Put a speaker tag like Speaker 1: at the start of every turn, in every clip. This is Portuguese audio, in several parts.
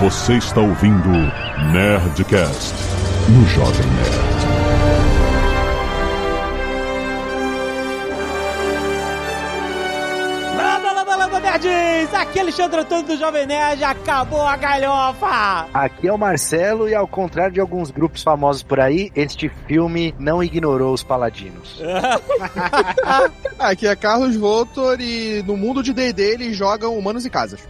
Speaker 1: Você está ouvindo Nerdcast no Jovem Nerd.
Speaker 2: Landa, landa, landa, nerds! Aqui é Alexandre Antônio do Jovem Nerd, acabou a galhofa!
Speaker 3: Aqui é o Marcelo e ao contrário de alguns grupos famosos por aí, este filme não ignorou os paladinos.
Speaker 4: Aqui é Carlos Voltor e no mundo de D&D eles jogam humanos e casas.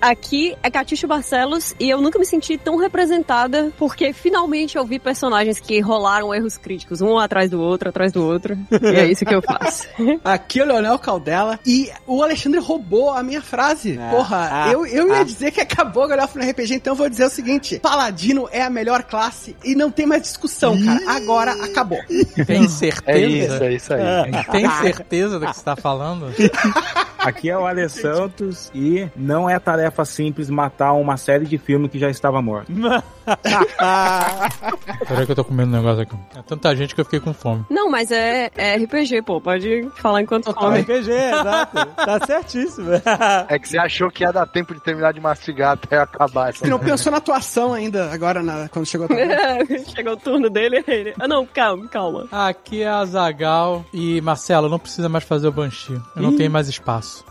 Speaker 5: Aqui é Caticho Barcelos e eu nunca me senti tão representada porque finalmente eu vi personagens que rolaram erros críticos, um atrás do outro, atrás do outro. E é isso que eu faço.
Speaker 6: Aqui é o Leonel Caldela e o Alexandre roubou a minha frase.
Speaker 2: Ah,
Speaker 6: Porra,
Speaker 2: ah,
Speaker 6: eu, eu ia
Speaker 2: ah.
Speaker 6: dizer que acabou a galhofa no RPG, então eu vou dizer o seguinte: Paladino é a melhor classe e não tem mais discussão, cara. Agora acabou.
Speaker 7: Tem certeza?
Speaker 3: É isso, é isso aí.
Speaker 7: Tem certeza do que você tá falando?
Speaker 8: Aqui é o Ale Santos e não é tarefa simples matar uma série de filmes que já estava morta.
Speaker 7: Peraí que eu tô comendo um negócio aqui. É tanta gente que eu fiquei com fome.
Speaker 5: Não, mas é, é RPG, pô. Pode falar enquanto come.
Speaker 2: RPG, exato. Tá certíssimo.
Speaker 3: É que você achou que ia dar tempo de terminar de mastigar até acabar.
Speaker 6: Você não pensou na atuação ainda, agora, na- quando chegou a tua
Speaker 5: Chegou o turno dele ele... Ah, não, calma, calma.
Speaker 7: Aqui é a Zagal e Marcelo, não precisa mais fazer o Banshee. Eu não tenho mais espaço.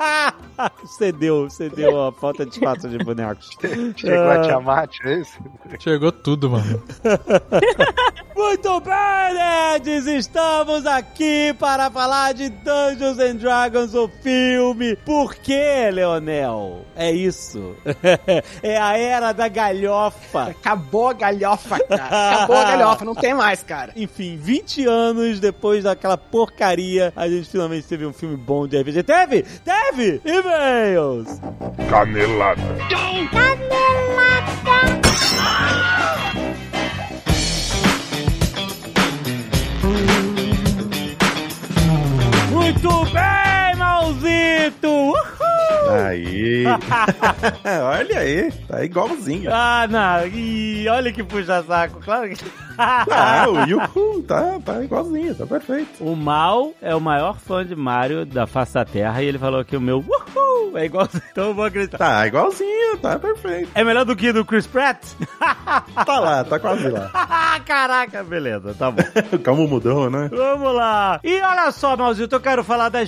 Speaker 2: cedeu, cedeu a falta de espaço de bonecos.
Speaker 3: Chegou a Tiamat, é isso?
Speaker 7: Chegou tudo, mano.
Speaker 2: Muito bem, nerds! Estamos aqui para falar de Dungeons and Dragons, o filme. Por quê, Leonel? É isso. é a era da galhofa.
Speaker 6: Acabou a galhofa, cara. Acabou a galhofa, não tem mais, cara.
Speaker 2: Enfim, 20 anos depois daquela porcaria, a gente finalmente teve um filme bom de RPG. Teve? Teve! E-mails!
Speaker 1: Canelada.
Speaker 2: Muito bem, Malzito! Uhul!
Speaker 9: Aí. Olha aí, tá igualzinho.
Speaker 2: Ah, não. Ih, olha que puxa-saco. Claro que...
Speaker 9: Ah, o Yuhu tá, tá igualzinho, tá perfeito.
Speaker 2: O Mal é o maior fã de Mario da face da Terra e ele falou que o meu Uhul é igual. Então eu vou acreditar.
Speaker 9: Tá igualzinho, tá perfeito.
Speaker 2: É melhor do que do Chris Pratt?
Speaker 9: Tá lá, tá quase lá.
Speaker 2: Caraca, beleza, tá bom.
Speaker 9: Como mudou, né?
Speaker 2: Vamos lá. E olha só, Malzito, eu quero falar da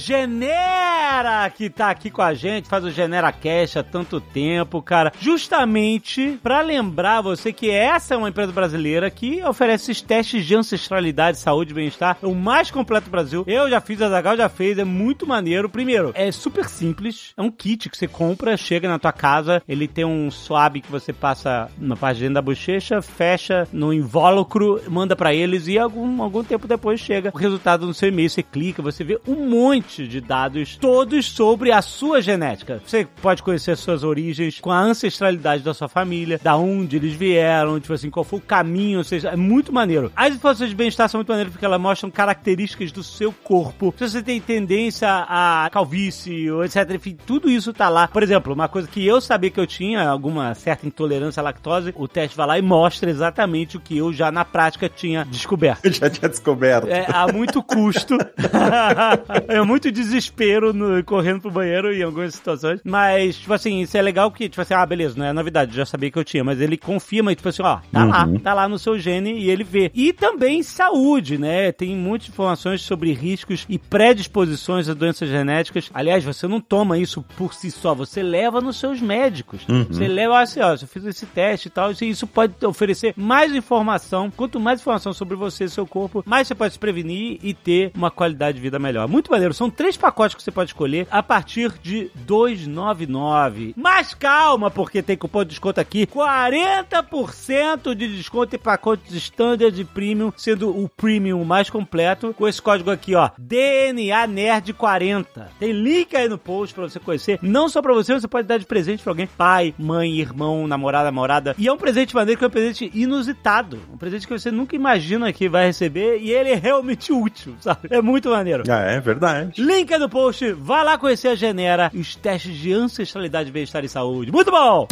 Speaker 2: Genera, que tá aqui com a gente, faz o Genera Cash há tanto tempo, cara. Justamente pra lembrar você que essa é uma empresa brasileira que oferece esses testes de ancestralidade, saúde e bem-estar, é o mais completo do Brasil. Eu já fiz, a Zagal já fez, é muito maneiro. Primeiro, é super simples, é um kit que você compra, chega na tua casa, ele tem um swab que você passa na parte de dentro da bochecha, fecha no invólucro, manda pra eles e algum, algum tempo depois chega o resultado no seu e-mail. Você clica, você vê um monte de dados, todos sobre a sua genética. Você pode conhecer as suas origens, com a ancestralidade da sua família, da onde eles vieram, tipo assim, qual foi o caminho, ou seja, é muito maneiro. As informações de bem-estar são muito maneiras porque elas mostram características do seu corpo. Se você tem tendência a calvície, ou etc, enfim, tudo isso tá lá. Por exemplo, uma coisa que eu sabia que eu tinha, alguma certa intolerância à lactose, o teste vai lá e mostra exatamente o que eu já na prática tinha descoberto.
Speaker 9: Eu já tinha descoberto.
Speaker 2: É, há muito custo. é muito desespero no- correndo pro banheiro em algumas situações. Mas, tipo assim, isso é legal que, tipo assim, ah, beleza, não é novidade, já sabia que eu tinha, mas ele confirma, tipo assim, ó, tá lá, tá lá no seu gene e ele vê. E também saúde, né? Tem muitas informações sobre riscos e predisposições a doenças genéticas. Aliás, você não toma isso por si só, você leva nos seus médicos. Você leva assim, ó, eu fiz esse teste e tal, e isso pode oferecer mais informação. Quanto mais informação sobre você e seu corpo, mais você pode se prevenir e ter uma qualidade de vida melhor. Muito maneiro. São três pacotes que você pode escolher a partir de 299. Mas calma, porque tem cupom de desconto aqui. 40% de desconto em pacotes standard e premium, sendo o premium mais completo. Com esse código aqui, ó, DNA Nerd 40. Tem link aí no post pra você conhecer. Não só pra você, você pode dar de presente pra alguém. Pai, mãe, irmão, namorada, namorada. E é um presente maneiro que é um presente inusitado. Um presente que você nunca imagina que vai receber e ele é realmente útil, sabe? É muito maneiro.
Speaker 9: Ah, é verdade.
Speaker 2: Link aí no post, vai lá conhecer a Genera e os testes de ancestralidade, bem-estar e saúde. Muito bom!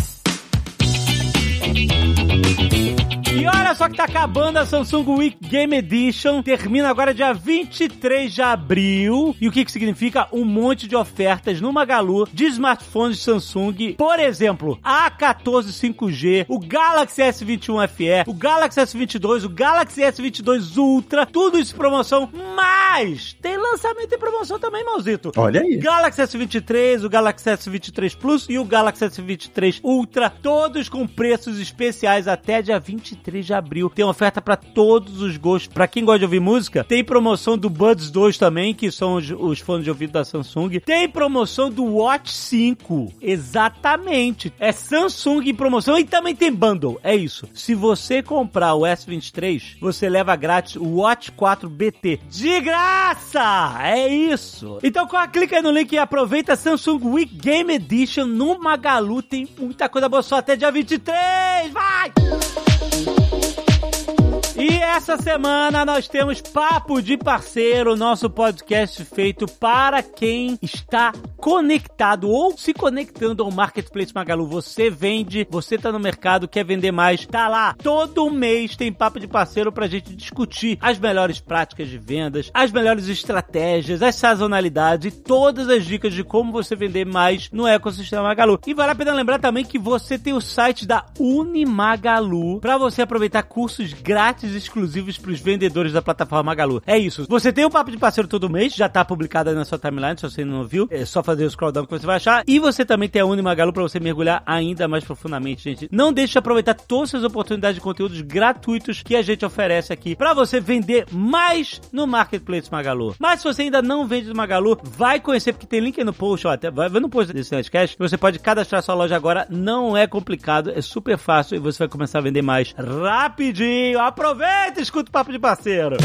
Speaker 2: E olha só que tá acabando a Samsung Week Game Edition. Termina agora dia 23 de abril. E o que que significa? Um monte de ofertas no Magalu de smartphones Samsung. Por exemplo, A14 5G, o Galaxy S21 FE, o Galaxy S22, o Galaxy S22 Ultra. Tudo isso em promoção. Mas tem lançamento em promoção também, Malzito.
Speaker 9: Olha aí.
Speaker 2: Galaxy S23, o Galaxy S23 Plus e o Galaxy S23 Ultra, todos com preços especiais até dia 23 de abril. Tem oferta pra todos os gostos. Pra quem gosta de ouvir música, tem promoção do Buds 2 também, que são os, os fones de ouvido da Samsung. Tem promoção do Watch 5. Exatamente. É Samsung em promoção e também tem bundle. É isso. Se você comprar o S23, você leva grátis o Watch 4 BT. De graça! É isso. Então clica aí no link e aproveita a Samsung Week Game Edition no Magalu. Tem muita coisa boa só até dia 23. Vai! E essa semana nós temos Papo de Parceiro, nosso podcast feito para quem está conectado ou se conectando ao Marketplace Magalu. Você vende, você tá no mercado, quer vender mais, tá lá. Todo mês tem Papo de Parceiro pra gente discutir as melhores práticas de vendas, as melhores estratégias, as sazonalidades e todas as dicas de como você vender mais no ecossistema Magalu. E vale a pena lembrar também que você tem o site da Unimagalu para você aproveitar cursos grátis exclusivos para os vendedores da plataforma Magalu. É isso. Você tem o papo de parceiro todo mês, já tá publicado aí na sua timeline, se você não viu. É só fazer o scroll down que você vai achar. E você também tem a Unimagalu para você mergulhar ainda mais profundamente, gente. Não deixe de aproveitar todas as oportunidades de conteúdos gratuitos que a gente oferece aqui para você vender mais no Marketplace Magalu. Mas se você ainda não vende no Magalu, vai conhecer, porque tem link aí no post, ó, até, vai no post desse Nerdcast, você pode cadastrar sua loja agora, não é complicado, é super fácil e você vai começar a vender mais rapidinho. Aproveita e escuta o papo de parceiro.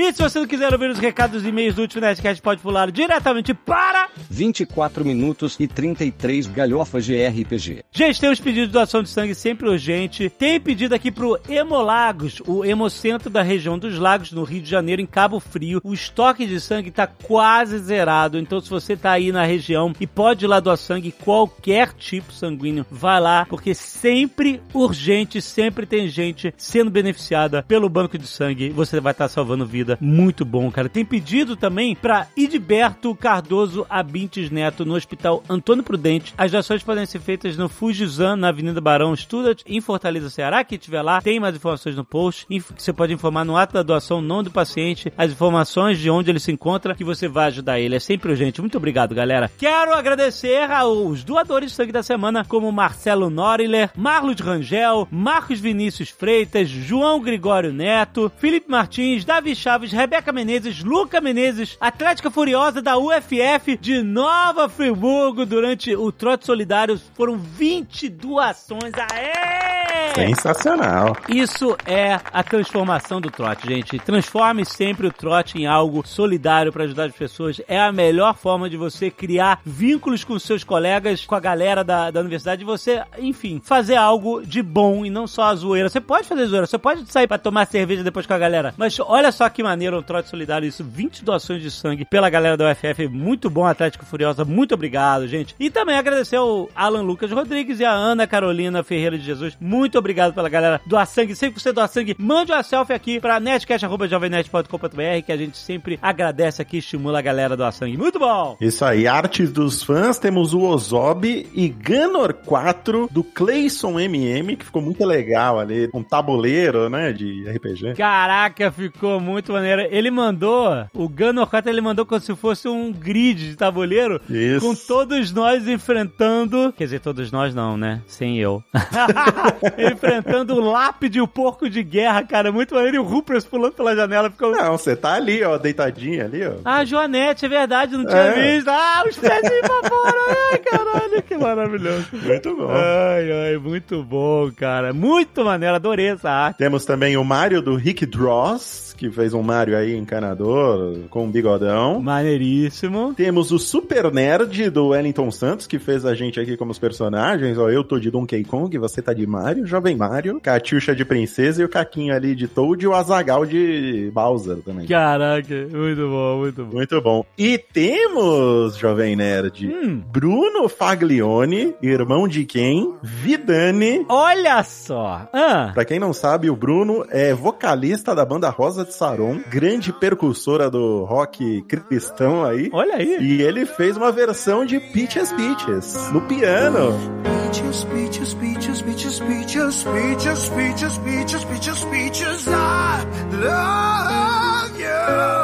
Speaker 2: E se você não quiser ouvir os recados e e-mails do último Nerdcast, pode pular diretamente para
Speaker 10: 24 minutos e 33 galhofas de RPG.
Speaker 2: Gente, tem os pedidos de doação de sangue sempre urgente. Tem pedido aqui pro Hemolagos, o hemocentro da região dos lagos, no Rio de Janeiro, em Cabo Frio. O estoque de sangue tá quase zerado. Então, se você tá aí na região e pode ir lá doar sangue, qualquer tipo sanguíneo, vai lá, porque sempre urgente, sempre tem gente sendo beneficiada pelo banco de sangue. Você vai estar salvando vida. Muito bom, cara. Tem pedido também para Idberto Cardoso Abintes Neto, no Hospital Antônio Prudente. As doações podem ser feitas no Fujizan, na Avenida Barão Studat, em Fortaleza, Ceará. Quem estiver lá, tem mais informações no post. Você pode informar no ato da doação nome do paciente, as informações de onde ele se encontra, que você vai ajudar ele. É sempre urgente. Muito obrigado, galera. Quero agradecer aos doadores de sangue da semana, como Marcelo Noriler, Marlos Rangel, Marcos Vinícius Freitas, João Gregório Neto, Felipe Martins, Davi Rebeca Menezes, Luca Menezes, Atlética Furiosa da UFF de Nova Friburgo durante o Trote Solidário. Foram 20 doações. Aê!
Speaker 9: Sensacional.
Speaker 2: Isso é a transformação do trote, gente. Transforme sempre o trote em algo solidário para ajudar as pessoas. É a melhor forma de você criar vínculos com seus colegas, com a galera da, da universidade, de você, enfim, fazer algo de bom e não só a zoeira. Você pode fazer zoeira, você pode sair para tomar cerveja depois com a galera, mas olha só que maneiro o trote solidário, isso, 20 doações de sangue pela galera da UFF, muito bom, Atlético Furiosa, muito obrigado, gente. E também agradecer ao Alan Lucas Rodrigues e a Ana Carolina Ferreira de Jesus, muito obrigado pela galera doar sangue, sempre que você doar sangue, mande uma selfie aqui pra netcast.jovemnet.com.br que a gente sempre agradece aqui, estimula a galera a doar sangue, muito bom!
Speaker 9: Isso aí, artes dos fãs, temos o Ozob e Ganor 4 do Clayson MM, que ficou muito legal ali, um tabuleiro, né, de RPG.
Speaker 2: Caraca, ficou muito maneiro. Ele mandou, o Gunner 4 ele mandou como se fosse um grid de tabuleiro
Speaker 9: Isso.
Speaker 2: com todos nós enfrentando, quer dizer, todos nós não, né? Sem eu. enfrentando o lápide e o porco de guerra, cara, muito maneiro. E o Rupert pulando pela janela ficou...
Speaker 9: Não, você tá ali, ó, deitadinho ali, ó.
Speaker 2: Ah, Joanete, é verdade, não tinha
Speaker 9: É.
Speaker 2: visto. Ah, os pezinhos pra fora. Ai, caralho, que maravilhoso.
Speaker 9: Muito bom.
Speaker 2: Ai, ai, muito bom, cara. Muito maneiro, adorei essa arte.
Speaker 9: Temos também o Mario do Rick Dross, que fez um Mario aí encanador com um bigodão.
Speaker 2: Maneiríssimo.
Speaker 9: Temos o Super Nerd do Wellington Santos, que fez a gente aqui como os personagens. Ó, eu tô de Donkey Kong, você tá de Mario. Mario, Jovem Mario, Catiuxa de Princesa e o Caquinho ali de Toad e o Azagal de Bowser também.
Speaker 2: Caraca, muito bom, muito bom.
Speaker 9: Muito bom. E temos, Jovem Nerd,
Speaker 2: Hum.
Speaker 9: Bruno Faglione, irmão de quem? Vidani.
Speaker 2: Olha só. Ah,
Speaker 9: Pra quem não sabe, o Bruno é vocalista da banda Rosa de Saron, grande percussora do rock cristão aí.
Speaker 2: olha aí.
Speaker 9: E ele fez uma versão de Peaches Peaches no piano.
Speaker 11: Peaches, peaches, peaches, peaches, peaches, peaches, peaches, peaches, peaches, peaches, I love you.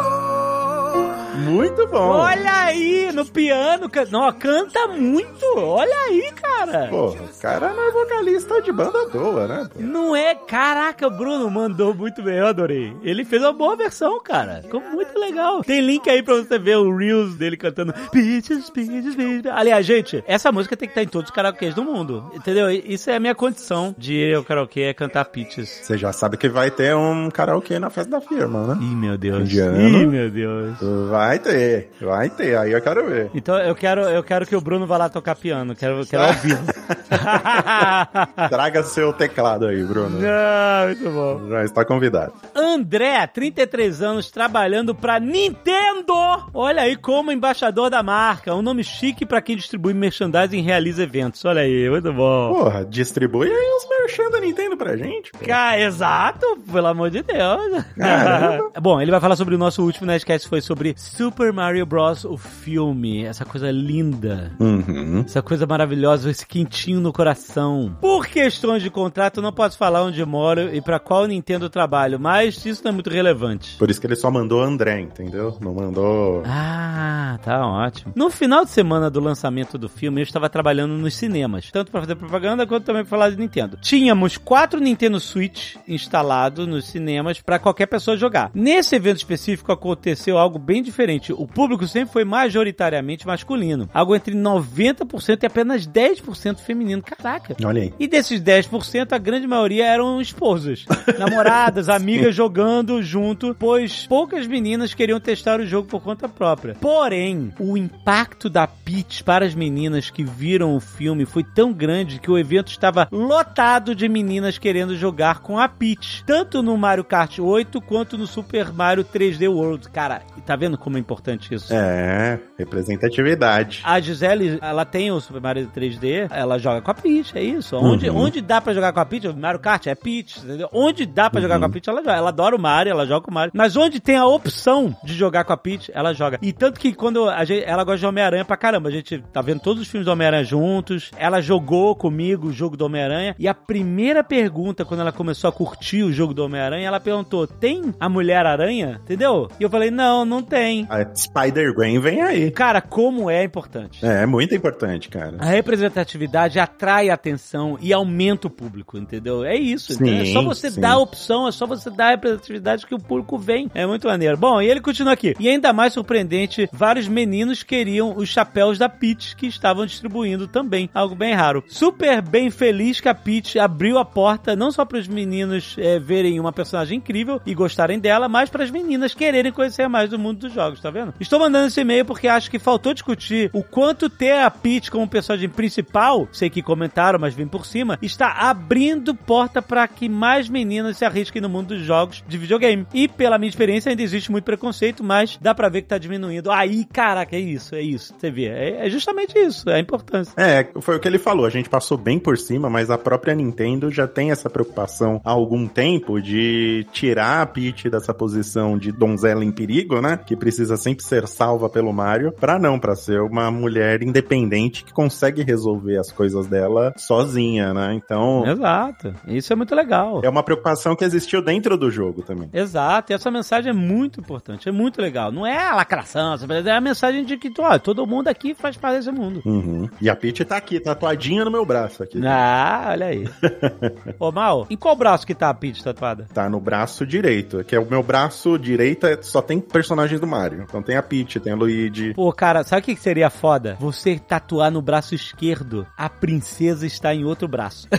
Speaker 9: Muito bom.
Speaker 2: Olha aí, no piano. can- Não, canta muito. Olha aí, cara.
Speaker 9: Pô, o cara não é vocalista de banda à toa, né? pô?
Speaker 2: Não é? Caraca, o Bruno mandou muito bem, eu adorei. Ele fez uma boa versão, cara. Ficou muito legal. Tem link aí pra você ver o Reels dele cantando Peaches, Peaches, Peaches. Aliás, gente, essa música tem que estar em todos os karaokês do mundo. Entendeu? Isso é a minha condição de ir ao karaokê, é cantar Peaches.
Speaker 9: Você já sabe que vai ter um karaokê na festa da firma, né?
Speaker 2: Ih, meu Deus.
Speaker 9: Indiano.
Speaker 2: Ih, meu Deus.
Speaker 9: Vai ter, vai ter, aí eu quero ver.
Speaker 2: Então eu quero, eu quero que o Bruno vá lá tocar piano. Quero, quero vivo.
Speaker 9: Traga seu teclado aí, Bruno.
Speaker 2: Ah, muito bom.
Speaker 9: Já está convidado.
Speaker 2: André, 33 anos, trabalhando pra Nintendo. Olha aí como embaixador da marca. Um nome chique pra quem distribui merchandising e realiza eventos. Olha aí, muito bom.
Speaker 9: Porra, distribui aí os merchan da Nintendo pra gente.
Speaker 2: Cara, exato, pelo amor de Deus.
Speaker 9: Caramba.
Speaker 2: Bom, ele vai falar sobre o nosso último Nerdcast, foi sobre Super Mario Bros. o filme. Essa coisa linda.
Speaker 9: Uhum.
Speaker 2: Essa coisa maravilhosa, esse quentinho no coração. Por questões de contrato, não posso falar onde moro e pra qual Nintendo trabalho, mas isso não é muito relevante.
Speaker 9: Por isso que ele só mandou André, entendeu? Não mandou.
Speaker 2: Ah, tá ótimo. No final de semana do lançamento do filme, eu estava trabalhando nos cinemas, tanto para fazer propaganda quanto também para falar de Nintendo. Tínhamos quatro Nintendo Switch instalados nos cinemas para qualquer pessoa jogar. Nesse evento específico aconteceu algo bem diferente. O público sempre foi majoritariamente masculino, algo entre 90% e apenas 10% feminino. Caraca.
Speaker 9: Olha aí.
Speaker 2: E desses 10%, a grande maioria eram esposas, namoradas, amigas jogando junto, pois poucas meninas queriam testar o jogo por conta própria. Porém, o impacto da Peach para as meninas que viram o filme foi tão grande que o evento estava lotado de meninas querendo jogar com a Peach, tanto no Mario Kart 8 quanto no Super Mario 3D World. Cara, e tá vendo como é importante isso?
Speaker 9: É, representatividade.
Speaker 2: A Gisele, ela tem o Super Mario 3D, ela joga com a Peach, é isso. Onde,
Speaker 9: Uhum.
Speaker 2: onde dá pra jogar com a Peach, Mario Kart é Peach, entendeu? Onde dá pra
Speaker 9: Uhum.
Speaker 2: jogar com a Peach, ela joga. Ela adora o Mario, ela joga com o Mario. Mas onde tem a opção de jogar com a Peach, ela joga. E tanto que quando a gente, ela gosta de Homem-Aranha pra caramba, a gente tá vendo todos os filmes do Homem-Aranha juntos, ela jogou comigo o jogo do Homem-Aranha, e a primeira pergunta, quando ela começou a curtir o jogo do Homem-Aranha, ela perguntou, tem a Mulher-Aranha? Entendeu? E eu falei, não, não tem.
Speaker 9: Spider-Gwen vem aí.
Speaker 2: Cara, como é importante.
Speaker 9: É, é muito importante, cara.
Speaker 2: A representatividade atrai atenção e aumenta o público, entendeu? É isso.
Speaker 9: Sim,
Speaker 2: entendeu? É só você
Speaker 9: sim.
Speaker 2: dar a opção, é só você dar a representatividade que o público vem. É muito maneiro. Bom, e ele continua aqui. E ainda mais surpreendente, vários meninos queriam os chapéus da Peach que estavam distribuindo também. Algo bem raro. Super bem feliz que a Peach abriu a porta não só para os meninos é, verem uma personagem incrível e gostarem dela, mas para as meninas quererem conhecer mais do mundo dos jogos, tá vendo? Estou mandando esse e-mail porque acho que faltou discutir o quanto ter a Peach como personagem principal, sei que comentaram, mas vim por cima, está abrindo porta para que mais meninas se arrisquem no mundo dos jogos de videogame. E pela minha experiência ainda existe muito preconceito, mas dá pra ver que tá diminuindo. Aí, caraca, é isso, é isso. Você vê, é, é justamente isso, é a importância.
Speaker 9: É, foi o que ele falou. A gente passou bem por cima, mas a própria Nintendo já tem essa preocupação há algum tempo de tirar a Peach dessa posição de donzela em perigo, né? Que precisa sempre ser salva pelo Mario, pra não, pra ser uma mulher independente que consegue resolver as coisas dela sozinha, né? Então,
Speaker 2: Exato. Isso é muito legal.
Speaker 9: é uma preocupação que existiu dentro do jogo também.
Speaker 2: Exato, e essa mensagem é muito importante, é muito legal. Não é a lacração, é a mensagem de que ó, todo mundo aqui faz parte desse mundo.
Speaker 9: Uhum. E a Peach tá aqui, tatuadinha no meu braço aqui.
Speaker 2: Ah, olha aí. Ô, Mal, em qual braço que tá a Peach tatuada?
Speaker 9: Tá no braço direito, que é o meu braço direito é- só tem personagens do Mario. Então tem a Peach, tem a Luigi.
Speaker 2: Pô, cara, sabe o que seria foda? Você tatuar no braço esquerdo, a princesa está em outro braço.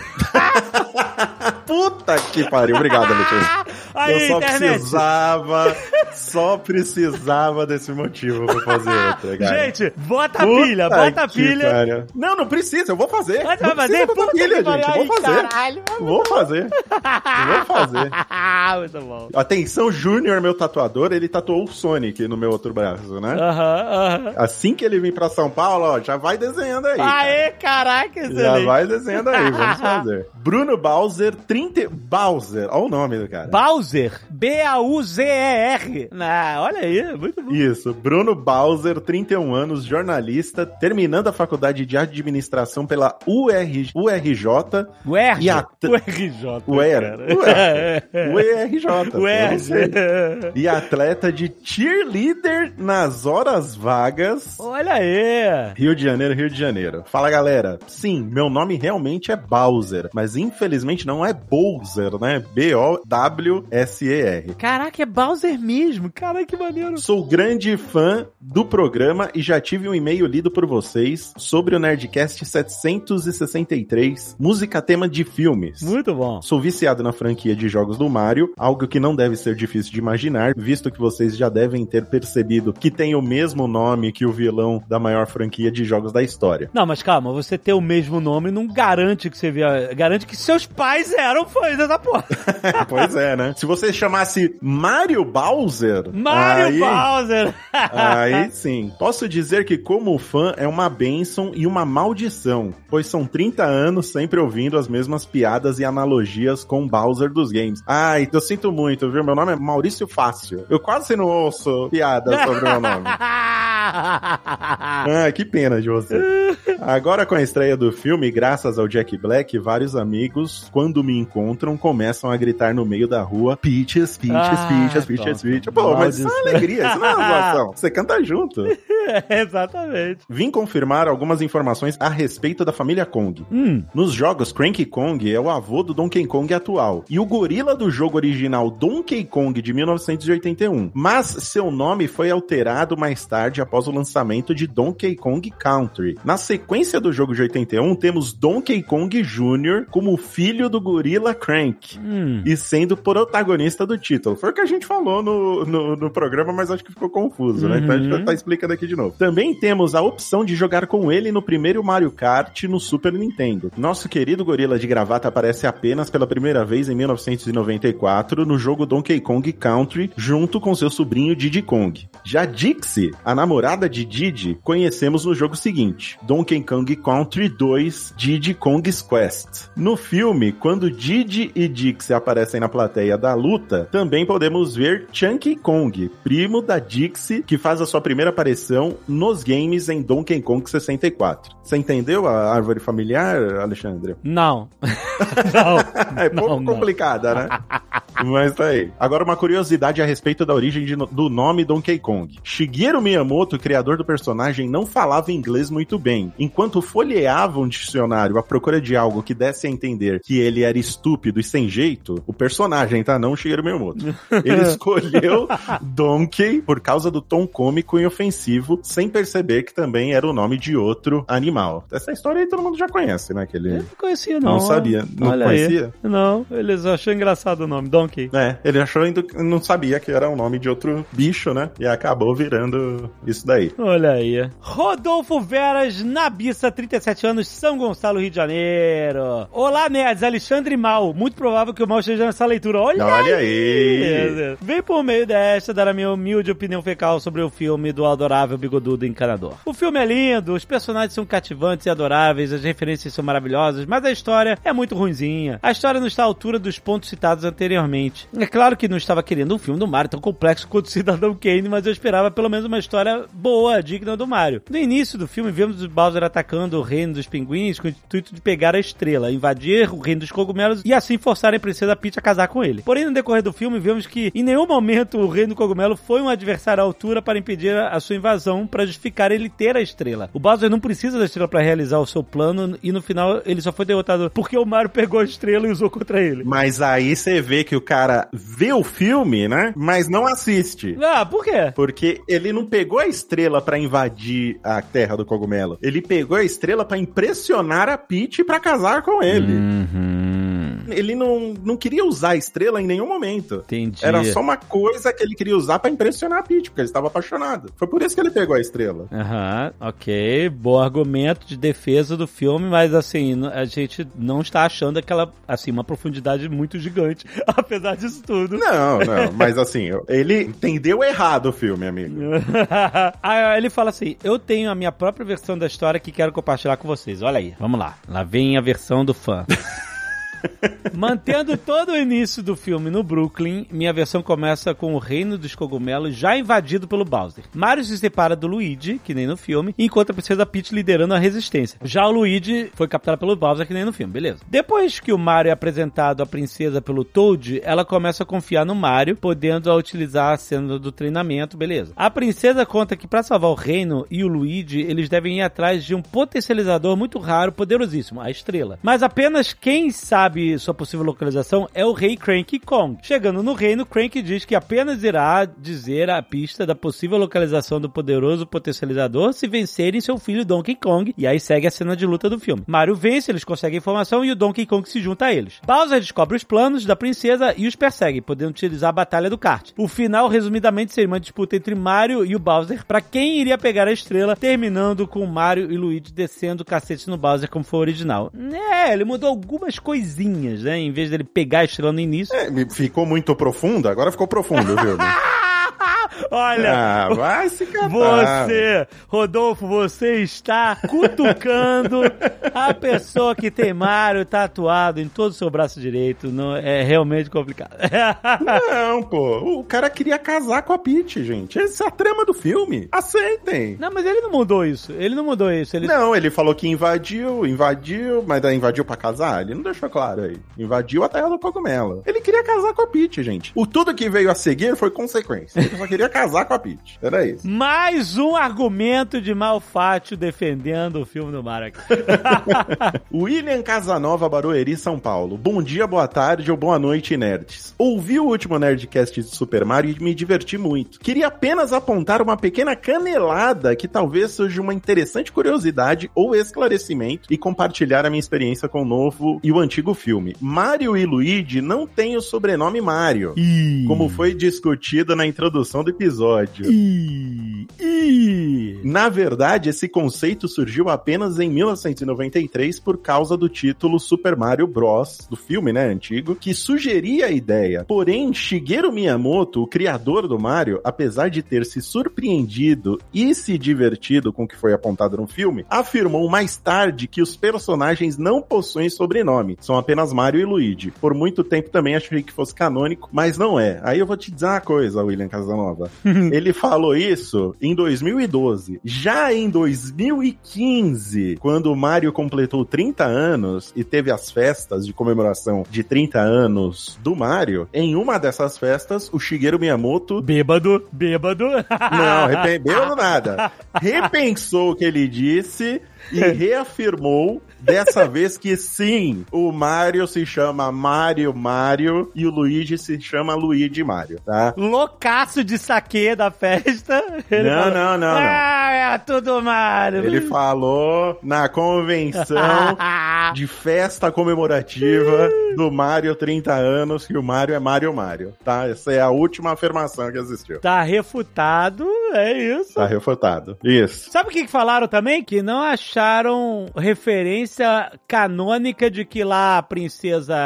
Speaker 9: Puta que pariu. Obrigado.
Speaker 2: Aí,
Speaker 9: Eu só
Speaker 2: internet.
Speaker 9: precisava, só precisava desse motivo pra fazer outra, cara.
Speaker 2: Gente, bota a pilha, bota a pilha.
Speaker 9: pariu. Não, não precisa, eu vou fazer.
Speaker 2: Mas
Speaker 9: não
Speaker 2: vai
Speaker 9: precisa
Speaker 2: fazer?
Speaker 9: botar
Speaker 2: Puta
Speaker 9: pilha, gente.
Speaker 2: Ai,
Speaker 9: vou fazer.
Speaker 2: caralho.
Speaker 9: Vou fazer. Vou fazer.
Speaker 2: Muito bom.
Speaker 9: Atenção, Júnior, meu tatuador, ele tatuou o Sonic no meu outro braço, né?
Speaker 2: Aham, aham.
Speaker 9: Assim que ele vir pra São Paulo, ó, já vai desenhando aí. cara.
Speaker 2: Aê, caraca,
Speaker 9: Já
Speaker 2: excelente.
Speaker 9: vai desenhando aí, vamos fazer. Bruno Bowser, 30... Bowser, olha o nome do cara.
Speaker 2: Bowser. B-A-U-Z-E-R. Ah, olha aí, muito bom.
Speaker 9: Isso, Bruno Bowser, 31 anos, jornalista, terminando a faculdade de administração pela UR, URJ.
Speaker 2: O R.
Speaker 9: E a- URJ.
Speaker 2: O
Speaker 9: eu não sei.
Speaker 2: R.
Speaker 9: E atleta de cheerleader nas horas vagas.
Speaker 2: Olha aí.
Speaker 9: Rio de Janeiro, Rio de Janeiro. Fala galera, sim, meu nome realmente é Bowser, mas infelizmente não é Bowser, né? B-O-W-S-E-R.
Speaker 2: Caraca, é Bowser mesmo. Caraca, que maneiro.
Speaker 9: Sou grande fã do programa e já tive um e-mail lido por vocês sobre o Nerdcast 763, música tema de filmes.
Speaker 2: Muito bom.
Speaker 9: Sou viciado na franquia de jogos do Mario, algo que não deve ser difícil de imaginar, visto que vocês já devem ter percebido que tem o mesmo nome que o vilão da maior franquia de jogos da história.
Speaker 2: Não, mas calma, você ter o mesmo nome não garante que você via. Garante que seus pais eram fãs dessa porra.
Speaker 9: pois é, né? Se você chamasse Mario Bowser,
Speaker 2: Mario
Speaker 9: aí,
Speaker 2: Bowser!
Speaker 9: Aí sim. Posso dizer que, como fã, é uma bênção e uma maldição, pois são 30 anos sempre ouvindo as mesmas piadas e analogias com Bowser dos games. Ai, eu sinto muito, viu? Meu nome é Maurício Fácil. Eu quase não ouço piadas sobre o meu nome. Ah, que pena de você. Agora com a estreia do filme, graças ao Jack Black, vários amigos, quando me encontram, começam a gritar no meio da rua: Peaches, Peaches,
Speaker 2: Ah,
Speaker 9: Peaches, Peaches. Peaches. Pô, mas isso é uma alegria, isso não é uma zoação. Você canta junto.
Speaker 2: Exatamente.
Speaker 9: Vim confirmar algumas informações a respeito da família Kong.
Speaker 2: Hum.
Speaker 9: Nos jogos, Cranky Kong é o avô do Donkey Kong atual e o gorila do jogo original Donkey Kong de 1981. Mas seu nome foi alterado mais tarde após o lançamento de Donkey Kong Country. Na sequência do jogo de 81, temos Donkey Kong Jr. como filho do gorila Crank
Speaker 2: Hum.
Speaker 9: e sendo protagonista do título. Foi o que a gente falou no, no, no programa, mas acho que ficou confuso, né? Então a gente
Speaker 2: Uhum.
Speaker 9: vai tá explicando aqui de novo. Também temos a opção de jogar com ele no primeiro Mario Kart no Super Nintendo. Nosso querido gorila de gravata aparece apenas pela primeira vez em 1994 no jogo Donkey Kong Country, junto com seu sobrinho Diddy Kong. Já Dixie, a namorada de Diddy, conhecemos no jogo seguinte, Donkey Kong Country 2 Diddy Kong's Quest. No filme, quando Diddy e Dixie aparecem na plateia da luta, também podemos ver Chunky Kong, primo da Dixie, que faz a sua primeira aparição nos games em Donkey Kong 64. Você entendeu a árvore familiar, Alexandre?
Speaker 2: Não. não.
Speaker 9: É pouco
Speaker 2: Não, não.
Speaker 9: complicada, né? Mas tá aí. Agora, uma curiosidade a respeito da origem de do nome Donkey Kong. Shigeru Miyamoto, criador do personagem, não falava inglês muito bem. Enquanto folheava um dicionário à procura de algo que desse a entender que ele era estúpido e sem jeito, o personagem, tá? Não o Shigeru Miyamoto. Ele escolheu Donkey por causa do tom cômico e ofensivo, sem perceber que também era o nome de outro animal. Essa história aí todo mundo já conhece, né? Que ele
Speaker 2: Não conhecia, não.
Speaker 9: não sabia. Não
Speaker 2: Olha
Speaker 9: conhecia?
Speaker 2: Aí. Não, eles achou engraçado o nome, Donkey.
Speaker 9: É, ele achou não sabia que era o nome de outro bicho, né? E acabou virando isso daí.
Speaker 2: Olha aí. Rodolfo Veras, Nabissa, 37 anos, São Gonçalo, Rio de Janeiro. Olá, nerds. Alexandre Mal. Muito provável que o Mal esteja nessa leitura. Olha,
Speaker 9: Olha aí.
Speaker 2: Vem por meio desta dar a minha humilde opinião fecal sobre o filme do adorável bigodudo encanador. O filme é lindo, os personagens são cativantes e adoráveis, as referências são maravilhosas, mas a história é muito ruinzinha. A história não está à altura dos pontos citados anteriormente. É claro que não estava querendo um filme do Mario tão complexo quanto Cidadão Kane, mas eu esperava pelo menos uma história boa, digna do Mario. No início do filme, vemos o Bowser atacando o reino dos pinguins com o intuito de pegar a estrela, invadir o reino dos cogumelos e assim forçar a princesa Peach a casar com ele. Porém, no decorrer do filme, vemos que em nenhum momento o reino do cogumelo foi um adversário à altura para impedir a sua invasão, para justificar ele ter a estrela. O Bowser não precisa da estrela para realizar o seu plano e no final ele só foi derrotado porque o Mario pegou a estrela e usou contra ele.
Speaker 9: Mas aí você vê que o cara vê o filme, né? Mas não assiste.
Speaker 2: Ah, por quê?
Speaker 9: Porque ele não pegou a estrela pra invadir a terra do cogumelo. Ele pegou a estrela pra impressionar a Peach pra casar com ele. Ele não, não queria usar a estrela em nenhum momento.
Speaker 2: Entendi.
Speaker 9: Era só uma coisa que ele queria usar pra impressionar a Peach, porque ele estava apaixonado. Foi por isso que ele pegou a estrela.
Speaker 2: Aham, ok. Bom argumento de defesa do filme, mas assim, a gente não está achando aquela, assim, uma profundidade muito gigante, apesar disso tudo.
Speaker 9: Não, não, mas assim, ele entendeu errado o filme, amigo.
Speaker 2: Aí ele fala assim: Eu tenho a minha própria versão da história que quero compartilhar com vocês. Olha aí, vamos lá. Lá vem a versão do fã. Mantendo todo o início do filme no Brooklyn, minha versão começa com o reino dos cogumelos já invadido pelo Bowser. Mario se separa do Luigi, que nem no filme, e encontra a princesa Peach liderando a resistência. Já o Luigi foi capturado pelo Bowser, que nem no filme, beleza. Depois que o Mario é apresentado à princesa pelo Toad, ela começa a confiar no Mario, podendo utilizar a cena do treinamento, beleza. A princesa conta que para salvar o reino e o Luigi, eles devem ir atrás de um potencializador muito raro, poderosíssimo, a estrela. Mas apenas quem sabe sua possível localização é o rei Cranky Kong. Chegando no reino, Cranky diz que apenas irá dizer a pista da possível localização do poderoso potencializador se vencerem seu filho Donkey Kong, e aí segue a cena de luta do filme. Mario vence, eles conseguem a informação e o Donkey Kong se junta a eles. Bowser descobre os planos da princesa e os persegue, podendo utilizar a batalha do kart. O final, resumidamente, seria uma disputa entre Mario e o Bowser para quem iria pegar a estrela, terminando com Mario e Luigi descendo o cacete no Bowser como foi o original. É, ele mudou algumas coisinhas, né? Em vez dele pegar a estrela no início.
Speaker 9: É, ficou muito profundo, agora ficou profundo, viu?
Speaker 2: Olha,
Speaker 9: Ah, vai se catar.
Speaker 2: Você, Rodolfo, você está cutucando a pessoa que tem Mario tatuado em todo o seu braço direito. Não, é realmente complicado.
Speaker 9: Não, pô. O cara queria casar com a Peach, gente. Essa é a trama do filme. Aceitem.
Speaker 2: Não, mas ele não mudou isso. Ele não mudou isso. Ele...
Speaker 9: Não, ele falou que invadiu, invadiu, mas daí invadiu pra casar? Ele não deixou claro aí. Invadiu a terra do cogumelo. Ele queria casar com a Peach, gente. O tudo que veio a seguir foi consequência. Ele só queria casar com a Peach. Era isso.
Speaker 2: Mais um argumento de Malfátio defendendo o filme do Mario.
Speaker 9: William Casanova, Barueri, São Paulo. Bom dia, boa tarde ou boa noite, nerds. Ouvi o último Nerdcast de Super Mario e me diverti muito. Queria apenas apontar uma pequena canelada que talvez seja uma interessante curiosidade ou esclarecimento e compartilhar a minha experiência com o novo e o antigo filme. Mario e Luigi não têm o sobrenome Mario, como foi discutido na introdução do episódio. Na verdade, esse conceito surgiu apenas em 1993 por causa do título Super Mario Bros. do filme, né, antigo, que sugeria a ideia. Porém, Shigeru Miyamoto, o criador do Mario, apesar de ter se surpreendido e se divertido com o que foi apontado no filme, afirmou mais tarde que os personagens não possuem sobrenome, são apenas Mario e Luigi. Por muito tempo também achei que fosse canônico, mas não é. Aí eu vou te dizer uma coisa, William Casanova. Ele falou isso em 2012. Já em 2015, quando o Mario completou 30 anos e teve as festas de comemoração de 30 anos do Mario, em uma dessas festas, o Shigeru Miyamoto.
Speaker 2: Bêbado, bêbado.
Speaker 9: Não, arrependeu nada. Repensou o que ele disse e reafirmou dessa vez que sim, o Mario se chama Mario Mario e o Luigi se chama Luigi Mario, tá?
Speaker 2: Loucaço de saque da festa. Ele
Speaker 9: Não,
Speaker 2: falou,
Speaker 9: não, não, não.
Speaker 2: Ah, é tudo Mario.
Speaker 9: Ele falou na convenção de festa comemorativa do Mario 30 anos que o Mario é Mario Mario, tá? Essa é a última afirmação que existiu.
Speaker 2: Tá refutado, é isso.
Speaker 9: Tá refutado. Isso.
Speaker 2: Sabe o que falaram também? Que não acharam referência canônica de que lá a princesa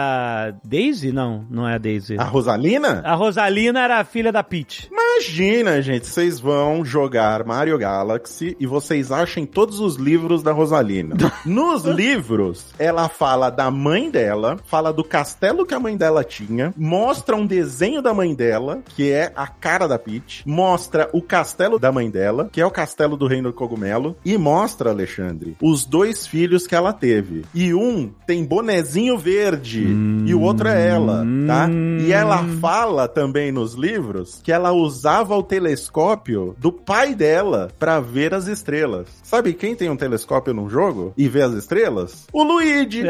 Speaker 2: Daisy? Não, não é a Daisy.
Speaker 9: A Rosalina?
Speaker 2: A Rosalina era a filha da Peach.
Speaker 9: Imagina, gente, vocês vão jogar Mario Galaxy e vocês achem todos os livros da Rosalina. Nos livros, ela fala da mãe dela, fala do castelo que a mãe dela tinha, mostra um desenho da mãe dela, que é a cara da Peach, mostra o castelo da mãe dela, que é o castelo do Reino do Cogumelo, e mostra, Alexandre, os dois filhos que ela teve. E um tem bonezinho verde e o outro é ela, tá? E ela fala também nos livros que ela usava o telescópio do pai dela pra ver as estrelas. Sabe quem tem um telescópio num jogo e vê as estrelas? O Luigi.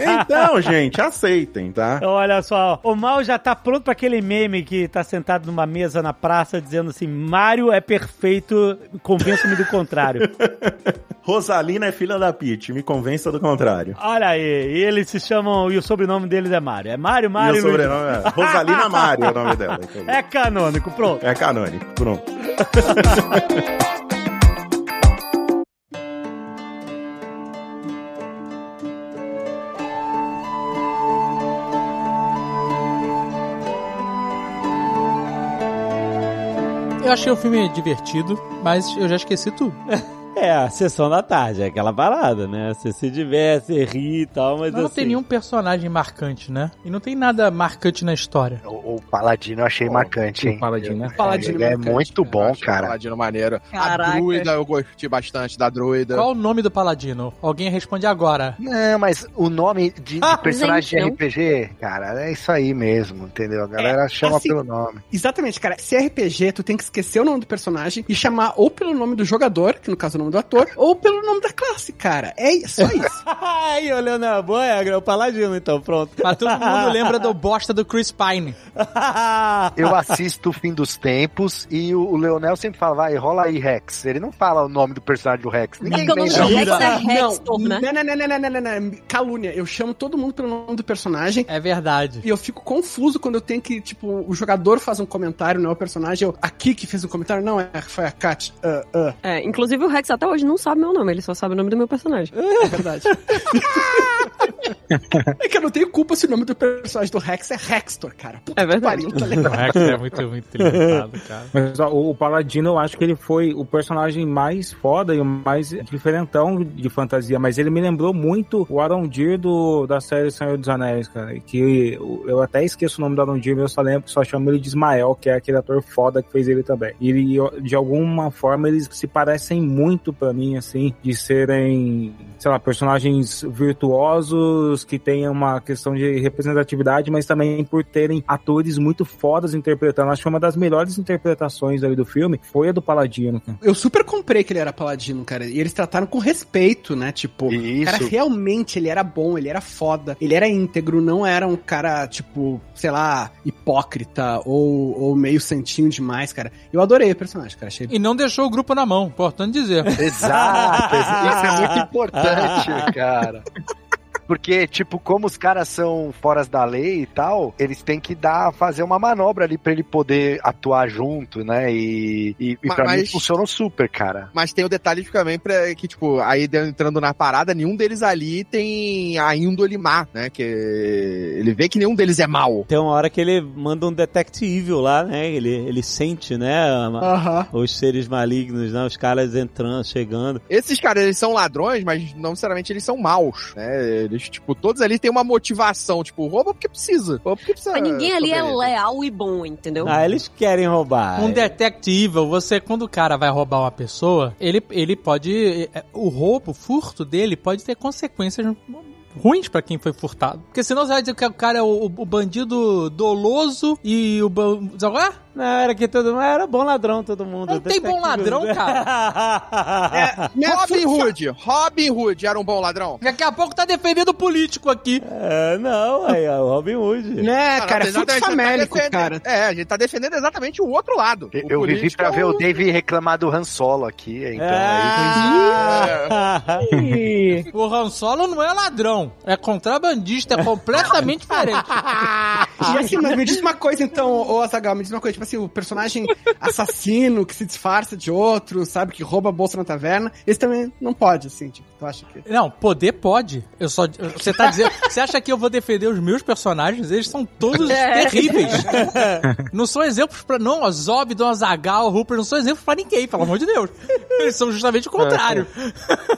Speaker 9: Então, gente, aceitem, tá?
Speaker 2: Olha só, o Mal já tá pronto pra aquele meme que tá sentado numa mesa na praça dizendo assim: Mario é perfeito, convença-me do contrário.
Speaker 9: Rosalina é filha da Peach, me convença do contrário.
Speaker 2: Olha aí, e eles se chamam, e o sobrenome deles é Mário. É Mário,
Speaker 9: E
Speaker 2: Mário
Speaker 9: o sobrenome é Rosalina Mário é o nome dela.
Speaker 2: É canônico, pronto.
Speaker 9: É canônico, pronto.
Speaker 7: Eu achei o filme divertido, mas eu já esqueci tudo.
Speaker 2: É, a sessão da tarde, é aquela parada, né? Você se diverte, você ri e tal, mas
Speaker 7: Mas não
Speaker 2: assim...
Speaker 7: tem nenhum personagem marcante, né? E não tem nada marcante na história.
Speaker 3: O, o Paladino eu achei marcante, hein?
Speaker 8: O Paladino, né?
Speaker 4: Paladino
Speaker 3: Ele é
Speaker 4: marcante,
Speaker 3: muito
Speaker 4: cara.
Speaker 3: bom,
Speaker 4: Achei o
Speaker 3: cara.
Speaker 4: Paladino maneiro.
Speaker 5: Caraca.
Speaker 4: A druida eu gostei bastante da druida.
Speaker 7: Qual o nome do paladino? Alguém responde agora.
Speaker 3: Não, mas o nome de, de
Speaker 7: Ah,
Speaker 3: personagem
Speaker 5: gente,
Speaker 3: de RPG, cara, é isso aí mesmo, entendeu? A galera chama
Speaker 6: assim,
Speaker 3: pelo nome.
Speaker 6: Exatamente, cara. Se é RPG, tu tem que esquecer o nome do personagem e chamar ou pelo nome do jogador, que no caso é o nome do ator, ou pelo nome da classe, cara. É só isso.
Speaker 2: Aí, olhando a boa é o Paladino, então, pronto.
Speaker 7: Mas todo mundo lembra do bosta do Chris Pine.
Speaker 3: Eu assisto o fim dos tempos e o, Leonel sempre fala, vai, rola aí, Rex. Ele não fala o nome do personagem do Rex. Ninguém
Speaker 5: porque o nome
Speaker 3: lembra.
Speaker 5: do Rex é
Speaker 6: não,
Speaker 5: né?
Speaker 6: não, não, não, não, não, não, não. Calúnia. Eu chamo todo mundo pelo nome do personagem.
Speaker 7: É verdade.
Speaker 6: E eu fico confuso quando eu tenho que, tipo, o jogador faz um comentário, não é o personagem. Eu, aqui que fez um comentário, não, é, foi a Kat. Ah, ah.
Speaker 5: É, inclusive o Rex até hoje não sabe meu nome, ele só sabe o nome do meu personagem.
Speaker 6: É verdade. é que eu não tenho culpa se o nome do personagem do Rex é Rextor, cara. Puta
Speaker 5: É
Speaker 6: que
Speaker 5: verdade.
Speaker 6: pariu, tá
Speaker 7: O? Rex é muito, muito limitado, cara.
Speaker 8: Mas ó, o Paladino, eu acho que ele foi o personagem mais foda e o mais diferentão de fantasia, mas ele me lembrou muito o Arondir do, da série Senhor dos Anéis, cara. Que eu, eu até esqueço o nome do Arondir, mas eu só lembro, só chamo ele de Ismael, que é aquele ator foda que fez ele também. E ele, de alguma forma, eles se parecem muito pra mim, assim, de serem, sei lá, personagens virtuosos que tenham uma questão de representatividade, mas também por terem atores muito fodas interpretando. Acho que uma das melhores interpretações ali do filme foi a do Paladino, cara.
Speaker 6: Eu super comprei que ele era paladino, cara. E eles trataram com respeito, né? Tipo,
Speaker 3: Isso.
Speaker 6: o cara realmente ele era bom, ele era foda, ele era íntegro, não era um cara, tipo, sei lá, hipócrita ou, ou meio santinho demais, cara. Eu adorei o personagem, cara. Achei
Speaker 7: E não deixou o grupo na mão, importante dizer.
Speaker 3: Exato, isso é muito importante, cara. Porque, tipo, como os caras são foras da lei e tal, eles têm que dar, fazer uma manobra ali pra ele poder atuar junto, né? E, e, e pra mim
Speaker 4: mas-
Speaker 3: funcionam super, cara.
Speaker 4: Mas tem o detalhe de também pra, que, tipo, aí entrando na parada, nenhum deles ali tem a índole má, né? Que ele vê que nenhum deles é mal.
Speaker 2: Tem uma hora que ele manda um detective lá, né? Ele, ele sente, né? a-
Speaker 6: Aham.
Speaker 2: Os seres malignos, né? Os caras entrando, chegando.
Speaker 4: Esses caras, eles são ladrões, mas não necessariamente eles são maus, né? Eles, tipo, todos ali têm uma motivação, tipo, rouba porque precisa. Rouba porque precisa.
Speaker 5: Mas ninguém ali é leal e bom, entendeu?
Speaker 2: Ah, eles querem roubar.
Speaker 7: Um detective, você, quando o cara vai roubar uma pessoa, ele, ele pode. é, O roubo, o furto dele pode ter consequências ruins pra quem foi furtado. Porque senão você vai dizer que o cara é o, o bandido doloso e o. é?
Speaker 2: Não, era que todo mundo era bom ladrão, todo mundo.
Speaker 7: Não tem bom ladrão,
Speaker 2: cara.
Speaker 6: Né,
Speaker 4: Robin Hood. Robin Hood era um bom ladrão.
Speaker 7: Daqui a pouco tá defendendo o político aqui.
Speaker 2: É, não, aí é o Robin Hood.
Speaker 6: Né, cara,
Speaker 4: não,
Speaker 6: é
Speaker 4: tá
Speaker 6: famélico,
Speaker 4: defendendo-
Speaker 6: cara.
Speaker 4: É, a gente tá defendendo exatamente o outro lado.
Speaker 3: Eu,
Speaker 4: O
Speaker 3: eu vivi pra
Speaker 4: é
Speaker 3: ver o Dave reclamar do Han Solo aqui, então
Speaker 2: Ah.
Speaker 7: O Han Solo não é ladrão, é contrabandista, é completamente diferente.
Speaker 6: E assim, mas me diz uma coisa então, ô Azagal, me diz uma coisa, tipo assim, o personagem assassino que se disfarça de outro, sabe, que rouba a bolsa na taverna, esse também não pode, assim, tipo, tu acha que...
Speaker 7: Não, poder pode. Eu só. Você tá dizendo. Você acha que eu vou defender os meus personagens? Eles são todos
Speaker 5: É.
Speaker 7: terríveis. não são exemplos pra. Não, o Zobdon, Azagal, Hooper, não são exemplos pra ninguém, pelo amor de Deus. Eles são justamente o contrário.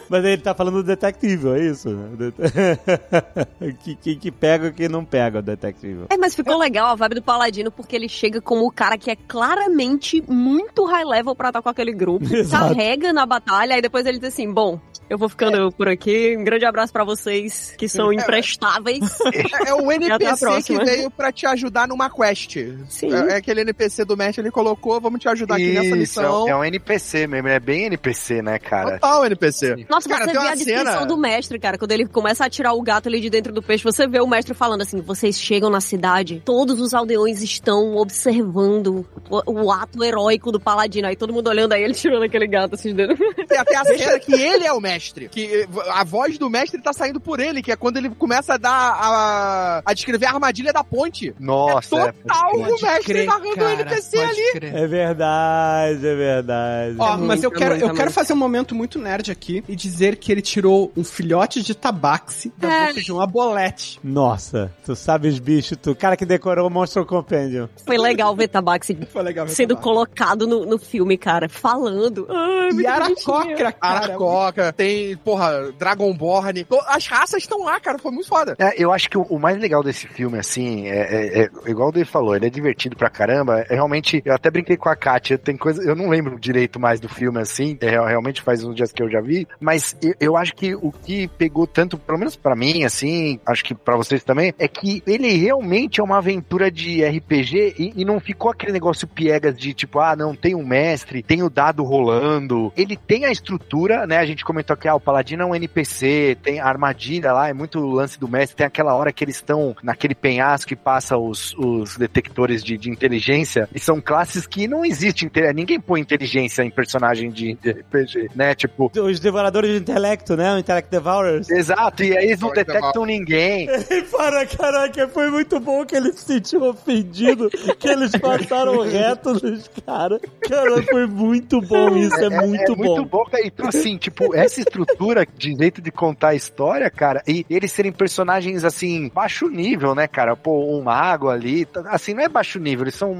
Speaker 2: Mas ele tá falando do detective, é isso? que, que, que pega e que não pega o detective.
Speaker 5: É, mas ficou legal a vibe do Paladino, porque ele chega como o cara que é claramente muito high level pra estar com aquele grupo.
Speaker 2: Exato.
Speaker 5: Carrega na batalha, aí depois ele diz assim, bom, eu vou ficando por aqui. Um grande abraço pra vocês, que são imprestáveis.
Speaker 4: É o
Speaker 5: até a
Speaker 4: NPC que veio pra te ajudar numa quest.
Speaker 5: Sim.
Speaker 4: É, é aquele NPC do mestre, ele colocou, vamos te ajudar aqui nessa missão.
Speaker 3: é um NPC mesmo, é bem NPC, né, cara?
Speaker 4: Total NPC.
Speaker 5: Nossa,
Speaker 4: Cara,
Speaker 5: você
Speaker 4: tem
Speaker 5: vê
Speaker 4: uma
Speaker 5: a descrição
Speaker 4: cena-
Speaker 5: do mestre, cara. Quando ele começa a tirar o gato ali de dentro do peixe, você vê o mestre falando assim: vocês chegam na cidade, todos os aldeões estão observando o, o ato heróico do paladino. Aí todo mundo olhando aí, ele tirando aquele gato assim de dentro.
Speaker 4: Tem até a cena que ele é o mestre. Mestre. Que eh, a voz do mestre tá saindo por ele, que é quando ele começa a dar a, a descrever a armadilha da ponte.
Speaker 3: Nossa,
Speaker 4: é
Speaker 3: é,
Speaker 4: total o
Speaker 6: Pode
Speaker 4: mestre
Speaker 6: crer,
Speaker 4: narrando o NPC ali.
Speaker 6: crer.
Speaker 2: É verdade, é verdade.
Speaker 6: Ó,
Speaker 5: É
Speaker 6: mas eu
Speaker 5: muito,
Speaker 6: quero,
Speaker 5: muito,
Speaker 6: eu quero
Speaker 5: muito.
Speaker 6: fazer um momento muito nerd aqui e dizer que ele tirou um filhote de tabaxi da
Speaker 5: É.
Speaker 6: boca de uma bolete.
Speaker 2: Nossa, tu sabes, bicho, tu. Cara que decorou o Monstro Compendium.
Speaker 5: Foi legal ver Tabaxi
Speaker 6: Foi legal ver
Speaker 5: sendo
Speaker 6: tabaxi.
Speaker 5: colocado no, no filme, cara, falando. Ai,
Speaker 6: E. Aracoca, cara.
Speaker 4: Aracoca, tem, porra, Dragonborn. As raças estão lá, cara. Foi muito foda.
Speaker 3: É, eu acho que o, o mais legal desse filme, assim, é, é- é- igual o Dave falou, ele é divertido pra caramba. É realmente, eu até brinquei com a Kátia, tem coisa, eu não lembro direito mais do filme, assim, é, real- realmente faz uns dias que eu já vi, mas eu, eu acho que o que pegou tanto, pelo menos pra mim, assim, acho que pra vocês também, é que ele realmente é uma aventura de RPG e, e não ficou aquele negócio piegas de tipo, ah, não, tem um mestre, tem o dado rolando. Ele tem a estrutura, né? A gente comentou que ah, o Paladino é um NPC, tem a armadilha lá, é muito o lance do mestre. Tem aquela hora que eles estão naquele penhasco que passa os, os detectores de, de inteligência, e são classes que não existe. Ninguém põe inteligência em personagem de, de RPG, né? Tipo.
Speaker 2: Os devoradores de intelecto, né? O Intellect Devourers.
Speaker 3: Exato, e aí eles não detectam ninguém.
Speaker 2: Para, caraca, foi muito bom que ele se sentiu ofendido, que eles passaram reto nos caras. Cara, foi muito bom isso, é, muito
Speaker 3: é
Speaker 2: bom.
Speaker 3: muito bom, cara. Então, assim, tipo, essa estrutura de jeito de contar a história, cara, e eles serem personagens, assim, baixo nível, né, cara? Pô, um mago ali, assim, não é baixo nível, eles são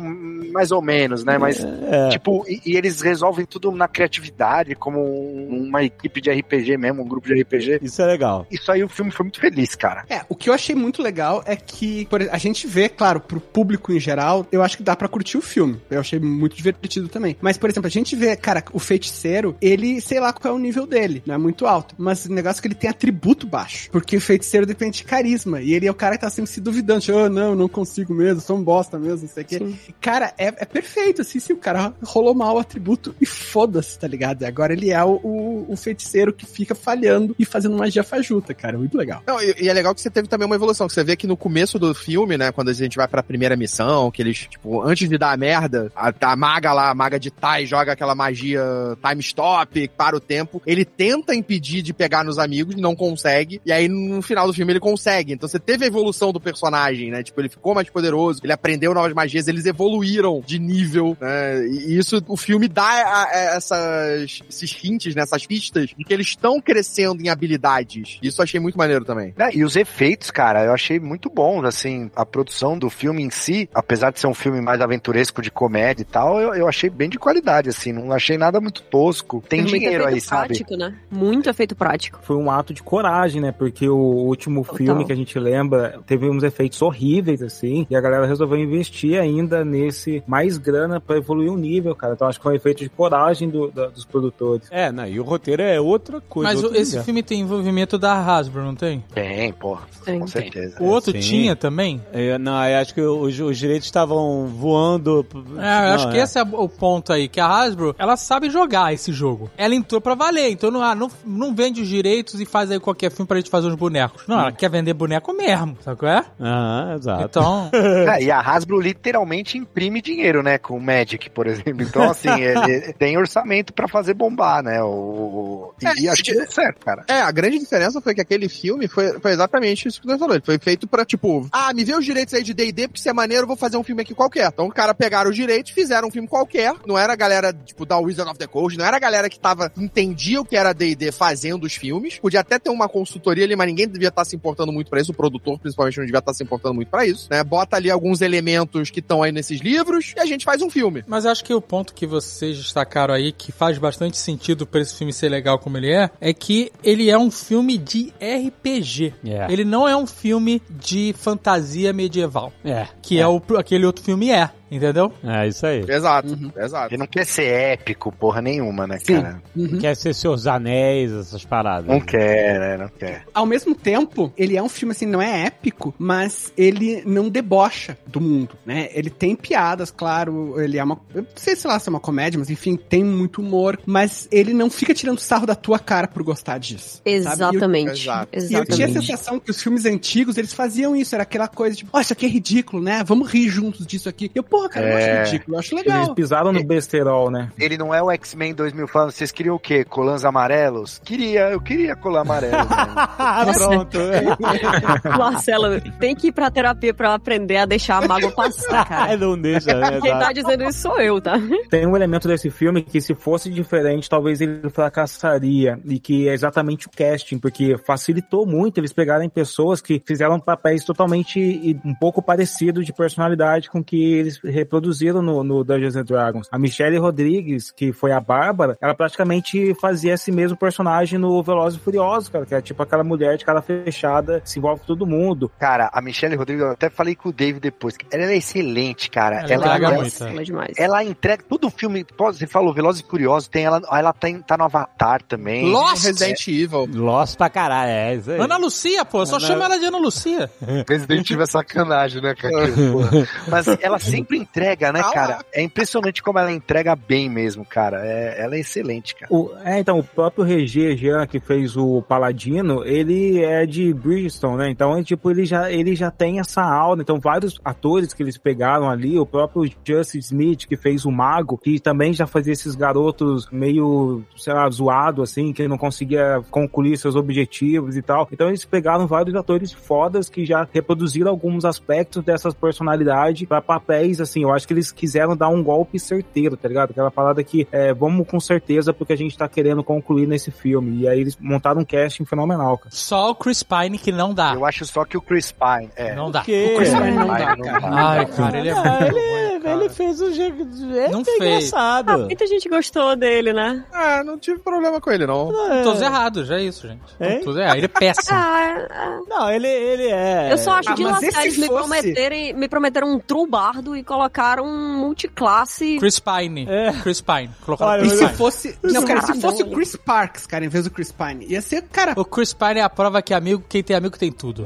Speaker 3: mais ou menos, né? Mas,
Speaker 2: É.
Speaker 3: tipo, e, e eles resolvem tudo na criatividade, como um- uma equipe de RPG mesmo, um grupo de RPG.
Speaker 2: Isso é legal.
Speaker 3: Isso aí o filme foi muito feliz, cara.
Speaker 6: É, o que eu achei muito legal é que por exemplo, a gente vê, claro, pro público em geral, eu acho que dá pra curtir o filme. Eu achei muito divertido também. Mas, por exemplo, a gente vê, cara, o feiticeiro, ele, sei lá qual é o nível dele, não é muito alto. Mas o negócio é que ele tem atributo baixo. Porque o feiticeiro depende de carisma. E ele é o cara que tá sempre se duvidando. Tipo, oh, não, não consigo mesmo, sou um bosta mesmo, não sei o quê. Cara, é, é perfeito, assim, se o cara rolou mal o atributo e foda-se, tá ligado? Agora ele é o, o, o feiticeiro que fica falhando e fazendo magia fajuta, cara. Muito legal.
Speaker 4: Não, e, e é legal que você teve também uma evolução, que você vê que no começo do filme, né, quando a gente vai pra primeira missão, que eles, tipo, antes de dar a merda, a, a maga lá, a maga de Tai, joga aquela magia time stop, para o tempo, ele tenta impedir de pegar nos amigos, não consegue, e aí no final do filme ele consegue. Então você teve a evolução do personagem, né, tipo, ele ficou mais poderoso, ele aprendeu novas magias, eles evoluíram de nível, né, e isso, o filme dá a- a- essas, esses hints, né, essas pistas, de que eles estão crescendo em habilidades. Isso eu achei muito maneiro também.
Speaker 3: É, e os efeitos, cara, eu achei muito bons, assim, a produção do filme em si, apesar de ser um filme mais aventuresco de comédia e tal, eu, eu achei bem de qualidade, assim, não achei nada muito tosco. Tem dinheiro aí, sabe?
Speaker 5: prático, né? Muito efeito prático.
Speaker 8: Foi um ato de coragem, né? Porque o último
Speaker 5: Total.
Speaker 8: filme que a gente lembra teve uns efeitos horríveis, assim, e a galera resolveu investir ainda nesse mais grana pra evoluir o nível, cara. Então acho que foi um efeito de coragem do- da- dos produtores.
Speaker 2: É, não, e o roteiro é outra coisa.
Speaker 7: Mas esse filme tem envolvimento da Hasbro, não tem?
Speaker 3: Tem, porra,
Speaker 5: Tem.
Speaker 3: com certeza.
Speaker 7: O outro
Speaker 2: sim.
Speaker 7: tinha também?
Speaker 2: É, não, eu acho que os, os direitos estavam voando.
Speaker 7: É, eu acho que esse é o ponto aí, que a Hasbro, ela sabe jogar esse jogo. Ela entrou pra valer, então não, não, não vende os direitos e faz aí qualquer filme pra gente fazer uns bonecos. Não, ela quer vender boneco mesmo, sabe qual é?
Speaker 2: Ah, exato.
Speaker 7: Então,
Speaker 3: É, e a Hasbro literalmente imprime dinheiro, né, com o Magic, por exemplo. Então, assim, ele tem orçamento pra fazer bombar, né, o... o- E,
Speaker 4: É,
Speaker 3: acho que deu certo, cara.
Speaker 4: É, a grande diferença foi que aquele filme foi, foi exatamente isso que você falou. Ele foi feito pra, tipo, ah, me vê os direitos aí de D&D, porque se é maneiro, eu vou fazer um filme aqui qualquer. Então, o cara pegaram os direitos, fizeram um filme qualquer. Não era a galera, tipo, da Wizard of the Coast, não era a galera que tava, entendia o que era D&D fazendo os filmes. Podia até ter uma consultoria ali, mas ninguém devia estar se importando muito pra isso. O produtor, principalmente, não devia estar se importando muito pra isso, né? Bota ali alguns elementos que estão aí nesses livros e a gente faz um filme.
Speaker 7: mas eu acho que o ponto que vocês destacaram aí, que faz bastante sentido pra esse filme ser legal como ele é, é que ele é um filme de RPG.
Speaker 2: É.
Speaker 7: Ele não é um filme de fantasia medieval,
Speaker 2: É.
Speaker 7: que é, o, aquele outro filme é, entendeu?
Speaker 2: É isso aí.
Speaker 4: Exato,
Speaker 6: Uhum.
Speaker 4: exato.
Speaker 3: Ele não quer ser épico, porra nenhuma, né,
Speaker 6: Sim.
Speaker 3: cara?
Speaker 2: Quer ser seus anéis, essas paradas.
Speaker 3: Não quer, né, não quer.
Speaker 6: Ao mesmo tempo, ele é um filme assim, não é épico, mas ele não debocha do mundo, né? Ele tem piadas, claro, ele é uma, eu não sei se lá se é uma comédia, mas enfim, tem muito humor, mas ele não fica tirando sarro da tua cara por gostar disso. sabe? E eu-
Speaker 5: Exatamente.
Speaker 4: Exato.
Speaker 6: E eu tinha a
Speaker 5: Exatamente.
Speaker 6: sensação que os filmes antigos, eles faziam isso, era aquela coisa tipo, ó, isso aqui é ridículo, né? Vamos rir juntos disso aqui. Eu, pô, Porra, cara, eu
Speaker 3: É.
Speaker 6: acho ridículo, eu acho
Speaker 8: Eles
Speaker 6: legal.
Speaker 8: pisaram no besterol, né?
Speaker 3: Ele não é o X-Men 2000 falando, vocês queriam o quê? Colãs amarelos? Queria, eu queria colar amarelo. né?
Speaker 2: Ah, pronto.
Speaker 5: Marcelo, tem que ir pra terapia pra aprender a deixar a mágoa passar, cara.
Speaker 2: Ai, não deixa, né?
Speaker 5: Quem tá dizendo isso sou eu, tá?
Speaker 8: Tem um elemento desse filme que se fosse diferente, talvez ele fracassaria. E que é exatamente o casting, porque facilitou muito eles pegarem pessoas que fizeram papéis totalmente e um pouco parecidos de personalidade com que eles reproduziram no, no Dungeons and Dragons. A Michelle Rodrigues, que foi a Bárbara, ela praticamente fazia esse mesmo personagem no Velozes e Furiosos, cara, que é tipo aquela mulher de cara fechada, se envolve com todo mundo.
Speaker 3: Cara, a Michelle Rodrigues, eu até falei com o Dave depois, ela é excelente, cara.
Speaker 7: Ela
Speaker 3: Ela,
Speaker 7: entrega
Speaker 3: ela,
Speaker 7: muito.
Speaker 5: Ela é demais.
Speaker 3: ela entrega todo o filme. Você falou Velozes e Furiosos, tem ela, ela tem, tá no Avatar também.
Speaker 7: Lost!
Speaker 4: Resident Evil.
Speaker 2: Lost pra caralho, é isso aí.
Speaker 7: Ana Lucia, pô, só
Speaker 2: Ana-
Speaker 7: chamo ela de Ana Lucia.
Speaker 3: Resident Evil é sacanagem, né, cara? Mas ela sempre entrega, né, cara? É impressionante como ela entrega bem mesmo, cara. É, ela é excelente, cara.
Speaker 8: O- é, então, o próprio Regé Jean, que fez o Paladino, ele é de Bridgestone, né? Então, é, tipo, ele já, ele já tem essa aula. Então, vários atores que eles pegaram ali, o próprio Justin Smith, que fez o Mago, que também já fazia esses garotos meio, sei lá, zoado, assim, que não conseguia concluir seus objetivos e tal. Então, eles pegaram vários atores fodas que já reproduziram alguns aspectos dessas personalidades pra papéis, assim. Eu acho que eles quiseram dar um golpe certeiro, tá ligado? Aquela parada que é, vamos com certeza porque a gente tá querendo concluir nesse filme. E aí eles montaram um casting fenomenal, cara.
Speaker 7: Só o Chris Pine que não dá.
Speaker 3: Eu acho só que o Chris Pine. É.
Speaker 7: Não dá.
Speaker 2: Que?
Speaker 6: Chris Pine não dá,
Speaker 3: não
Speaker 6: cara.
Speaker 3: dá.
Speaker 7: Ai, cara, ele é
Speaker 2: Ah,
Speaker 7: muito
Speaker 2: ele,
Speaker 7: ruim, cara.
Speaker 2: ele fez um jeito. É
Speaker 7: Não
Speaker 2: bem
Speaker 7: fez.
Speaker 2: engraçado.
Speaker 5: Ah, muita gente gostou dele, né?
Speaker 4: Ah, não tive problema com ele, não.
Speaker 2: É.
Speaker 7: Todos errados, é isso, gente. Todos errados. Ele é péssimo.
Speaker 5: Ah,
Speaker 2: Não, ele, ele é.
Speaker 5: eu só acho
Speaker 6: Ah,
Speaker 5: de eles me,
Speaker 6: fosse-
Speaker 5: prometerem, me prometeram um true bardo e colocaram um multiclasse.
Speaker 7: Chris Pine.
Speaker 2: É.
Speaker 7: Chris Pine. Colocaram
Speaker 2: Olha,
Speaker 6: E
Speaker 7: Chris
Speaker 6: se
Speaker 7: Pine.
Speaker 6: fosse. Não, cara, se
Speaker 5: Ah,
Speaker 6: fosse o Chris Parks, cara, em vez do Chris Pine, ia ser, cara.
Speaker 7: O Chris Pine é a prova que amigo, quem tem amigo tem tudo.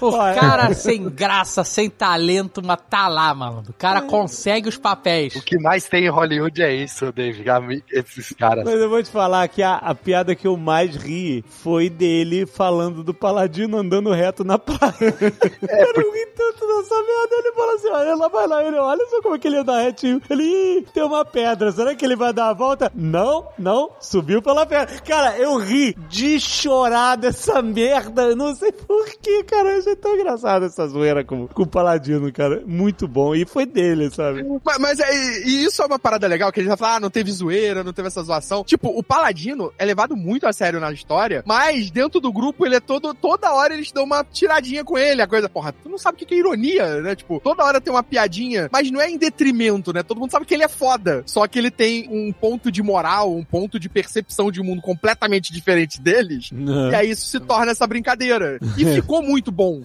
Speaker 7: O
Speaker 2: Olha.
Speaker 7: cara sem graça, sem talento, mas tá lá, mano. O cara consegue os papéis.
Speaker 3: O que mais tem em Hollywood é isso, Dave. Ami- Esses caras.
Speaker 2: Mas eu vou te falar que a, a piada que eu mais ri foi dele falando do Paladino andando reto na praia.
Speaker 3: É,
Speaker 2: eu não ri tanto nessa merda. Ele fala assim: olha, lá vai lá. Ele, olha só como é que ele anda retinho. Ele, tem uma pedra. Será que ele vai dar a volta? Não, não. Subiu pela pedra. Cara, eu ri de chorar dessa merda. Eu não sei porquê, cara. Achei tão engraçado essa zoeira com, com o Paladino, cara. Muito bom. E foi dele, sabe?
Speaker 4: Mas, mas é, e isso é uma parada legal, que a gente vai falar, ah, não teve zoeira, não teve essa zoação. Tipo, o Paladino é levado muito a sério na história, mas dentro do grupo ele é todo, toda hora eles dão uma tiradinha com ele, a coisa, porra, tu não sabe o que é ironia, né? Tipo, toda hora tem uma piadinha, mas não é em detrimento, né? Todo mundo sabe que ele é foda, só que ele tem um ponto de moral, um ponto de percepção de mundo completamente diferente deles, e aí isso se torna essa brincadeira. E ficou muito bom.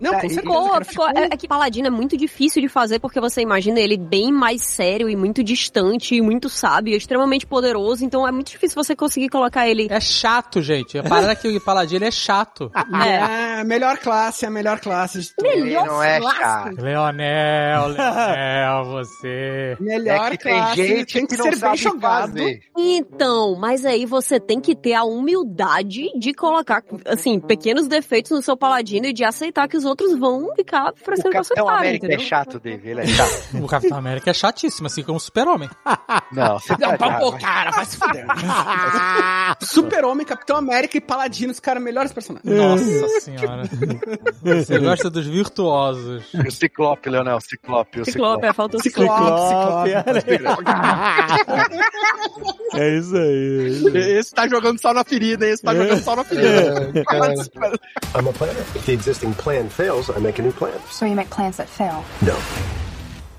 Speaker 6: Não,
Speaker 3: É,
Speaker 6: com certeza.
Speaker 5: Ficou,
Speaker 6: cara,
Speaker 5: ficou, é, é que Paladino é muito difícil de fazer porque você imagina ele bem mais sério e muito distante e muito sábio, extremamente poderoso, então é muito difícil você conseguir colocar ele.
Speaker 7: É chato, gente. A parada é que o Paladino é chato.
Speaker 6: É, a melhor classe, a melhor classe de todas.
Speaker 3: Ele não é
Speaker 5: clássico.
Speaker 3: chato.
Speaker 7: Leonel, Leonel, você.
Speaker 6: Melhor
Speaker 3: É que tem gente
Speaker 6: tem
Speaker 3: que,
Speaker 6: que,
Speaker 3: não
Speaker 6: ser bem
Speaker 3: sabe
Speaker 6: jogado.
Speaker 3: fazer.
Speaker 5: Então, mas aí você tem que ter a humildade de colocar, assim, pequenos defeitos no seu paladino e de aceitar que os outros vão ficar
Speaker 3: O
Speaker 5: parecendo que você
Speaker 3: Capitão América
Speaker 5: entendeu?
Speaker 3: é chato, Dave. Ele é chato.
Speaker 7: O Capitão América é chatíssimo, assim como o Super-Homem.
Speaker 3: Não, você
Speaker 6: Não,
Speaker 3: tá
Speaker 6: pô, cara, vai se fuder. Super-Homem, Capitão América e Paladino, os caras melhores personagens.
Speaker 7: Nossa senhora. Você gosta dos virtuosos.
Speaker 3: O Ciclope, Leonel, o Ciclope, o
Speaker 5: Ciclope,
Speaker 3: Ciclope.
Speaker 5: é, faltou o
Speaker 6: Ciclope,
Speaker 5: Ciclope.
Speaker 6: Ciclope.
Speaker 2: É isso aí.
Speaker 4: Esse tá jogando sal na ferida, esse tá jogando sal na ferida.
Speaker 12: I'm a planner. If the existing plan fails, I make a new plan.
Speaker 13: So you make plans that fail.
Speaker 12: No.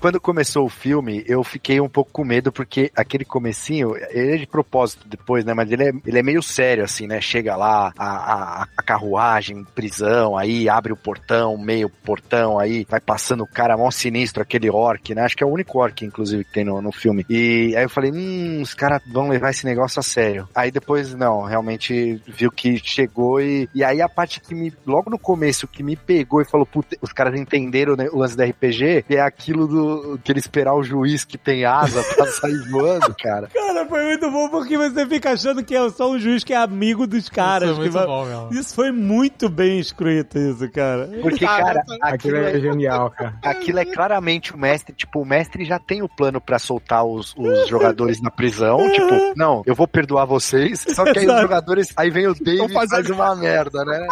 Speaker 3: Quando começou o filme, eu fiquei um pouco com medo, porque aquele comecinho, ele é de propósito depois, né? Mas ele é, ele é meio sério, assim, né? Chega lá, a, a, a carruagem, prisão, aí abre o portão, meio portão, aí vai passando o cara mó sinistro, aquele orc, né? Acho que é o único orc, inclusive, que tem no, no filme. E aí eu falei, hum, os caras vão levar esse negócio a sério. Aí depois, não, realmente viu que chegou e, e aí a parte que me, logo no começo, que me pegou e falou, puta, os caras entenderam né, o lance da RPG, é aquilo do do que ele esperar o juiz que tem asa pra sair voando, cara.
Speaker 2: Cara, foi muito bom porque você fica achando que é só um juiz que é amigo dos caras.
Speaker 7: Isso é
Speaker 2: vai-
Speaker 7: bom.
Speaker 2: Isso foi muito bem escrito, isso, cara.
Speaker 3: Porque, cara,
Speaker 8: Aquilo
Speaker 3: aquilo
Speaker 8: é
Speaker 3: é,
Speaker 8: genial, cara.
Speaker 3: aquilo é claramente o mestre. Tipo, o mestre já tem o plano pra soltar os, os jogadores na prisão. Tipo, não, eu vou perdoar vocês. Só que aí os
Speaker 2: Exato.
Speaker 3: jogadores. Aí vem o Dave e
Speaker 4: fazendo-
Speaker 3: faz uma merda, né?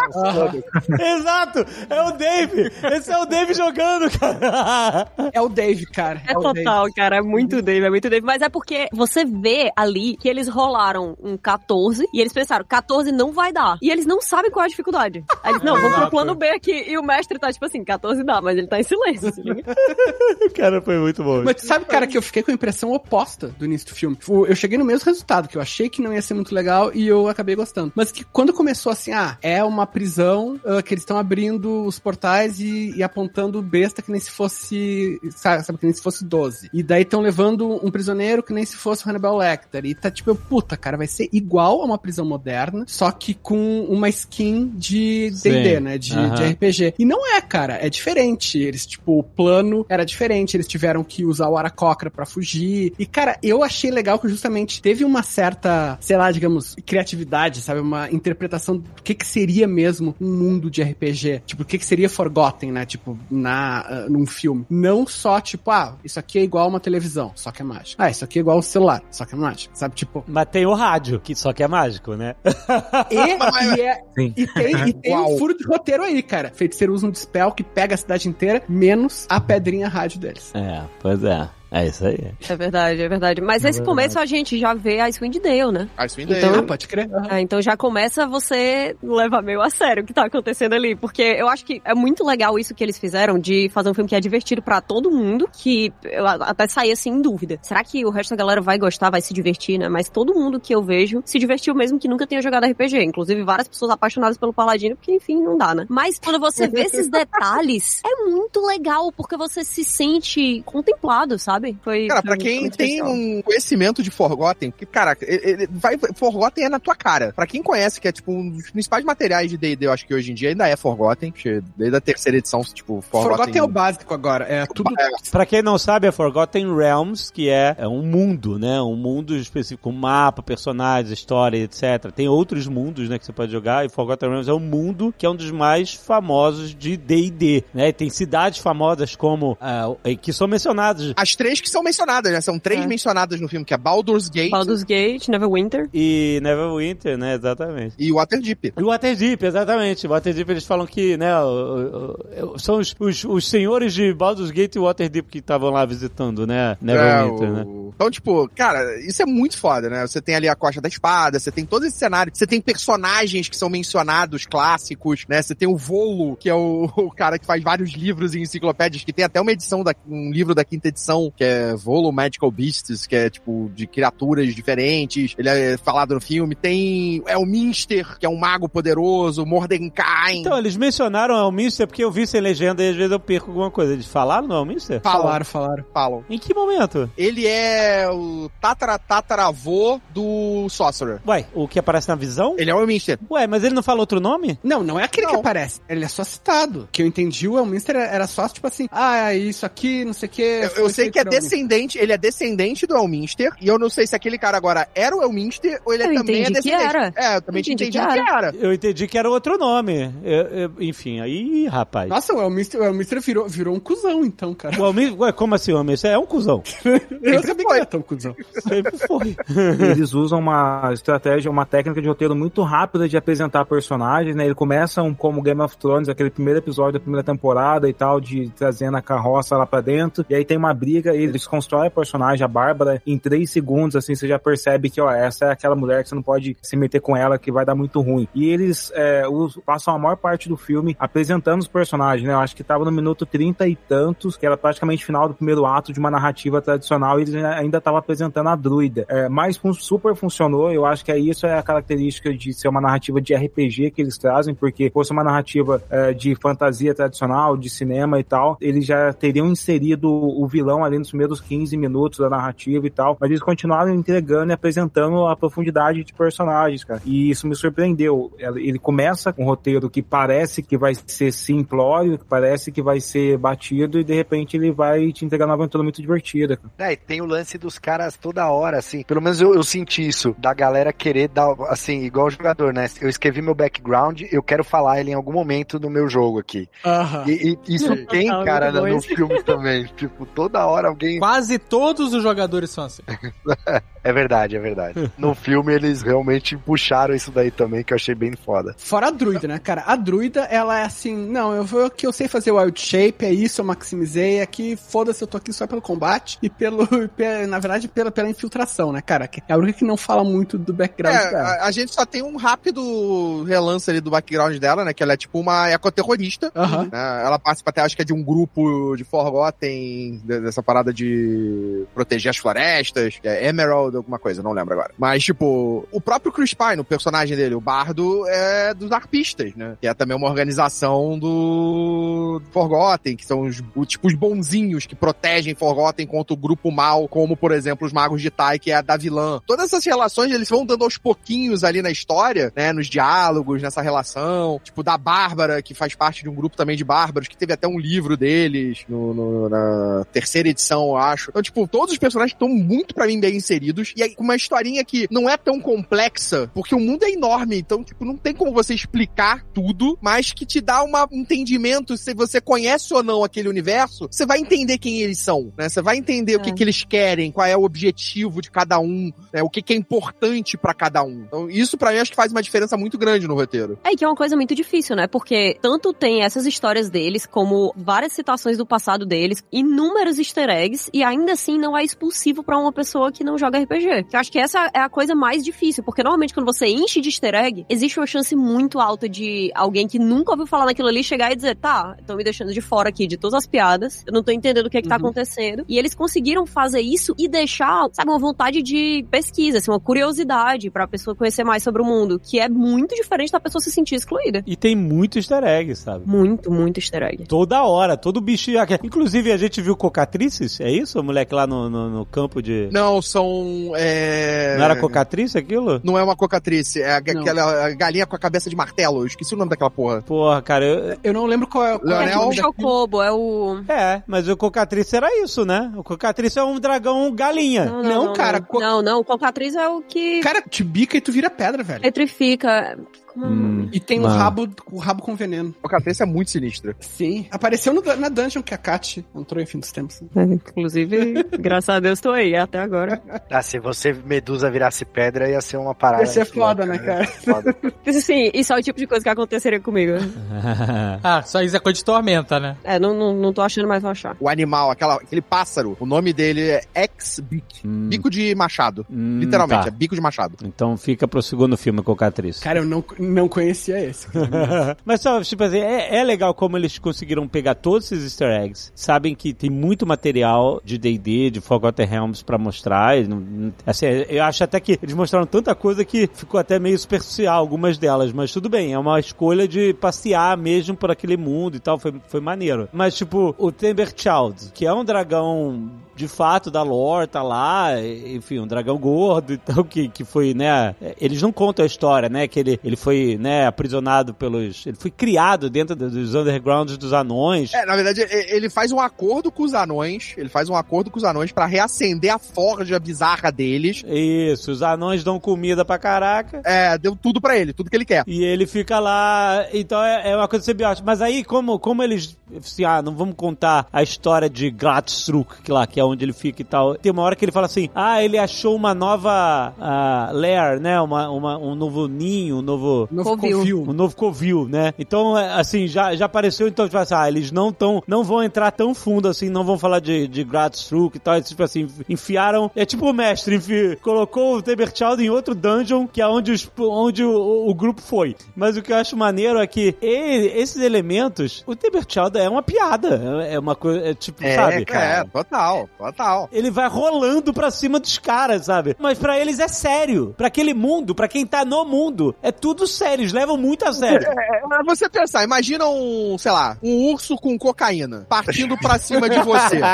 Speaker 2: Exato! É o Dave! Esse é o Dave jogando, cara!
Speaker 6: É o Dave, cara.
Speaker 5: É
Speaker 6: o
Speaker 5: total,
Speaker 6: Dave.
Speaker 5: cara. É muito Dave, é muito Dave. Mas é porque você vê ali que eles rolaram um 14 e eles pensaram, 14 não vai dar. E eles não sabem qual é a dificuldade. Aí eles, não, vamos pro plano B aqui. E o mestre tá tipo assim, 14 dá, mas ele tá em silêncio. liga?
Speaker 2: cara, foi muito bom.
Speaker 6: Mas sabe, cara, que eu fiquei com a impressão oposta do início do filme. Tipo, Eu cheguei no mesmo resultado, que eu achei que não ia ser muito legal e eu acabei gostando. Mas que quando começou assim, ah, é uma prisão ah, que eles estão abrindo os portais e, e apontando besta que nem se fosse, sabe, sabe, que nem se fosse 12. E daí estão levando um prisioneiro que nem se fosse o Hannibal Lecter. E tá tipo, puta, cara, vai ser igual a uma prisão moderna, só que com uma skin de D&D, né, de, de RPG. E não é, cara, é diferente. Eles, tipo, o plano era diferente, eles tiveram que usar o Aracocra pra fugir. E, cara, eu achei legal que justamente teve uma certa, sei lá, digamos, criatividade, sabe? Uma interpretação do que que seria mesmo um mundo de RPG. Tipo, o que que seria Forgotten, né? Tipo, na, ah, num filme. Não só, tipo, ah, isso aqui é igual a uma televisão, só que é mágico. Ah, isso aqui é igual ao celular, só que é mágico. Sabe, tipo...
Speaker 2: Mas tem o rádio, que só que é mágico, né?
Speaker 6: E, e, é, e tem, e tem
Speaker 4: Uau.
Speaker 6: um furo de roteiro aí, cara. Feiticeiro usa um dispel que pega a cidade inteira, menos a pedrinha rádio deles.
Speaker 2: É, pois é. É isso aí.
Speaker 5: É verdade, é verdade. Mas nesse começo a gente já vê a Swing Dale, né?
Speaker 4: Isso me
Speaker 5: Então-
Speaker 4: deu.
Speaker 6: Ah, pode crer. Aham.
Speaker 5: Ah, então já começa você levar meio a sério o que tá acontecendo ali. Porque eu acho que é muito legal isso que eles fizeram de fazer um filme que é divertido pra todo mundo, que eu a- até saí assim em dúvida. Será que o resto da galera vai gostar, vai se divertir, né? Mas todo mundo que eu vejo se divertiu mesmo que nunca tenha jogado RPG. Inclusive várias pessoas apaixonadas pelo Paladino, porque enfim, não dá, né? Mas quando você vê esses detalhes, é muito legal, porque você se sente contemplado, sabe? Foi.
Speaker 4: Cara, pra quem
Speaker 5: muito
Speaker 4: tem
Speaker 5: especial.
Speaker 4: um conhecimento de Forgotten, que, cara, ele, vai, Forgotten é na tua cara. Pra quem conhece, que é, tipo, um dos principais materiais de D&D, eu acho que hoje em dia ainda é Forgotten, desde a terceira edição, tipo, Forgotten...
Speaker 6: Forgotten é o básico agora. É tudo.
Speaker 2: Pra quem não sabe, é Forgotten Realms, que é, é um mundo, né? Um mundo específico, um mapa, personagens, história, etc. Tem outros mundos, né, que você pode jogar, e Forgotten Realms é um mundo que é um dos mais famosos de D&D, né? Tem cidades famosas como, ah, que são mencionadas
Speaker 4: As três que são mencionadas, né? São três
Speaker 5: É.
Speaker 4: mencionadas no filme, que é Baldur's Gate
Speaker 5: Baldur's Gate, Neverwinter.
Speaker 2: e Neverwinter, né? Exatamente.
Speaker 4: e Waterdeep.
Speaker 2: E o Waterdeep, exatamente. O Waterdeep, eles falam que, né, o- o- o- são os, os, os senhores de Baldur's Gate e Waterdeep que estavam lá visitando, né, Neverwinter,
Speaker 4: É,
Speaker 2: né.
Speaker 4: Então, tipo, cara, isso é muito foda, né? Você tem ali a Costa da Espada, você tem todo esse cenário, você tem personagens que são mencionados, clássicos, né? Você tem o Volo, que é o, o cara que faz vários livros e enciclopédias, que tem até uma edição, da, um livro da quinta edição, que é Volo Magical Beasts, que é, tipo, de criaturas diferentes. Ele é falado no filme. Tem é o Minster, que é um mago poderoso, Mordenkain.
Speaker 2: Então, eles mencionaram o Elminster porque eu vi sem legenda e às vezes eu perco alguma coisa. Eles falaram no Elminster?
Speaker 6: Falaram, falaram.
Speaker 4: falam.
Speaker 2: Em que momento?
Speaker 4: Ele é o tatara tataravô do Sorcerer.
Speaker 2: Ué, o que aparece na visão?
Speaker 4: Ele é o Minster.
Speaker 2: Ué, mas ele não fala outro nome?
Speaker 6: Não, não é aquele que
Speaker 4: Não.
Speaker 6: aparece. Ele é só citado. O que eu entendi, o Elminster era só, tipo assim, ah, isso aqui, não sei o que.
Speaker 4: Eu, eu sei que é descendente, ele é descendente do Elminster, e eu não sei se aquele cara agora era o Elminster ou ele
Speaker 5: Eu
Speaker 4: também é
Speaker 5: entendi que
Speaker 4: descendente.
Speaker 5: era.
Speaker 4: É, eu também
Speaker 5: Eu entendi
Speaker 4: entendido
Speaker 5: que
Speaker 4: que era.
Speaker 2: Eu entendi que era outro nome. Eu- eu- enfim, aí, rapaz.
Speaker 6: Nossa, o Elminster, o Elminster virou, virou um cuzão, então, cara.
Speaker 2: O Elminster, ué, como assim o Elminster? É um cuzão.
Speaker 6: Eu sabia que era tão cuzão.
Speaker 2: Sempre foi.
Speaker 8: Eles usam uma estratégia, uma técnica de roteiro muito rápida de apresentar personagens, né? Eles começam como Game of Thrones, aquele primeiro episódio da primeira temporada e tal, de trazendo a carroça lá pra dentro. E aí tem uma briga, eles constroem a personagem, a Bárbara, em três segundos, assim, você já percebe que, ó, essa é aquela mulher que você não pode se meter com ela, que vai dar muito ruim. E eles é, passam a maior parte do filme apresentando os personagens, né? Eu acho que tava no minuto trinta e tantos, que era praticamente final do primeiro ato de uma narrativa tradicional, e eles ainda estavam apresentando a druida. É, mas super funcionou, eu acho que é isso é a característica de ser uma narrativa de RPG que eles trazem, porque fosse uma narrativa é, de fantasia tradicional, de cinema e tal, eles já teriam inserido o vilão ali no nos primeiros 15 minutos da narrativa e tal, mas eles continuaram entregando e apresentando a profundidade de personagens, cara. E isso me surpreendeu. Ele começa com um roteiro que parece que vai ser simplório, que parece que vai ser batido, e de repente ele vai te entregar uma aventura muito divertida. Cara.
Speaker 3: É, e tem o lance dos caras toda hora, assim. Pelo menos eu, eu senti isso, da galera querer dar, assim, igual o jogador, né? Eu escrevi meu background, eu quero falar ele em algum momento do meu jogo aqui.
Speaker 6: Aham.
Speaker 3: E, e isso tem, cara, no
Speaker 5: isso.
Speaker 3: filme também. Tipo, toda hora alguém.
Speaker 7: Quase todos os jogadores são assim.
Speaker 3: É verdade, é verdade. No filme eles realmente puxaram isso daí também, que eu achei bem foda.
Speaker 6: Fora a druida, né, cara? A druida, ela é assim, não, eu vou que eu sei fazer wild shape, é isso, eu maximizei, aqui, foda-se, eu tô aqui só pelo combate e pelo, pe- na verdade, pela, pela infiltração, né, cara? Que É a única que não fala muito do background
Speaker 4: É,
Speaker 6: dela.
Speaker 4: a, a gente só tem um rápido relance ali do background dela, né? Que ela é tipo uma ecoterrorista.
Speaker 6: Aham.
Speaker 4: né, Ela participa até, acho que é de um grupo de Forgotten, de- dessa parada de proteger as florestas, é Emerald, alguma coisa, não lembro agora. Mas, tipo, o próprio Chris Pine, o personagem dele, o bardo, é dos arpistas, né? Que é também uma organização do Forgotten, que são os, tipo, os bonzinhos que protegem Forgotten contra o grupo mal, como, por exemplo, os Magos de Tai, que é a da vilã. Todas essas relações, eles vão dando aos pouquinhos ali na história, né? Nos diálogos, nessa relação. Tipo, da Bárbara, que faz parte de um grupo também de bárbaros, que teve até um livro deles no, no- na terceira edição, eu acho. Então, tipo, todos os personagens estão muito, pra mim, bem inseridos. E aí, com uma historinha que não é tão complexa, porque o mundo é enorme, então, tipo, não tem como você explicar tudo, mas que te dá uma- um entendimento, se você conhece ou não aquele universo, você vai entender quem eles são, né? Você vai entender o que,
Speaker 5: É.
Speaker 4: que eles querem, qual é o objetivo de cada um, né? O que, que é importante pra cada um. Então, isso pra mim acho que faz uma diferença muito grande no roteiro.
Speaker 5: É, que é uma coisa muito difícil, né? Porque tanto tem essas histórias deles, como várias citações do passado deles, inúmeros easter eggs, e ainda assim não é expulsivo pra uma pessoa que não joga RPG. Que eu acho que essa é a coisa mais difícil, porque normalmente quando você enche de easter egg, existe uma chance muito alta de alguém que nunca ouviu falar naquilo ali chegar e dizer, tá, estão me deixando de fora aqui de todas as piadas, eu não tô entendendo o que, é que tá
Speaker 6: Uhum.
Speaker 5: acontecendo. E eles conseguiram fazer isso e deixar, sabe, uma vontade de pesquisa, assim, uma curiosidade pra pessoa conhecer mais sobre o mundo, que é muito diferente da pessoa se sentir excluída.
Speaker 2: E tem muito easter egg, sabe?
Speaker 5: Muito, muito easter egg.
Speaker 2: Toda hora, todo bicho. Inclusive, a gente viu cocatrices, é isso? O moleque lá no, no, no campo de.
Speaker 4: Não, são. É...
Speaker 2: Não era cocatriz aquilo?
Speaker 4: Não é uma cocatrice, é a-
Speaker 6: Não.
Speaker 4: aquela galinha com a cabeça de martelo. Eu esqueci o nome daquela porra.
Speaker 2: Porra, cara, eu...
Speaker 6: Eu não lembro qual é, qual
Speaker 5: É
Speaker 6: é o
Speaker 5: o. Chocobo, é o...
Speaker 2: É, mas o cocatriz era isso, né? O cocatriz é um dragão galinha.
Speaker 6: Não, cara, co-
Speaker 5: Não, não, o cocatriz é o que
Speaker 6: Cara, te bica e tu vira pedra, velho.
Speaker 5: petrifica. O?
Speaker 2: Hum,
Speaker 6: E tem o rabo, o rabo com veneno.
Speaker 4: A cabeça é muito sinistra.
Speaker 6: Sim. Apareceu no, na dungeon que a Kat entrou em fim dos tempos.
Speaker 5: É, Inclusive, graças a Deus tô aí até agora.
Speaker 3: Ah, se você Medusa virasse pedra, ia ser uma parada.
Speaker 6: Ia ser foda,
Speaker 3: louca,
Speaker 6: né, cara?
Speaker 3: Foda.
Speaker 5: Sim, isso é o tipo de coisa que aconteceria comigo.
Speaker 7: Ah, só isso é coisa de tormenta, né?
Speaker 5: É, não, não, não tô achando, mas vou achar.
Speaker 4: O animal, aquela, aquele pássaro, o nome dele é X-Beak.
Speaker 2: Hum,
Speaker 4: Bico de machado.
Speaker 2: hum,
Speaker 4: Literalmente,
Speaker 2: tá.
Speaker 4: é bico de machado.
Speaker 2: Então fica pro segundo filme, cocatriz.
Speaker 6: Cara, eu não, não conhecia esse.
Speaker 2: Mas só, tipo assim, é, é legal como eles conseguiram pegar todos esses easter eggs. Sabem que tem muito material de D&D, de Forgotten Realms pra mostrar. e assim, eu acho até que eles mostraram tanta coisa que ficou até meio superficial algumas delas. Mas tudo bem, é uma escolha de passear mesmo por aquele mundo e tal. Foi, foi maneiro. Mas, tipo, o Timber Child, que é um dragão de fato da lore, tá lá, e- enfim, um dragão gordo, então, que, que foi, né, eles não contam a história, né, que ele, ele foi, né, aprisionado pelos, ele foi criado dentro do- dos undergrounds dos anões,
Speaker 4: É, na verdade, ele faz um acordo com os anões. Ele faz um acordo com os anões pra reacender a forja bizarra deles.
Speaker 2: isso, os anões dão comida pra caraca,
Speaker 4: É, deu tudo pra ele, tudo que ele quer.
Speaker 2: e ele fica lá, então é, é uma coisa sembiótica, mas aí, como, como eles, assim, ah, não vamos contar a história de Gratstruk, que lá, que é onde ele fica e tal, tem uma hora que ele fala assim, ah, ele achou uma nova ah, lair, né, uma, uma, um novo ninho, um novo...
Speaker 6: Novo
Speaker 5: Covil.
Speaker 6: covil.
Speaker 2: um novo covil, né? Então, é, assim, já, já apareceu, então, tipo assim, ah, eles não tão, não vão entrar tão fundo assim, não vão falar de, de Gradstruk e tal, é tipo assim, enfiaram, é tipo o mestre, enfi, colocou o Teberchild em outro dungeon, que é onde, os, onde o, o grupo foi. Mas o que eu acho maneiro é que ele- esses elementos, o Teberchild é uma piada, é uma coisa, é tipo,
Speaker 3: É,
Speaker 2: sabe?
Speaker 4: É, total, total.
Speaker 2: Ele vai rolando pra cima dos caras, sabe? Mas pra eles é sério. Pra aquele mundo, pra quem tá no mundo, é tudo sério, eles levam muito a sério.
Speaker 4: É, é você pensar, imagina um, sei lá, um urso com cocaína partindo pra cima de você.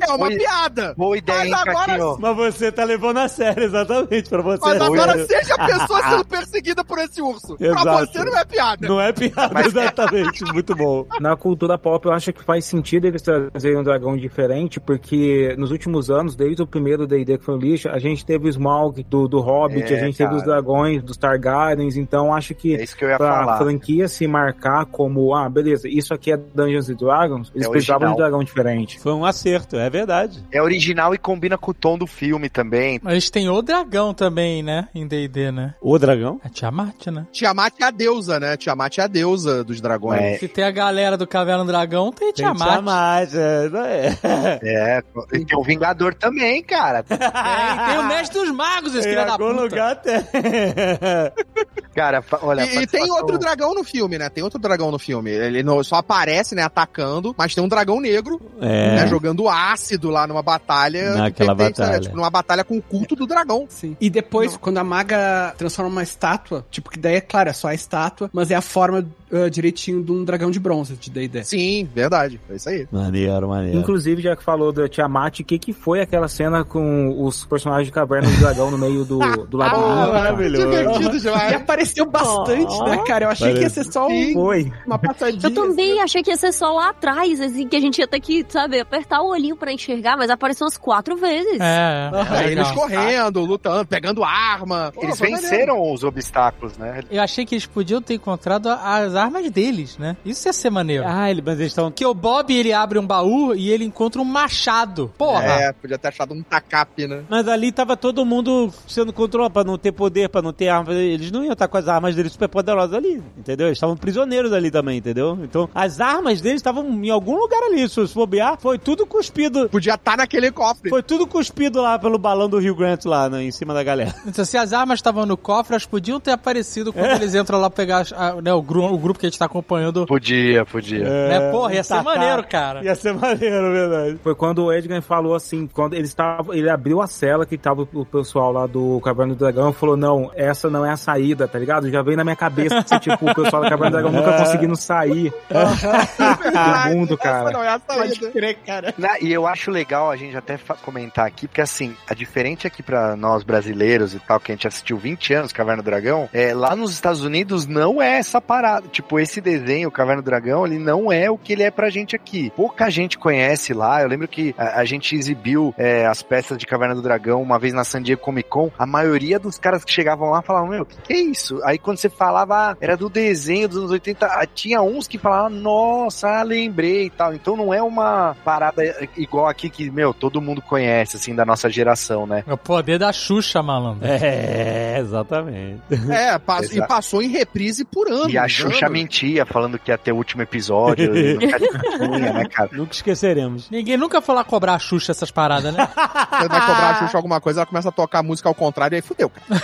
Speaker 4: É uma piada.
Speaker 3: Boa ideia, hein,
Speaker 4: Mas agora-
Speaker 3: Caquinho?
Speaker 2: Mas você tá levando a sério, exatamente, pra você.
Speaker 4: Mas agora
Speaker 2: sério.
Speaker 4: seja a pessoa sendo perseguida por esse urso. Pra
Speaker 2: Exato.
Speaker 4: você não é piada.
Speaker 2: Não é piada, exatamente. Muito bom.
Speaker 8: Na cultura pop, eu acho que faz sentido eles trazerem um dragão diferente, porque nos últimos anos, desde o primeiro D&D que foi um lixo, a gente teve o Smaug do, do Hobbit,
Speaker 3: É,
Speaker 8: a gente teve os
Speaker 3: cara.
Speaker 8: dragões dos Targaryens, então acho que
Speaker 3: É isso que eu ia
Speaker 8: pra
Speaker 3: falar.
Speaker 8: franquia se marcar como, ah, beleza, isso aqui é Dungeons and Dragons, eles
Speaker 3: É
Speaker 8: precisavam de um
Speaker 3: original.
Speaker 8: dragão diferente.
Speaker 2: Foi um acerto, é verdade.
Speaker 3: É original e combina com o tom do filme também.
Speaker 7: Mas tem o dragão também, né? Em D&D, né?
Speaker 2: O dragão?
Speaker 7: A Tiamat, né?
Speaker 4: Tiamat é a deusa, né? Tiamat é a deusa dos dragões.
Speaker 3: É.
Speaker 7: Se tem a galera do Caverna do Dragão, tem
Speaker 2: Tem
Speaker 7: Tiamat.
Speaker 2: Tiamat, é, é.
Speaker 3: É, e tem o Vingador também, cara.
Speaker 7: Tem, tem o Mestre dos Magos, esse filho da
Speaker 2: algum
Speaker 7: puta.
Speaker 2: lugar tem.
Speaker 3: Cara, olha.
Speaker 4: E, e tem outro dragão no filme, né? Tem outro dragão no filme. Ele não- só aparece, né, atacando, mas tem um dragão negro,
Speaker 2: É.
Speaker 4: né, jogando ácido lá numa batalha.
Speaker 2: Naquela
Speaker 4: que tem-
Speaker 2: batalha.
Speaker 4: Tipo, numa batalha com o culto do dragão.
Speaker 6: Sim. E depois, quando a maga transforma uma estátua, tipo, que daí é claro, é só a estátua, mas é a forma ah, direitinho de um dragão de bronze de D&D.
Speaker 4: Sim, verdade. É isso aí.
Speaker 2: Maneiro, maneiro.
Speaker 8: Inclusive, já que falou da Tiamat, o que, que foi aquela cena com os personagens de Caverna do Dragão no meio do, do labirinto? cara?
Speaker 2: maravilhoso.
Speaker 4: Divertido
Speaker 6: E
Speaker 4: demais.
Speaker 6: apareceu bastante, né, cara? Eu achei que ia ser só um-
Speaker 8: Foi.
Speaker 6: uma passadinha.
Speaker 5: Eu também achei que ia ser só lá atrás, assim, que a gente ia ter que, sabe, apertar o olhinho pra enxergar, mas apareceu umas quatro vezes.
Speaker 7: É, é,
Speaker 4: Aí eles correndo, lutando, pegando arma. Pô,
Speaker 3: Eles
Speaker 4: foi maneiro.
Speaker 3: venceram os obstáculos, né?
Speaker 7: Eu achei que eles podiam ter encontrado as armas deles, né? Isso ia ser maneiro.
Speaker 2: Ah, ele, mas eles estão.
Speaker 7: Porque o Bob, ele abre um baú e ele encontra um machado. Porra!
Speaker 4: É, podia ter achado um tacape, né?
Speaker 2: Mas ali tava todo mundo sendo controlado pra não ter poder, pra não ter arma. Eles não iam estar com as armas deles super poderosas ali, entendeu? Eles estavam prisioneiros ali também, entendeu? Então, as armas deles estavam em algum lugar ali. Se se bobear, foi tudo cuspido.
Speaker 4: Podia estar naquele cofre.
Speaker 2: Foi tudo cuspido lá pelo balão do Rio Grant lá, né, em cima da galera.
Speaker 7: Então, se as armas estavam no cofre, elas podiam ter aparecido quando eles entram lá pegar as- a- né, o, gru- o grupo que a gente tá acompanhando.
Speaker 3: Podia, podia.
Speaker 7: Né? Porra, ia ser maneiro, cara.
Speaker 2: Ia ser maneiro, verdade.
Speaker 8: Foi quando o Edgar falou assim, quando ele estava, ele abriu a cela que tava o pessoal lá do Caverna do Dragão e falou, não, essa não é a saída, tá ligado? Já veio na minha cabeça que, tipo, o pessoal da Caverna do Dragão nunca conseguindo sair do mundo, cara.
Speaker 4: Não, é a saída.
Speaker 6: crer, cara.
Speaker 3: Na- e eu acho legal a gente até comentar aqui, porque assim, a diferente aqui pra nós brasileiros e tal, que a gente assistiu 20 anos Caverna do Dragão, é, lá nos Estados Unidos não é essa parada. Tipo, esse desenho, Caverna do Dragão, ele não é o que ele é pra gente aqui. Pouca gente conhece lá. Eu lembro que a, a gente exibiu é, as peças de Caverna do Dragão uma vez na San Diego Comic Con. A maioria dos caras que chegavam lá falavam, meu, o que, que é isso? Aí quando você falava, ah, era do desenho dos anos 80, ah, tinha uns que falavam, nossa, ah, lembrei e tal. Então não é uma parada igual aqui que, meu, todo mundo conhece, assim, da nossa geração, né?
Speaker 7: É o poder da Xuxa, malandro.
Speaker 2: É, exatamente.
Speaker 4: É, pass- e passou em reprise por anos.
Speaker 3: E a Xuxa
Speaker 4: anos.
Speaker 3: Mentia, falando que ia ter o último episódio, nunca tinha, né, cara?
Speaker 2: Nunca esqueceremos.
Speaker 7: Ninguém nunca foi lá cobrar a Xuxa essas paradas, né?
Speaker 4: Você vai cobrar a Xuxa alguma coisa, ela começa a tocar a música ao contrário e aí fudeu, cara.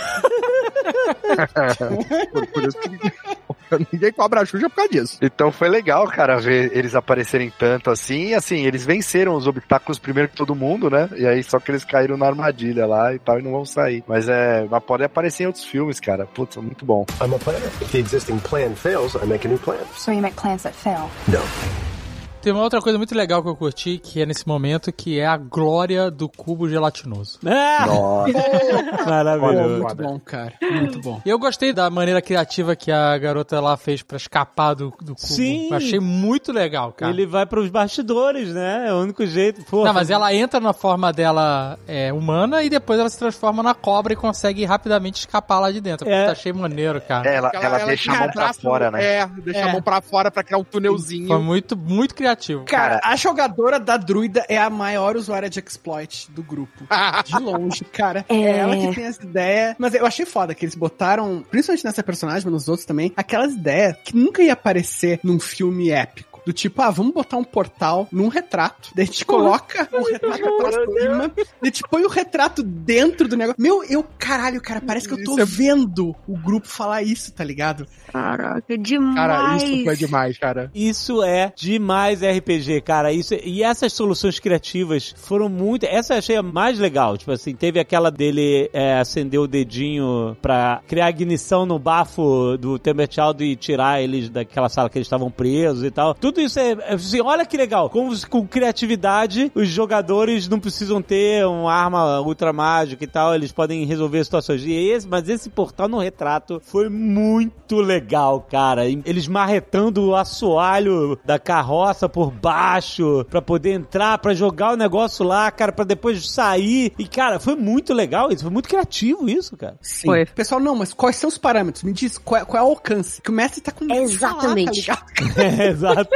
Speaker 4: por, por isso que ninguém, cobra a Xuxa por causa disso.
Speaker 3: Então foi legal, cara, ver eles aparecerem tanto assim. E assim, eles venceram os obstáculos primeiro que todo mundo, né? E aí só que eles caíram na armadilha lá e tal e não vão sair. Mas é, mas pode aparecer em outros filmes, cara. Putz, muito bom.
Speaker 12: I'm a planner. If the existing plan fails, I make a new plan.
Speaker 13: So you make plans that fail.
Speaker 12: No.
Speaker 7: Tem uma outra coisa muito legal que eu curti, que é nesse momento, que é a glória do cubo gelatinoso.
Speaker 3: Nossa.
Speaker 6: Pô,
Speaker 2: Maravilhoso.
Speaker 6: muito bom, cara. Muito bom.
Speaker 7: E eu gostei da maneira criativa que a garota lá fez pra escapar do, do cubo.
Speaker 2: Sim.
Speaker 7: Eu achei muito legal, cara.
Speaker 2: Ele vai pros bastidores, né? É o único jeito. Porra.
Speaker 7: Não, mas ela entra na forma dela é, humana e depois ela se transforma na cobra e consegue rapidamente escapar lá de dentro.
Speaker 2: É.
Speaker 7: Puta, achei maneiro, cara.
Speaker 3: É, ela, ela, deixa a mão pra fora, né?
Speaker 4: É, deixa
Speaker 6: É.
Speaker 4: a mão pra fora pra criar um túnelzinho.
Speaker 7: Foi muito, muito criativo.
Speaker 6: Cara, a jogadora da druida é a maior usuária de exploit do grupo. De longe, cara. É,
Speaker 5: É.
Speaker 6: ela que tem essa ideia. Mas eu achei foda que eles botaram, principalmente nessa personagem, mas nos outros também, aquelas ideias que nunca ia aparecer num filme épico. Do tipo, ah, vamos botar um portal num retrato. Daí a gente coloca o retrato pra cima. Daí a gente põe o retrato dentro do negócio. Meu, eu, caralho, cara, parece que eu tô
Speaker 4: Isso é-
Speaker 6: vendo o grupo falar isso, tá ligado?
Speaker 5: Caraca, demais.
Speaker 4: Cara, isso foi demais, cara.
Speaker 2: Isso é demais RPG, cara. Isso e essas soluções criativas foram muito. Essa eu achei a mais legal. Tipo assim, teve aquela dele é, acender o dedinho pra criar ignição no bafo do Temberchild e tirar eles daquela sala que eles estavam presos e tal. Tudo isso é, é assim, olha que legal. Com, com criatividade, os jogadores não precisam ter uma arma ultra mágica e tal. Eles podem resolver situações. E esse, mas esse portal no retrato foi muito legal, cara. Eles marretando o assoalho da carroça por baixo pra poder entrar, pra jogar o negócio lá, cara, pra depois sair. E, cara, foi muito legal isso. Foi muito criativo isso, cara.
Speaker 6: Sim. Pessoal, não, mas quais são os parâmetros? Me diz qual é, qual é o alcance. Que o mestre tá com medo de falar,
Speaker 5: Exatamente.
Speaker 6: tá?
Speaker 2: É, exato.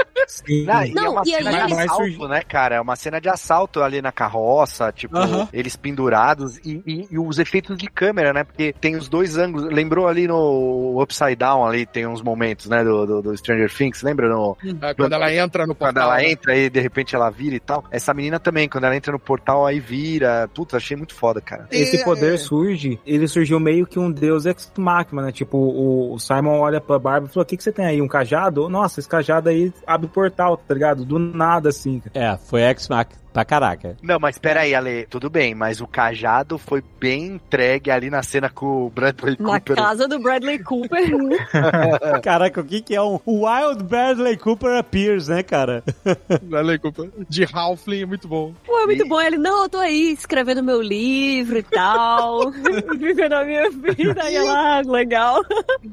Speaker 3: Não, e é
Speaker 5: Não,
Speaker 3: uma
Speaker 5: e aí
Speaker 3: cena de assalto, né, cara? É uma cena de assalto ali na carroça, tipo,
Speaker 6: Aham.
Speaker 3: eles pendurados e, e- e os efeitos de câmera, né? Porque tem os dois ângulos. Lembrou ali no Upside Down, ali tem uns momentos, né, do, do, do Stranger Things, lembra? No,
Speaker 4: É, Quando ela entra no
Speaker 3: quando
Speaker 4: portal.
Speaker 3: ela
Speaker 4: né?
Speaker 3: entra e de repente ela vira e tal. Essa menina também, quando ela entra no portal, aí vira. Puta, achei muito foda, cara.
Speaker 8: Esse
Speaker 4: É,
Speaker 8: poder
Speaker 4: é.
Speaker 8: surge, ele surgiu meio que um deus ex machina, né? Tipo, o, o Simon olha pra Barbie e falou: O que, que você tem aí? Um cajado? Nossa, esse cajado aí abre portal, tá ligado? Do nada, assim.
Speaker 2: É, foi X-Mac pra caraca.
Speaker 3: Não, mas peraí, Ale, tudo bem, mas o cajado foi bem entregue ali na cena com o Bradley
Speaker 5: Na
Speaker 3: Cooper.
Speaker 5: casa do Bradley Cooper.
Speaker 2: Caraca, o que que é um Wild Bradley Cooper appears, né, cara?
Speaker 4: Bradley Cooper. De Halfling, muito bom.
Speaker 5: Pô, é muito bom. Ele, não, eu tô aí escrevendo meu livro e tal. Vivendo a minha vida. E ah, legal.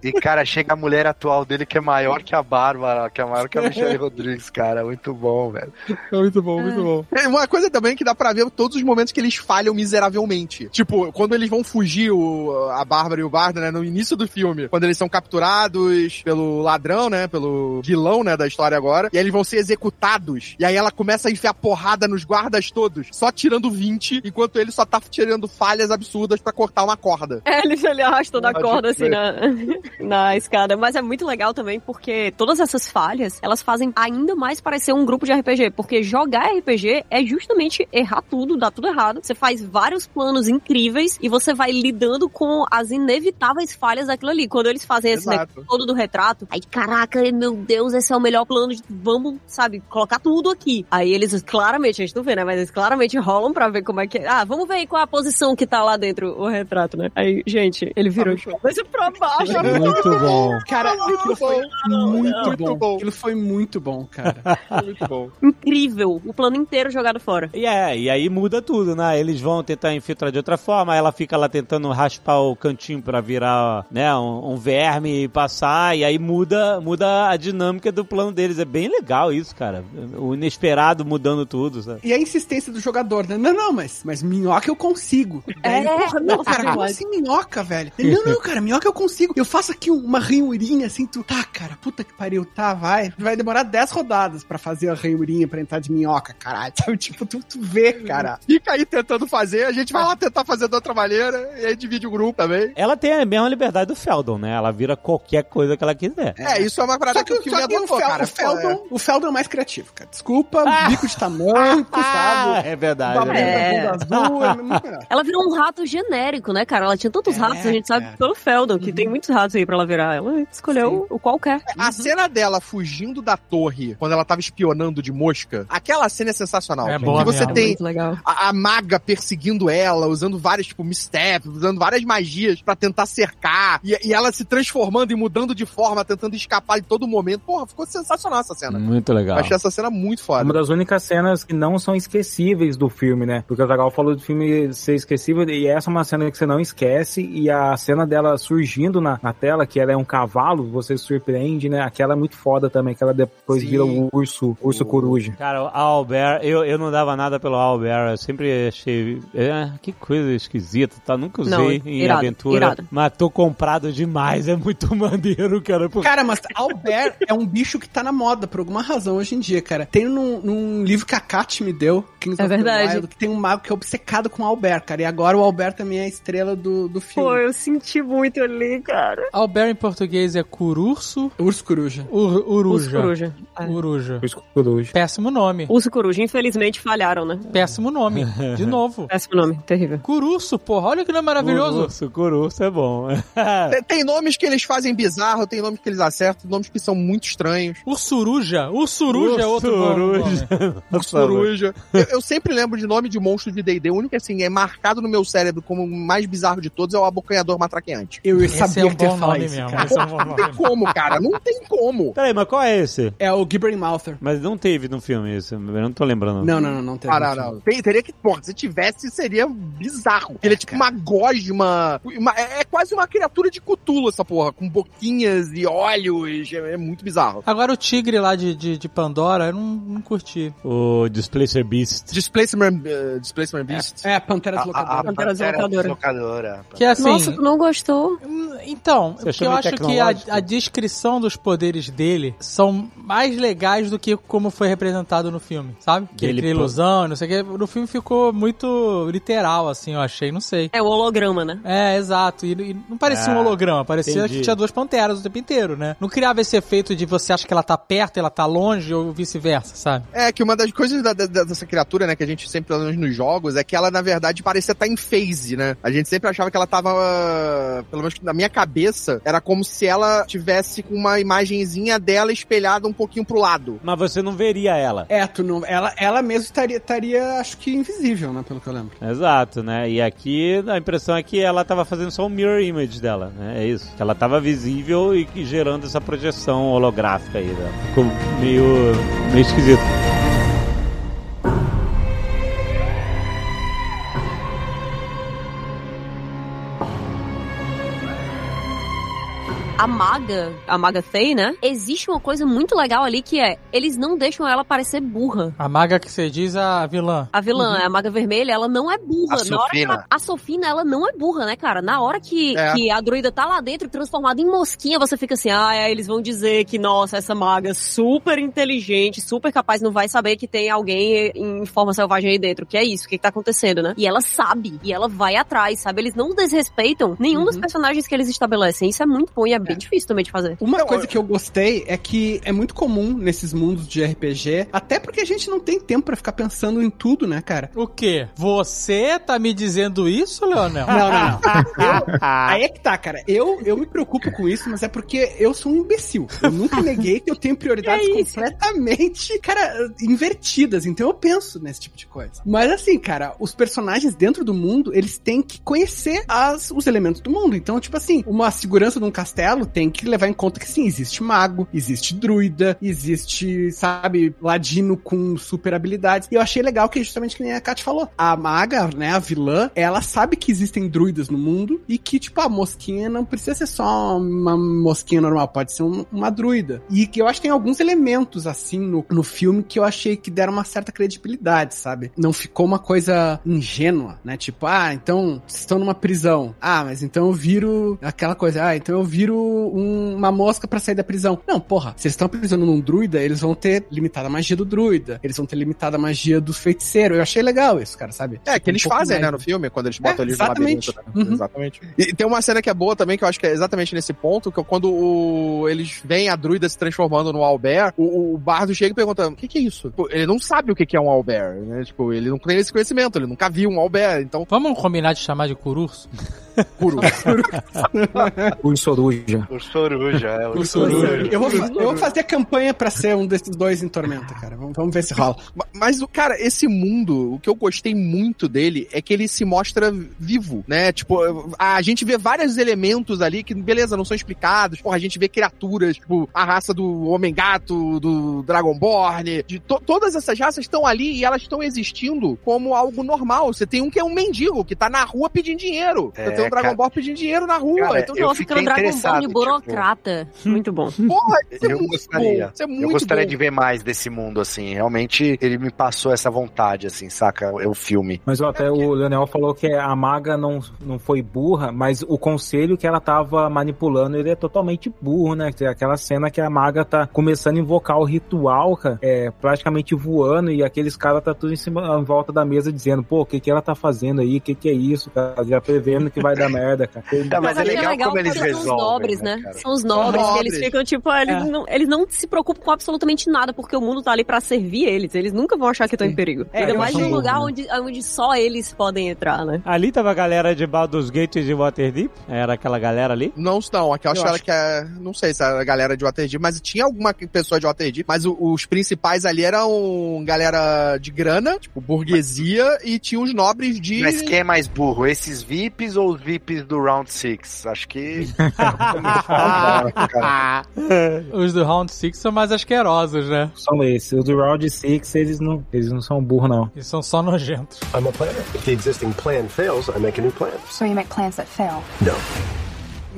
Speaker 3: E, cara, chega a mulher atual dele que é maior que a Bárbara, que é maior que a Michelle Rodrigues, cara. Muito bom, velho.
Speaker 4: É muito bom, muito bom. Uma coisa também que dá pra ver todos os momentos que eles falham miseravelmente. Tipo, quando eles vão fugir, o, a Bárbara e o Bardo, né, no início do filme, quando eles são capturados pelo ladrão, né, pelo vilão, né, da história agora, e eles vão ser executados. E aí ela começa a enfiar porrada nos guardas todos, só tirando 20, enquanto ele só tá tirando falhas absurdas pra cortar uma corda.
Speaker 5: É, ele, ele arrastando a
Speaker 4: Pode
Speaker 5: corda assim na, na escada. Mas é muito legal também porque todas essas falhas, elas fazem ainda mais parecer um grupo de RPG. Porque jogar RPG é justamente errar tudo, dar tudo errado. Você faz vários planos incríveis e você vai lidando com as inevitáveis falhas daquilo ali. Quando eles fazem esse negócio todo do retrato, aí, caraca, meu Deus, esse é o melhor plano de vamos, sabe, colocar tudo aqui. Aí eles claramente, a gente não vê, né? Mas eles claramente rolam pra ver como é que é. Ah, vamos ver aí qual é a posição que tá lá dentro o retrato, né? Aí, gente, ele virou de cabeça pra baixo.
Speaker 2: Muito bom.
Speaker 6: Cara, aquilo foi muito
Speaker 5: não.
Speaker 4: Muito
Speaker 6: bom.
Speaker 4: bom.
Speaker 6: Aquilo foi muito bom, cara.
Speaker 4: Muito bom.
Speaker 5: Incrível. O plano inteiro jogado fora.
Speaker 2: E é, e aí muda tudo, né? Eles vão tentar infiltrar de outra forma, ela fica lá tentando raspar o cantinho pra virar, né, um, um verme e passar, e aí muda, muda a dinâmica do plano deles. É bem legal isso, cara. O inesperado mudando tudo, sabe?
Speaker 6: E a insistência do jogador, né? Não, não, mas, mas minhoca eu consigo.
Speaker 5: É,
Speaker 6: porra, não, cara, como assim minhoca, velho? Ele, não, não, cara, minhoca eu consigo. Eu faço aqui uma ranhurinha assim, tu. Tá, cara, puta que pariu, tá, vai. Vai demorar 10 rodadas pra fazer a ranhurinha pra entrar de minhoca, caralho. Sabe, tipo, tu, tu vê, cara.
Speaker 4: Fica aí tentando fazer, a gente vai lá tentar fazer de outra maneira, e aí divide o grupo também.
Speaker 2: Ela tem a mesma liberdade do Feldon, né? Ela vira qualquer coisa que ela quiser.
Speaker 4: É, isso é uma parada
Speaker 6: Só
Speaker 4: que,
Speaker 6: que,
Speaker 4: o filme
Speaker 6: só que o,
Speaker 4: adotou,
Speaker 6: Fel,
Speaker 4: cara.
Speaker 6: o, Feldon,
Speaker 4: Pô,
Speaker 6: o Feldon é mais criativo, cara. Desculpa, bico de tamanco, sabe?
Speaker 2: é verdade.
Speaker 5: É.
Speaker 6: azul, é.
Speaker 5: Ela virou um rato genérico, né, cara? Ela tinha tantos
Speaker 6: É,
Speaker 5: ratos, a gente sabe
Speaker 6: cara.
Speaker 5: pelo Feldon, que tem muitos ratos aí pra ela virar. Ela escolheu o qualquer.
Speaker 4: A cena dela fugindo da torre, quando ela tava espionando de mosca, aquela cena é sensacional.
Speaker 7: É
Speaker 4: gente.
Speaker 7: boa
Speaker 4: que você
Speaker 7: mesmo.
Speaker 4: tem
Speaker 5: Muito legal.
Speaker 4: a, a maga perseguindo ela, usando vários, tipo, missteps, usando várias magias pra tentar cercar, e, e ela se transformando e mudando de forma, tentando escapar em todo momento. Porra, ficou sensacional essa cena.
Speaker 2: Muito legal.
Speaker 4: Achei essa cena muito
Speaker 8: Uma
Speaker 4: foda.
Speaker 8: das únicas cenas que não são esquecíveis do filme, né? Porque o Zagal falou do filme ser esquecível, e essa é uma cena que você não esquece, e a cena dela surgindo na, na tela, que ela é um cavalo, você se surpreende, né? Aquela é muito foda também, que ela depois
Speaker 4: Sim.
Speaker 8: vira o urso, urso coruja.
Speaker 2: Cara, o Albert, eu, eu não dava nada pelo Albert, eu sempre achei. É, que coisa esquisita, tá? Nunca usei
Speaker 5: Não,
Speaker 2: em
Speaker 5: irado,
Speaker 2: aventura.
Speaker 5: irado.
Speaker 2: Mas tô comprado demais, é muito maneiro, cara. Pô,
Speaker 6: Cara, mas Albert é um bicho que tá na moda por alguma razão hoje em dia, cara. Tem num, num livro que a Kat me deu, Kings
Speaker 5: É
Speaker 6: of the
Speaker 5: verdade.
Speaker 6: Wild, que tem um mago que é obcecado com Albert, cara. E agora o Albert também é a estrela do, do filme.
Speaker 5: Pô, eu senti muito ali, cara.
Speaker 7: Albert em português é cururso,
Speaker 6: Urso Coruja.
Speaker 7: ur, uruja.
Speaker 5: Urso Coruja.
Speaker 7: Uruja.
Speaker 8: Escurujo.
Speaker 7: Péssimo nome.
Speaker 5: Urso Coruja, infelizmente falharam, né?
Speaker 7: Péssimo nome. De novo.
Speaker 5: Péssimo nome, terrível.
Speaker 7: Cururso, porra. Olha que nome maravilhoso.
Speaker 2: Cururso, cururso é bom.
Speaker 4: Tem, tem nomes que eles fazem bizarro, tem nomes que eles acertam, nomes que são muito estranhos.
Speaker 7: Ursuruja. Ursuruja é outro nome.
Speaker 2: Ursuruja. Nossa,
Speaker 4: Coruja. Eu, eu sempre lembro de nome de monstro de D&D. O único que, assim, é marcado no meu cérebro como o mais bizarro de todos é o abocanhador matraqueante.
Speaker 6: Eu
Speaker 7: Esse
Speaker 6: sabia
Speaker 7: é um
Speaker 6: que ia falar
Speaker 7: nome
Speaker 6: isso,
Speaker 7: mesmo.
Speaker 6: cara.
Speaker 7: É um bom
Speaker 4: Não
Speaker 7: nome.
Speaker 4: tem como, cara. Não tem como.
Speaker 2: Peraí, mas qual é esse?
Speaker 6: É o Gibbering Mouther.
Speaker 2: Mas não teve no filme isso, eu não tô lembrando.
Speaker 6: Não, não, não, não tem.
Speaker 4: Ah, não, não. Tem- teria que, porra, se tivesse, seria bizarro. Ele é tipo uma gosma. uma- é, é quase uma criatura de cutulo, essa porra, com boquinhas e olhos. É, é muito bizarro.
Speaker 7: Agora o tigre lá de, de, de Pandora, eu não, não curti.
Speaker 2: O Displacer Beast.
Speaker 4: Displacement, uh, Displacement Beast.
Speaker 6: É, Pantera
Speaker 3: A, a, a
Speaker 6: Deslocadora.
Speaker 5: Pantera Deslocadora.
Speaker 3: Deslocadora.
Speaker 7: Que é assim...
Speaker 5: Nossa, tu não gostou?
Speaker 7: Então, porque eu acho que a, a descrição dos poderes dele são mais legais do que como foi representado no filme, sabe? Que ele
Speaker 2: Ele
Speaker 7: cria
Speaker 2: pô-
Speaker 7: ilusão, não sei o que. No filme ficou muito literal, assim, eu achei, não sei.
Speaker 5: É o holograma, né?
Speaker 7: É, exato. E, e não parecia
Speaker 2: Ah,
Speaker 7: um holograma, parecia
Speaker 2: entendi.
Speaker 7: que tinha duas panteras o tempo inteiro, né? Não criava esse efeito de você acha que ela tá perto e ela tá longe ou vice-versa, sabe?
Speaker 4: É, que uma das coisas da- da- dessa criatura, né, que a gente sempre, pelo menos nos jogos, é que ela, na verdade, parecia estar em phase, né? A gente sempre achava que ela tava, pelo menos na minha cabeça, era como se ela tivesse com uma imagenzinha dela espelhada um pouquinho pro lado.
Speaker 2: Mas você não veria ela.
Speaker 6: É, tu não. Ela, ela mesmo estaria, estaria, acho que invisível, né? Pelo que eu lembro.
Speaker 2: Exato, né? E aqui a impressão é que ela tava fazendo só um mirror image dela, né? É isso. Que ela tava visível e gerando essa projeção holográfica aí dela. Ficou meio, meio esquisito.
Speaker 5: A maga, a maga Fey, né? Existe uma coisa muito legal ali que é, eles não deixam ela parecer burra.
Speaker 7: A maga que você diz, a vilã.
Speaker 5: A vilã, a maga vermelha, ela não é burra.
Speaker 3: A
Speaker 5: Na hora que
Speaker 3: Sofina.
Speaker 5: ela- a Sofina, ela não é burra, né, cara? Na hora que,
Speaker 4: É.
Speaker 5: que a druida tá lá dentro, transformada em mosquinha, você fica assim, ah, é, eles vão dizer que, nossa, essa maga é super inteligente, super capaz, não vai saber que tem alguém em forma selvagem aí dentro. Que é isso? O que, que tá acontecendo, né? E ela sabe, e ela vai atrás, sabe? Eles não desrespeitam nenhum dos personagens que eles estabelecem. Isso é muito bom e é bem difícil também de fazer.
Speaker 6: Uma
Speaker 4: Não,
Speaker 6: coisa
Speaker 4: eu-
Speaker 6: que eu gostei é que é muito comum nesses mundos de RPG, até porque a gente não tem tempo pra ficar pensando em tudo, né, cara?
Speaker 7: O quê? Você tá me dizendo isso, Leonel?
Speaker 6: Não, não, não. Eu- aí é que tá, cara. Eu, eu me preocupo com isso, mas é porque eu sou um imbecil. Eu nunca neguei que eu tenho prioridades
Speaker 5: isso?
Speaker 6: completamente, cara, invertidas. Então eu penso nesse tipo de coisa. Mas assim, cara, os personagens dentro do mundo, eles têm que conhecer as, os elementos do mundo. Então, tipo assim, uma segurança de um castelo tem que levar em conta que sim, existe mago, existe druida, existe, sabe, ladino com super habilidades. E eu achei legal que justamente que nem a Kat falou. A maga, né, a vilã, ela sabe que existem druidas no mundo e que, tipo, a mosquinha não precisa ser só uma mosquinha normal, pode ser um- uma druida. E que eu acho que tem alguns elementos, assim, no, no filme que eu achei que deram uma certa credibilidade, sabe? Não ficou uma coisa ingênua, né? Tipo, ah, então, estão numa prisão. Ah, mas então eu viro aquela coisa, ah, então eu viro um- uma mosca pra sair da prisão. Não, porra, se eles estão aprisionando um druida, eles vão ter limitada a magia do druida, eles vão ter limitada a magia do feiticeiro. Eu achei legal isso, cara, sabe?
Speaker 4: É, que eles
Speaker 6: Um pouco
Speaker 4: fazem, né, no filme, quando eles botam
Speaker 6: É,
Speaker 4: eles no
Speaker 6: exatamente.
Speaker 4: labirinto. né?
Speaker 6: Uhum.
Speaker 4: Exatamente. E tem uma cena que é boa também, que eu acho que é exatamente nesse ponto, que é quando o- eles veem a druida se transformando no Albert, o, o bardo chega e pergunta, o que que é isso? Pô, Ele não sabe o que que é um Albert, né? Tipo, ele não tem esse conhecimento, ele nunca viu um Albert, então...
Speaker 7: Vamos combinar de chamar de cururso?
Speaker 4: Puro.
Speaker 8: Ursoruja.
Speaker 3: O Soruja, é. O
Speaker 7: Soruja.
Speaker 6: Eu vou, eu vou fazer campanha pra ser um desses dois em Tormenta, cara. Vamos, vamos ver se rola.
Speaker 4: Ma- Mas, o cara, esse mundo, o que eu gostei muito dele é que ele se mostra vivo, né? Tipo, a gente vê vários elementos ali que, beleza, não são explicados. Porra, a gente vê criaturas, tipo, a raça do Homem-Gato, do Dragonborn, de to- todas essas raças estão ali e elas estão existindo como algo normal. Você tem um que é um mendigo, que tá na rua pedindo dinheiro.
Speaker 3: É.
Speaker 4: Então, um Dragon
Speaker 3: cara.
Speaker 4: Ball pedindo dinheiro na rua.
Speaker 3: Cara,
Speaker 4: então,
Speaker 3: eu
Speaker 5: Nossa,
Speaker 3: fiquei
Speaker 5: ficando
Speaker 3: Tipo,
Speaker 5: burocrata. Muito bom.
Speaker 4: porra, isso é
Speaker 3: Eu
Speaker 4: muito
Speaker 3: gostaria.
Speaker 4: bom. Isso é
Speaker 3: Eu
Speaker 4: muito
Speaker 3: gostaria
Speaker 4: bom.
Speaker 3: de ver mais desse mundo, assim. Realmente, ele me passou essa vontade, assim, saca? É o filme.
Speaker 8: Mas ó, até o Leonel falou que a maga não, não foi burra, mas o conselho que ela tava manipulando, ele é totalmente burro, né? Tem Aquela cena que a maga tá começando a invocar o ritual, cara, é, praticamente voando, e aqueles caras tá tudo em cima, em volta da mesa dizendo, pô, o que que ela tá fazendo aí? O que que é isso, cara? Já prevendo que vai dar merda, cara.
Speaker 3: Tá, mas é
Speaker 5: achei
Speaker 3: legal, como eles resolvem,
Speaker 5: nobres, né?
Speaker 3: cara?
Speaker 5: São os nobres,
Speaker 4: São
Speaker 5: que eles
Speaker 4: nobres.
Speaker 5: ficam tipo, eles,
Speaker 2: É.
Speaker 5: não, eles não se preocupam com absolutamente nada, porque o mundo tá ali pra servir eles. Eles nunca vão achar que estão em perigo.
Speaker 2: É,
Speaker 5: Ainda mais num lugar
Speaker 2: né?
Speaker 5: onde, onde só eles podem entrar, né?
Speaker 2: Ali tava a galera de Baldur's Gate e de Waterdeep. Era aquela galera ali.
Speaker 4: Não, não, aquela
Speaker 2: Eu
Speaker 4: acho
Speaker 2: acho
Speaker 4: que é. Não sei se era a galera de Waterdeep, mas tinha alguma pessoa de Waterdeep, mas o- os principais ali eram galera de grana, tipo, burguesia, e tinha os nobres de.
Speaker 3: Mas quem é mais burro? Esses VIPs ou os VIPs do Round 6? Acho que.
Speaker 7: Os do Round 6 são mais asquerosos, né?
Speaker 8: São esses. Os do Round 6, eles não, eles não são burros, não.
Speaker 7: Eles são só nojentos.
Speaker 12: I'm a planner. If the existing plan fails, I make a new plan.
Speaker 13: So you make plans that fail.
Speaker 12: No.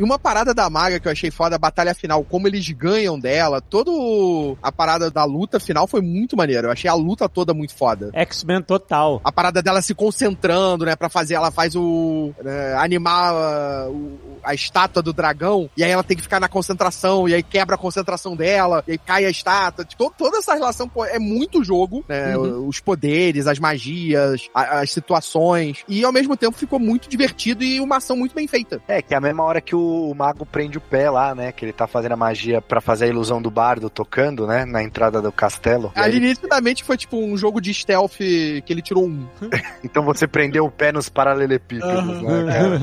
Speaker 4: E uma parada da maga que eu achei foda, a batalha final, como eles ganham dela, todo a parada da luta final foi muito maneiro. Eu achei a luta toda muito foda.
Speaker 2: X-Men total.
Speaker 4: A parada dela se concentrando, né, Pra fazer, ela faz o né, animar uh, o- a estátua do dragão, e aí ela tem que ficar na concentração, e aí quebra a concentração dela, e aí cai a estátua. Tipo, toda essa relação pô, é muito jogo, né? Os poderes, as magias, a- as situações, e ao mesmo tempo ficou muito divertido e uma ação muito bem feita.
Speaker 3: É, que é a mesma hora que o mago prende o pé lá, né? Que ele tá fazendo a magia pra fazer a ilusão do bardo tocando, né? Na entrada do castelo.
Speaker 4: Ali, nitidamente, foi tipo um jogo de stealth que ele tirou um.
Speaker 3: então você prendeu o pé nos paralelepípedos, né, cara?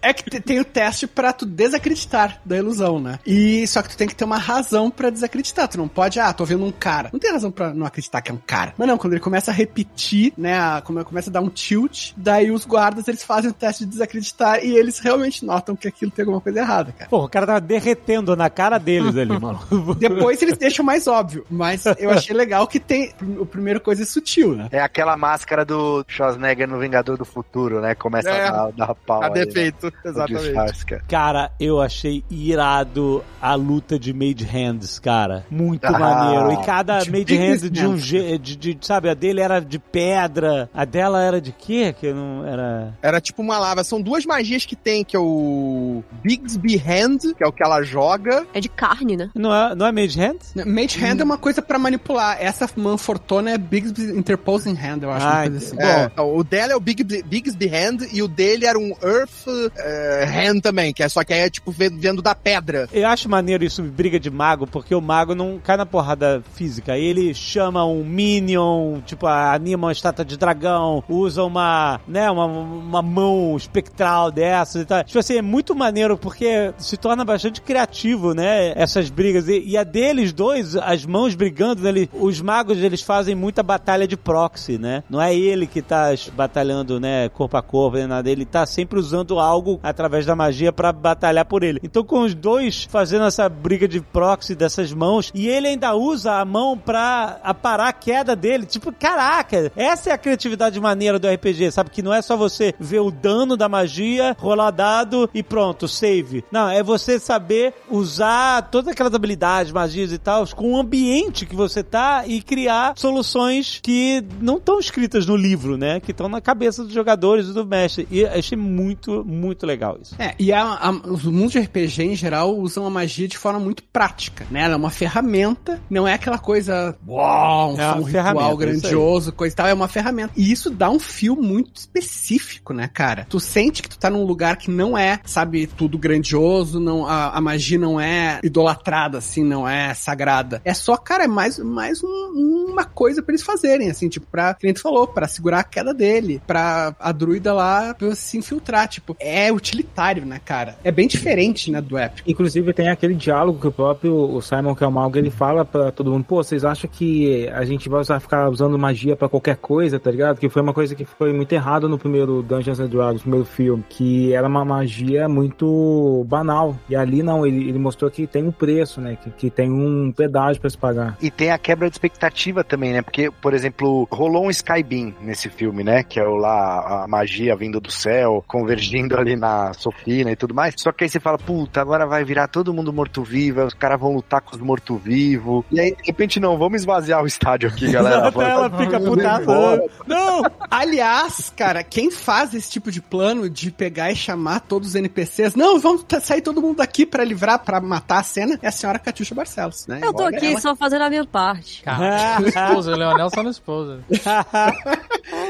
Speaker 6: É que te- tem o teste pra tu desacreditar da ilusão, né? E só que tu tem que ter uma razão pra desacreditar. Tu não pode, ah, tô vendo um cara. Não tem razão pra não acreditar que é um cara. Mas não, quando ele começa a repetir, né, a- como ele começa a dar um tilt, daí os guardas eles fazem o teste de desacreditar e eles realmente notam que aquilo tem alguma coisa errada, cara.
Speaker 2: Pô, o cara tava derretendo na cara deles ali, mano.
Speaker 6: Depois eles deixam mais óbvio, mas eu achei legal que tem o primeiro coisa é sutil, né?
Speaker 3: É aquela máscara do Schwarzenegger no Vingador do Futuro, né? Começa
Speaker 4: É.
Speaker 3: a dar, dar pau.
Speaker 4: A
Speaker 3: aí, né?
Speaker 4: defeito,
Speaker 3: O
Speaker 4: exatamente.
Speaker 3: disfarce, cara.
Speaker 2: Cara, eu achei irado a luta de Made Hands, cara. Muito
Speaker 3: Ah,
Speaker 2: maneiro. E cada
Speaker 6: de
Speaker 2: Made
Speaker 6: biggest
Speaker 2: Hand de um
Speaker 6: hands.
Speaker 2: jeito, de, de- sabe, a dele era de pedra, a dela era de quê? Que não era...
Speaker 4: Era tipo uma lava. São duas magias que tem, que é o Bigsby Hand, que é o que ela joga.
Speaker 5: É de carne, né?
Speaker 2: Não é, não é Made Hands?
Speaker 6: Mage Hand é uma coisa pra manipular. Essa Manfortona é Bigsby Interposing Hand, eu acho.
Speaker 2: Ah,
Speaker 6: assim.
Speaker 4: É, então, o dela é o Bigsby, Bigsby Hand e o dele era um Earth eh, Hand também, que é só que aí é tipo ve- vendo da pedra.
Speaker 2: Eu acho maneiro isso, briga de mago, porque o mago não cai na porrada física. Ele chama um minion, tipo, anima uma estátua de dragão, usa uma, né, uma, uma mão espectral dessas e tal. Tipo assim, é muito maneiro, porque se torna bastante criativo, né, essas brigas. E, e a deles dois, as mãos brigando, ele- os magos, eles fazem muita batalha de proxy, né? Não é ele que tá batalhando, né, corpo a corpo, nem nada. Ele tá sempre usando algo através da magia pra batalhar por ele. Então, com os dois fazendo essa briga de proxy dessas mãos, e ele ainda usa a mão pra aparar a queda dele. Tipo, caraca, essa é a criatividade maneira do RPG, sabe? Que não é só você ver o dano da magia, rolar dado e pronto, save. Não, é você saber usar todas aquelas habilidades, magias e tal, com o ambiente que você tá e criar soluções que não estão escritas no livro, né? Que estão na cabeça dos jogadores e do mestre. E achei muito, muito legal isso.
Speaker 6: É, e a, a- os mundos de RPG em geral usam a magia de forma muito prática, né? Ela é uma ferramenta, não é aquela coisa, uau, um,
Speaker 2: É
Speaker 6: um ritual
Speaker 2: aí.
Speaker 6: grandioso, coisa e tal, é uma ferramenta. E isso dá um fio muito específico, né, cara? Tu sente que tu tá num lugar que não é, sabe, tudo grandioso, não, a, a magia não é idolatrada, assim, não é sagrada. É só, cara, é mais, mais um- uma coisa pra eles fazerem, assim, tipo, pra, que nem falou, pra segurar a queda dele, pra a druida lá se infiltrar, tipo, é utilitário, né, cara? É bem diferente, né, do épico.
Speaker 8: Inclusive tem aquele diálogo que o próprio o Simon Kelmalg ele fala pra todo mundo, pô, vocês acham que a gente vai usar, ficar usando magia pra qualquer coisa, tá ligado? Que foi uma coisa que foi muito errado no primeiro Dungeons and Dragons, no primeiro filme, que era uma magia muito muito banal. E ali não, ele, ele mostrou que tem um preço, né? Que, que tem um pedágio pra se pagar.
Speaker 3: E tem a quebra de expectativa também, né? Porque, por exemplo, rolou um Skybeam nesse filme, né? Que é o lá a magia vindo do céu, convergindo ali na Sofina e tudo mais. Só que aí você fala, puta, agora vai virar todo mundo morto-vivo, os caras vão lutar com os morto-vivo. E aí, de repente, não, vamos esvaziar o estádio aqui, galera.
Speaker 2: Até ela fica putaça. Não!
Speaker 6: Aliás, cara, quem faz esse tipo de plano de pegar e chamar todos os NPCs, não, vamos sair todo mundo daqui pra livrar, pra matar a cena, é a senhora Catiuxa Barcelos, né?
Speaker 5: Eu tô
Speaker 6: Olha
Speaker 5: aqui
Speaker 6: ela.
Speaker 5: só fazendo a minha parte.
Speaker 7: Cara, esposa, o Leonel só no esposa.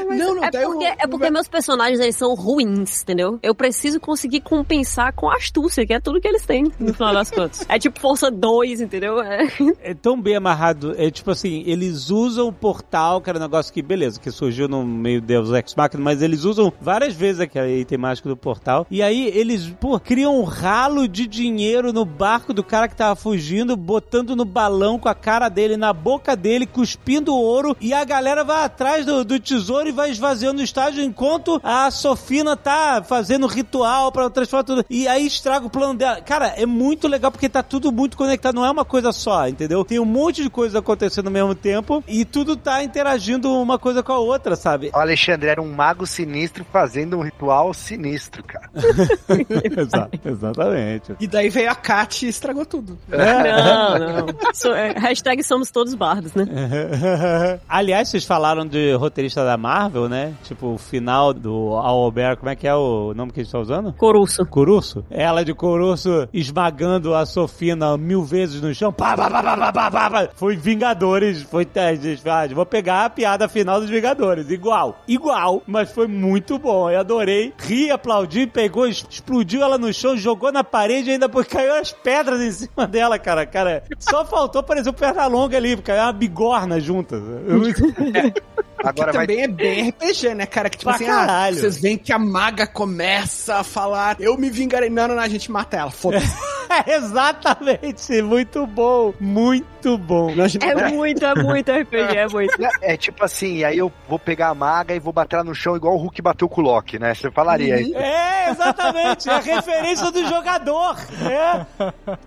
Speaker 6: Não, não,
Speaker 5: É porque, é porque meus personagens eles são ruins, entendeu? Eu preciso conseguir compensar com astúcia, que é tudo que eles têm, no final das contas. É tipo força 2, entendeu? É.
Speaker 2: É tão bem amarrado. É tipo assim, eles usam o portal, que era um negócio que, beleza, que surgiu no meio Deus Ex Machina, mas eles usam várias vezes aquele item mágico do portal. E aí eles, pô, criam um ralo de dinheiro no barco do cara que tava fugindo, botando no balão com a cara dele, na boca dele, cuspindo ouro. E a galera vai atrás do, do tesouro e vai esvaziando o estádio enquanto a Sofina tá fazendo ritual pra transformar tudo. E aí estraga o plano dela. Cara, é muito legal porque tá tudo muito conectado, não é uma coisa só, entendeu? Tem um monte de coisa acontecendo ao mesmo tempo e tudo tá interagindo uma coisa com a outra, sabe?
Speaker 3: O Alexandre era um mago sinistro fazendo um ritual sinistro, cara.
Speaker 2: Exa- exatamente.
Speaker 6: E daí veio a Kat e estragou tudo.
Speaker 5: Não, não. So- é, hashtag somos todos bardos, né?
Speaker 2: Aliás, vocês falaram de roteirista da Marvel, né? Tipo, o final do Albert, como é que é o nome que a gente tá usando?
Speaker 5: Coruço.
Speaker 2: Coruço? Ela de Coruço esmagando a Sofina mil vezes no chão. Pá, pá, pá, pá, pá, pá, pá, pá. Foi Vingadores, foi teste. Ah, vou pegar a piada final dos Vingadores. Igual, igual, mas foi muito bom. Eu adorei. Ri, aplaudi, pegou, es- explodiu ela no chão, jogou na parede e ainda pô, caiu as pedras em cima dela, cara. Cara, só faltou parecer um perna longa ali, caiu uma bigorna juntas.
Speaker 3: Agora
Speaker 6: que
Speaker 3: vai
Speaker 6: também é bem RPG, né, cara? Que tipo
Speaker 2: Pra
Speaker 6: assim,
Speaker 2: caralho.
Speaker 6: ah, vocês veem que a maga começa a falar, eu me vingarei. Não, não, não, a gente mata ela, foda-se.
Speaker 2: Exatamente, muito bom, muito bom.
Speaker 5: É muito, é muito RPG, é muito.
Speaker 3: É tipo assim, aí eu vou pegar a maga e vou bater ela no chão igual o Hulk bateu com o Loki, né? Você falaria aí.
Speaker 2: É, exatamente. É a referência do jogador. É.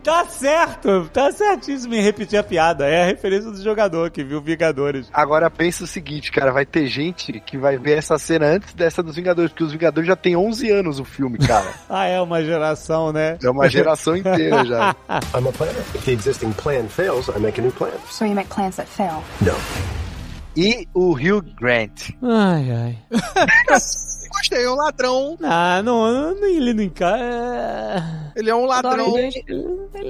Speaker 2: Tá certo. Tá certíssimo em repetir a piada. É a referência do jogador que viu Vingadores.
Speaker 3: Agora pensa o seguinte, cara, vai ter gente que vai ver essa cena antes dessa dos Vingadores, porque os Vingadores já tem 11 anos o filme, cara.
Speaker 2: Ah, é uma geração, né?
Speaker 3: É uma geração inteira já.
Speaker 12: I'm a planner. If the existing plan fails, I make a new plan.
Speaker 13: So you make plans that fail.
Speaker 12: No.
Speaker 3: E o Hugh Grant.
Speaker 2: Ai, ai.
Speaker 4: Gostei, é um ladrão.
Speaker 2: Ah, não, não ele não encaixa.
Speaker 4: Ele é um ladrão.
Speaker 5: Ele,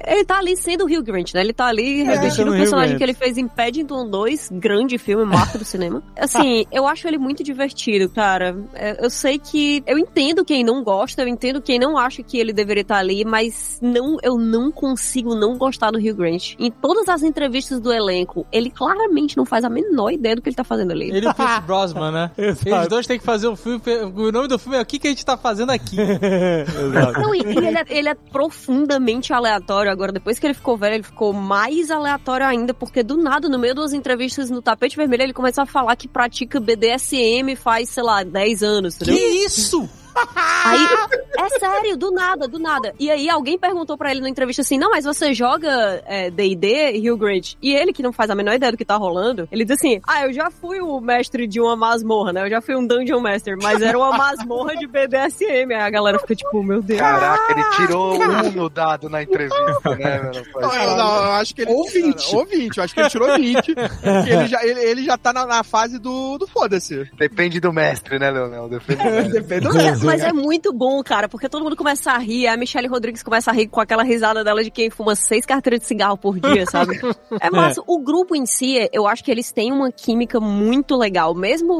Speaker 5: ele tá ali sendo o Hugh Grant, né? Ele tá ali revestindo
Speaker 2: sendo
Speaker 5: o
Speaker 2: o
Speaker 5: personagem que ele fez em Paddington 2, grande filme, marca do cinema. Assim, eu acho ele muito divertido, cara. É, Eu sei que... Eu entendo quem não gosta, eu entendo quem não acha que ele deveria estar ali, mas não, eu não consigo não gostar do Hugh Grant. Em todas as entrevistas do elenco, ele claramente não faz a menor ideia do que ele tá fazendo ali.
Speaker 7: Ele e o Pierce Brosnan, né?
Speaker 2: Exato.
Speaker 7: Eles dois têm que fazer o filme. O nome do filme é O que, que a gente tá fazendo aqui?
Speaker 2: Exato.
Speaker 5: Não, e, e ele, é, ele é profundamente aleatório. Agora, depois que ele ficou velho, ele ficou mais aleatório ainda, porque do nada, no meio das entrevistas no tapete vermelho, ele começou a falar que pratica BDSM faz, sei lá, 10 anos,
Speaker 7: que
Speaker 5: entendeu?
Speaker 7: isso?
Speaker 5: Aí, é sério, do nada, do nada. E aí alguém perguntou pra ele na entrevista assim, não, mas você joga é, D&D, Hugh Grant? E ele, que não faz a menor ideia do que tá rolando, ele diz assim, ah, eu já fui o mestre de uma masmorra, né? Eu já fui um Dungeon Master, mas era uma masmorra de BDSM. Aí a galera fica tipo, meu Deus.
Speaker 3: Caraca, ele tirou um no dado na entrevista, né, mano?
Speaker 4: Não, eu, não, eu acho que ele.
Speaker 6: Ou 20.
Speaker 4: Ou 20, eu acho que ele tirou 20. porque ele já, ele, ele já tá na, na fase do, do foda-se.
Speaker 3: Depende do mestre, né, Leonel? Depende do mestre.
Speaker 6: Depende do mesmo,
Speaker 5: mas é muito bom, cara, porque todo mundo começa a rir, a Michelle Rodrigues começa a rir com aquela risada dela de quem fuma seis carteiras de cigarro por dia, sabe? É massa. O grupo em si, eu acho que eles têm uma química muito legal. Mesmo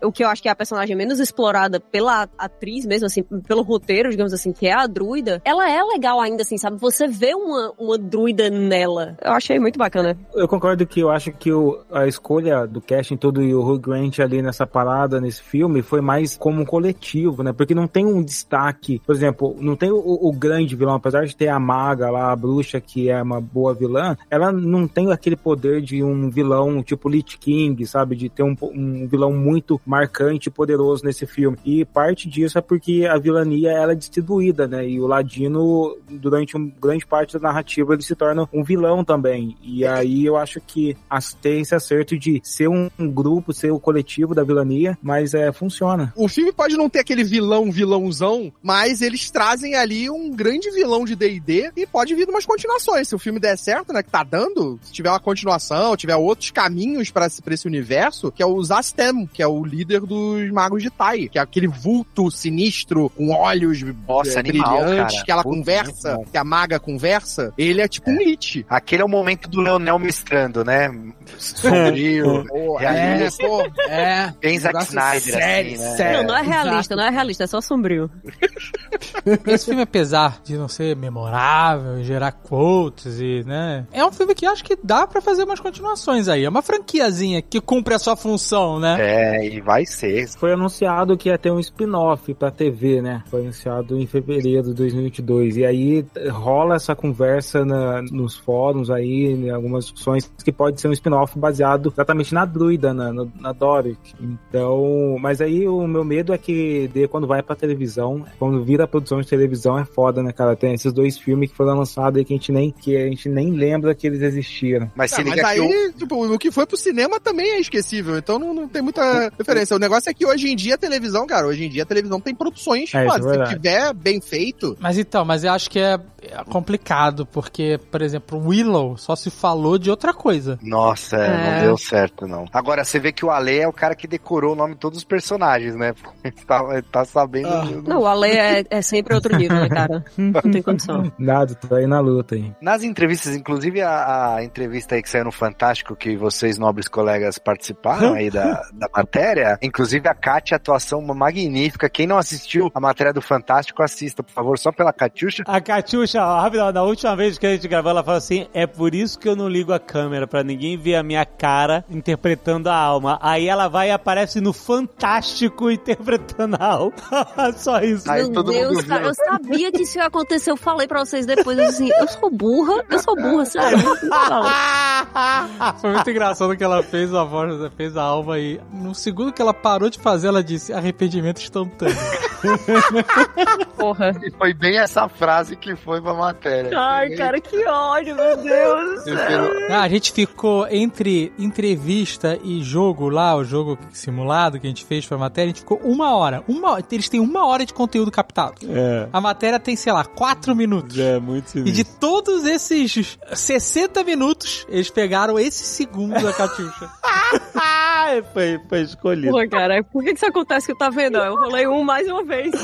Speaker 5: o, o que eu acho que é a personagem menos explorada pela atriz, mesmo assim, pelo roteiro, digamos assim, que é a druida, ela é legal ainda, assim, sabe? Você vê uma, uma druida nela. Eu achei muito bacana.
Speaker 8: Eu concordo que eu acho que o- a escolha do casting todo e o Hugh Grant ali nessa parada, nesse filme, foi mais como um coletivo, né? Porque porque não tem um destaque. Por exemplo, não tem o, o grande vilão, apesar de ter a maga lá, a bruxa, que é uma boa vilã, ela não tem aquele poder de um vilão tipo Lich King, sabe? De ter um, um vilão muito marcante e poderoso nesse filme. E parte disso é porque a vilania ela é distribuída, né? E o Ladino, durante uma grande parte da narrativa, ele se torna um vilão também. E aí eu acho que tem esse acerto de ser um, um grupo, ser o coletivo da vilania, mas é, funciona.
Speaker 4: O filme pode não ter aquele vilão, vilãozão, mas eles trazem ali um grande vilão de D&D e pode vir umas continuações. Se o filme der certo, né, que tá dando, se tiver uma continuação, tiver outros caminhos pra esse- pra esse universo, que é o Zastem, que é o líder dos magos de Tai, que é aquele vulto sinistro com olhos
Speaker 3: Nossa, animal,
Speaker 4: brilhantes,
Speaker 3: cara.
Speaker 4: que ela
Speaker 3: Puta,
Speaker 4: conversa, que a maga conversa. Ele é tipo um Lich.
Speaker 3: Aquele é o momento do Leonel mestrando, né? Sombrio,
Speaker 4: Pô, é,
Speaker 3: realista.
Speaker 4: pô, é.
Speaker 3: Bem Zack
Speaker 4: Negócio
Speaker 3: Snyder,
Speaker 4: sério,
Speaker 3: assim, né?
Speaker 4: sério.
Speaker 5: Não, não é
Speaker 4: Exato.
Speaker 5: realista, não é realista, é só sombrio.
Speaker 7: Esse filme, apesar de não ser memorável, e gerar quotes e, né? É um filme que acho que dá pra fazer umas continuações aí. É uma franquiazinha que cumpre a sua função, né?
Speaker 3: É, e vai ser.
Speaker 8: Foi anunciado que ia ter um spin-off pra TV, né? Foi anunciado em fevereiro de 2022. E aí eh, rola essa conversa na- nos fóruns aí, em algumas discussões, que pode ser um spin-off baseado exatamente na druida, na, na, na Doric. Então, mas aí o meu medo é que de, quando vai pra televisão, quando vira produção de televisão é foda, né, cara? Tem esses dois filmes que foram lançados aí que a gente nem, que a gente nem lembra que eles existiram.
Speaker 3: Mas
Speaker 4: Ah,
Speaker 3: se
Speaker 4: mas
Speaker 3: liga que o-
Speaker 4: aí, tipo, o que foi pro cinema também é esquecível, então não, não tem muita diferença. O negócio é que hoje em dia a televisão, cara, hoje em dia a televisão tem produções,
Speaker 8: É, é
Speaker 4: se tiver bem feito,
Speaker 7: Mas então, mas eu acho que é é complicado, porque, por exemplo, Willow só se falou de outra coisa.
Speaker 3: Nossa, é,
Speaker 5: É.
Speaker 3: não deu certo, não. Agora, você vê que o Ale é o cara que decorou o nome de todos os personagens, né? Ele tá, ele tá sabendo.
Speaker 4: Ah.
Speaker 5: Não, o Ale é, é sempre outro nível, né, cara? Não tem condição.
Speaker 8: Nada, tá aí na luta aí.
Speaker 3: Nas entrevistas, inclusive a, a entrevista aí que saiu no Fantástico, que vocês, nobres colegas, participaram aí da, da matéria, inclusive a Kátia, atuação magnífica. Quem não assistiu a matéria do Fantástico, assista, por favor, só pela Catiuxa.
Speaker 2: A Catiuxa, ó, rapidão, na última vez que a gente gravou, ela falou assim: é por isso que eu não ligo a câmera, pra ninguém ver a minha cara interpretando a alma. Aí ela vai e aparece no Fantástico interpretando a alma. Só isso.
Speaker 3: Aí
Speaker 5: Meu Deus, cara,
Speaker 3: viu.
Speaker 5: eu sabia que isso ia acontecer. Eu falei pra vocês depois, assim, eu sou burra, eu sou burra, sério.
Speaker 7: Foi muito engraçado que ela fez a voz, fez a alma e no segundo que ela parou de fazer, ela disse arrependimento instantâneo.
Speaker 5: Porra.
Speaker 3: E foi bem essa frase que foi pra matéria.
Speaker 5: Ai, cara, que ódio, meu Deus do céu.
Speaker 7: Ah, a gente ficou entre entrevista e jogo lá, o jogo simulado que a gente fez pra matéria, a gente ficou uma hora. Uma, eles têm uma hora de conteúdo captado.
Speaker 2: É,
Speaker 7: A matéria tem, sei lá, quatro minutos.
Speaker 2: é muito
Speaker 7: E de
Speaker 2: sinistro.
Speaker 7: todos esses 60 minutos, eles pegaram esse segundo da Catiuxa.
Speaker 2: Ai, foi, foi escolhido.
Speaker 5: Porra, cara, por que que isso acontece que eu tá vendo? Eu rolei um mais uma vez.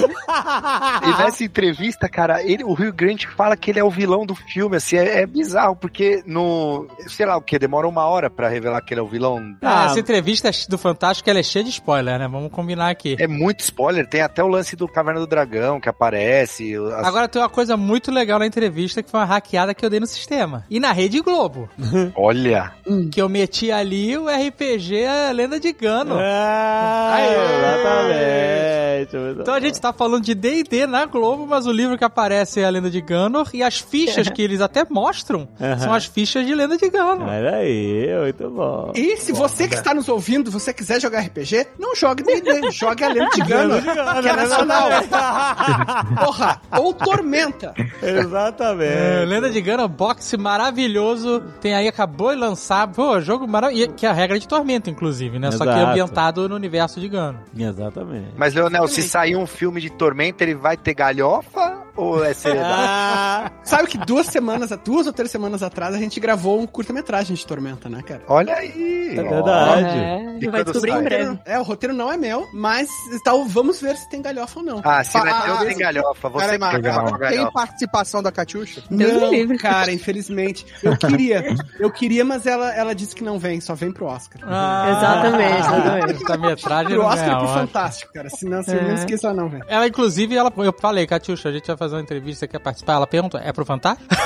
Speaker 3: E nessa entrevista, cara, ele, o Rio Grande fala que ele é o vilão do filme, assim, é, é bizarro, porque no, sei lá o que, demora uma hora pra revelar que ele é o vilão.
Speaker 7: Ah,
Speaker 2: Ah,
Speaker 7: essa entrevista do Fantástico, ela é cheia de spoiler, né? Vamos combinar aqui.
Speaker 3: É muito spoiler, tem até o lance do Caverna do Dragão que aparece. as-
Speaker 7: Agora tem uma coisa muito legal na entrevista que foi uma hackeada que eu dei no sistema. E na Rede Globo.
Speaker 3: Olha,
Speaker 7: Que eu meti ali o RPG Lenda de Gano.
Speaker 2: Ah, exatamente.
Speaker 7: Então a gente tá falando de D&D na Globo, mas o livro que aparece é a Lenda de Ganor e as fichas que eles até mostram são as fichas de Lenda de Ganor.
Speaker 2: Olha aí, muito bom.
Speaker 6: E se você que está nos ouvindo, você quiser jogar RPG, não jogue D&D, jogue a Lenda de Gano, que é nacional. Porra, ou Tormenta.
Speaker 7: É,
Speaker 2: Exatamente.
Speaker 7: Lenda de Ganor, boxe maravilhoso. Tem aí, acabou de lançar. Pô, jogo maravilhoso. Que é a regra de Tormenta, inclusive, né? Só que
Speaker 2: Exato.
Speaker 7: ambientado no universo de Gano.
Speaker 2: Exatamente.
Speaker 3: mas Leonel, se sair um filme de Tormenta, ele vai ter galhofa ou é seriedade?
Speaker 2: Ah,
Speaker 6: Sabe que duas semanas, duas ou três semanas atrás, a gente gravou um curta-metragem de Tormenta, né, cara?
Speaker 3: Olha aí.
Speaker 2: é verdade.
Speaker 5: É,
Speaker 3: E
Speaker 5: vai descobrir
Speaker 3: sai?
Speaker 5: em breve.
Speaker 6: É, o roteiro não é meu, mas tal, vamos ver se tem galhofa ou não.
Speaker 3: Ah, se não é
Speaker 4: Ah,
Speaker 3: teu,
Speaker 4: ah,
Speaker 3: tem galhofa. Você que
Speaker 4: mas
Speaker 3: tem
Speaker 4: tem
Speaker 3: galhofa.
Speaker 4: participação da Catiuxa?
Speaker 6: Não, cara, infelizmente. Eu queria, eu queria, mas ela, ela disse que não vem, só vem pro Oscar.
Speaker 5: Exatamente, exatamente.
Speaker 7: Essa metragem
Speaker 6: pro
Speaker 7: não
Speaker 6: Oscar
Speaker 7: é
Speaker 6: e pro. Fantástico, cara. Se não, se
Speaker 5: É.
Speaker 6: menos que isso, ela não vem.
Speaker 7: Ela, inclusive, ela, eu falei, Catiuxa, a gente vai fazer fazer uma entrevista, quer participar? Ela pergunta, é pro Fantástico?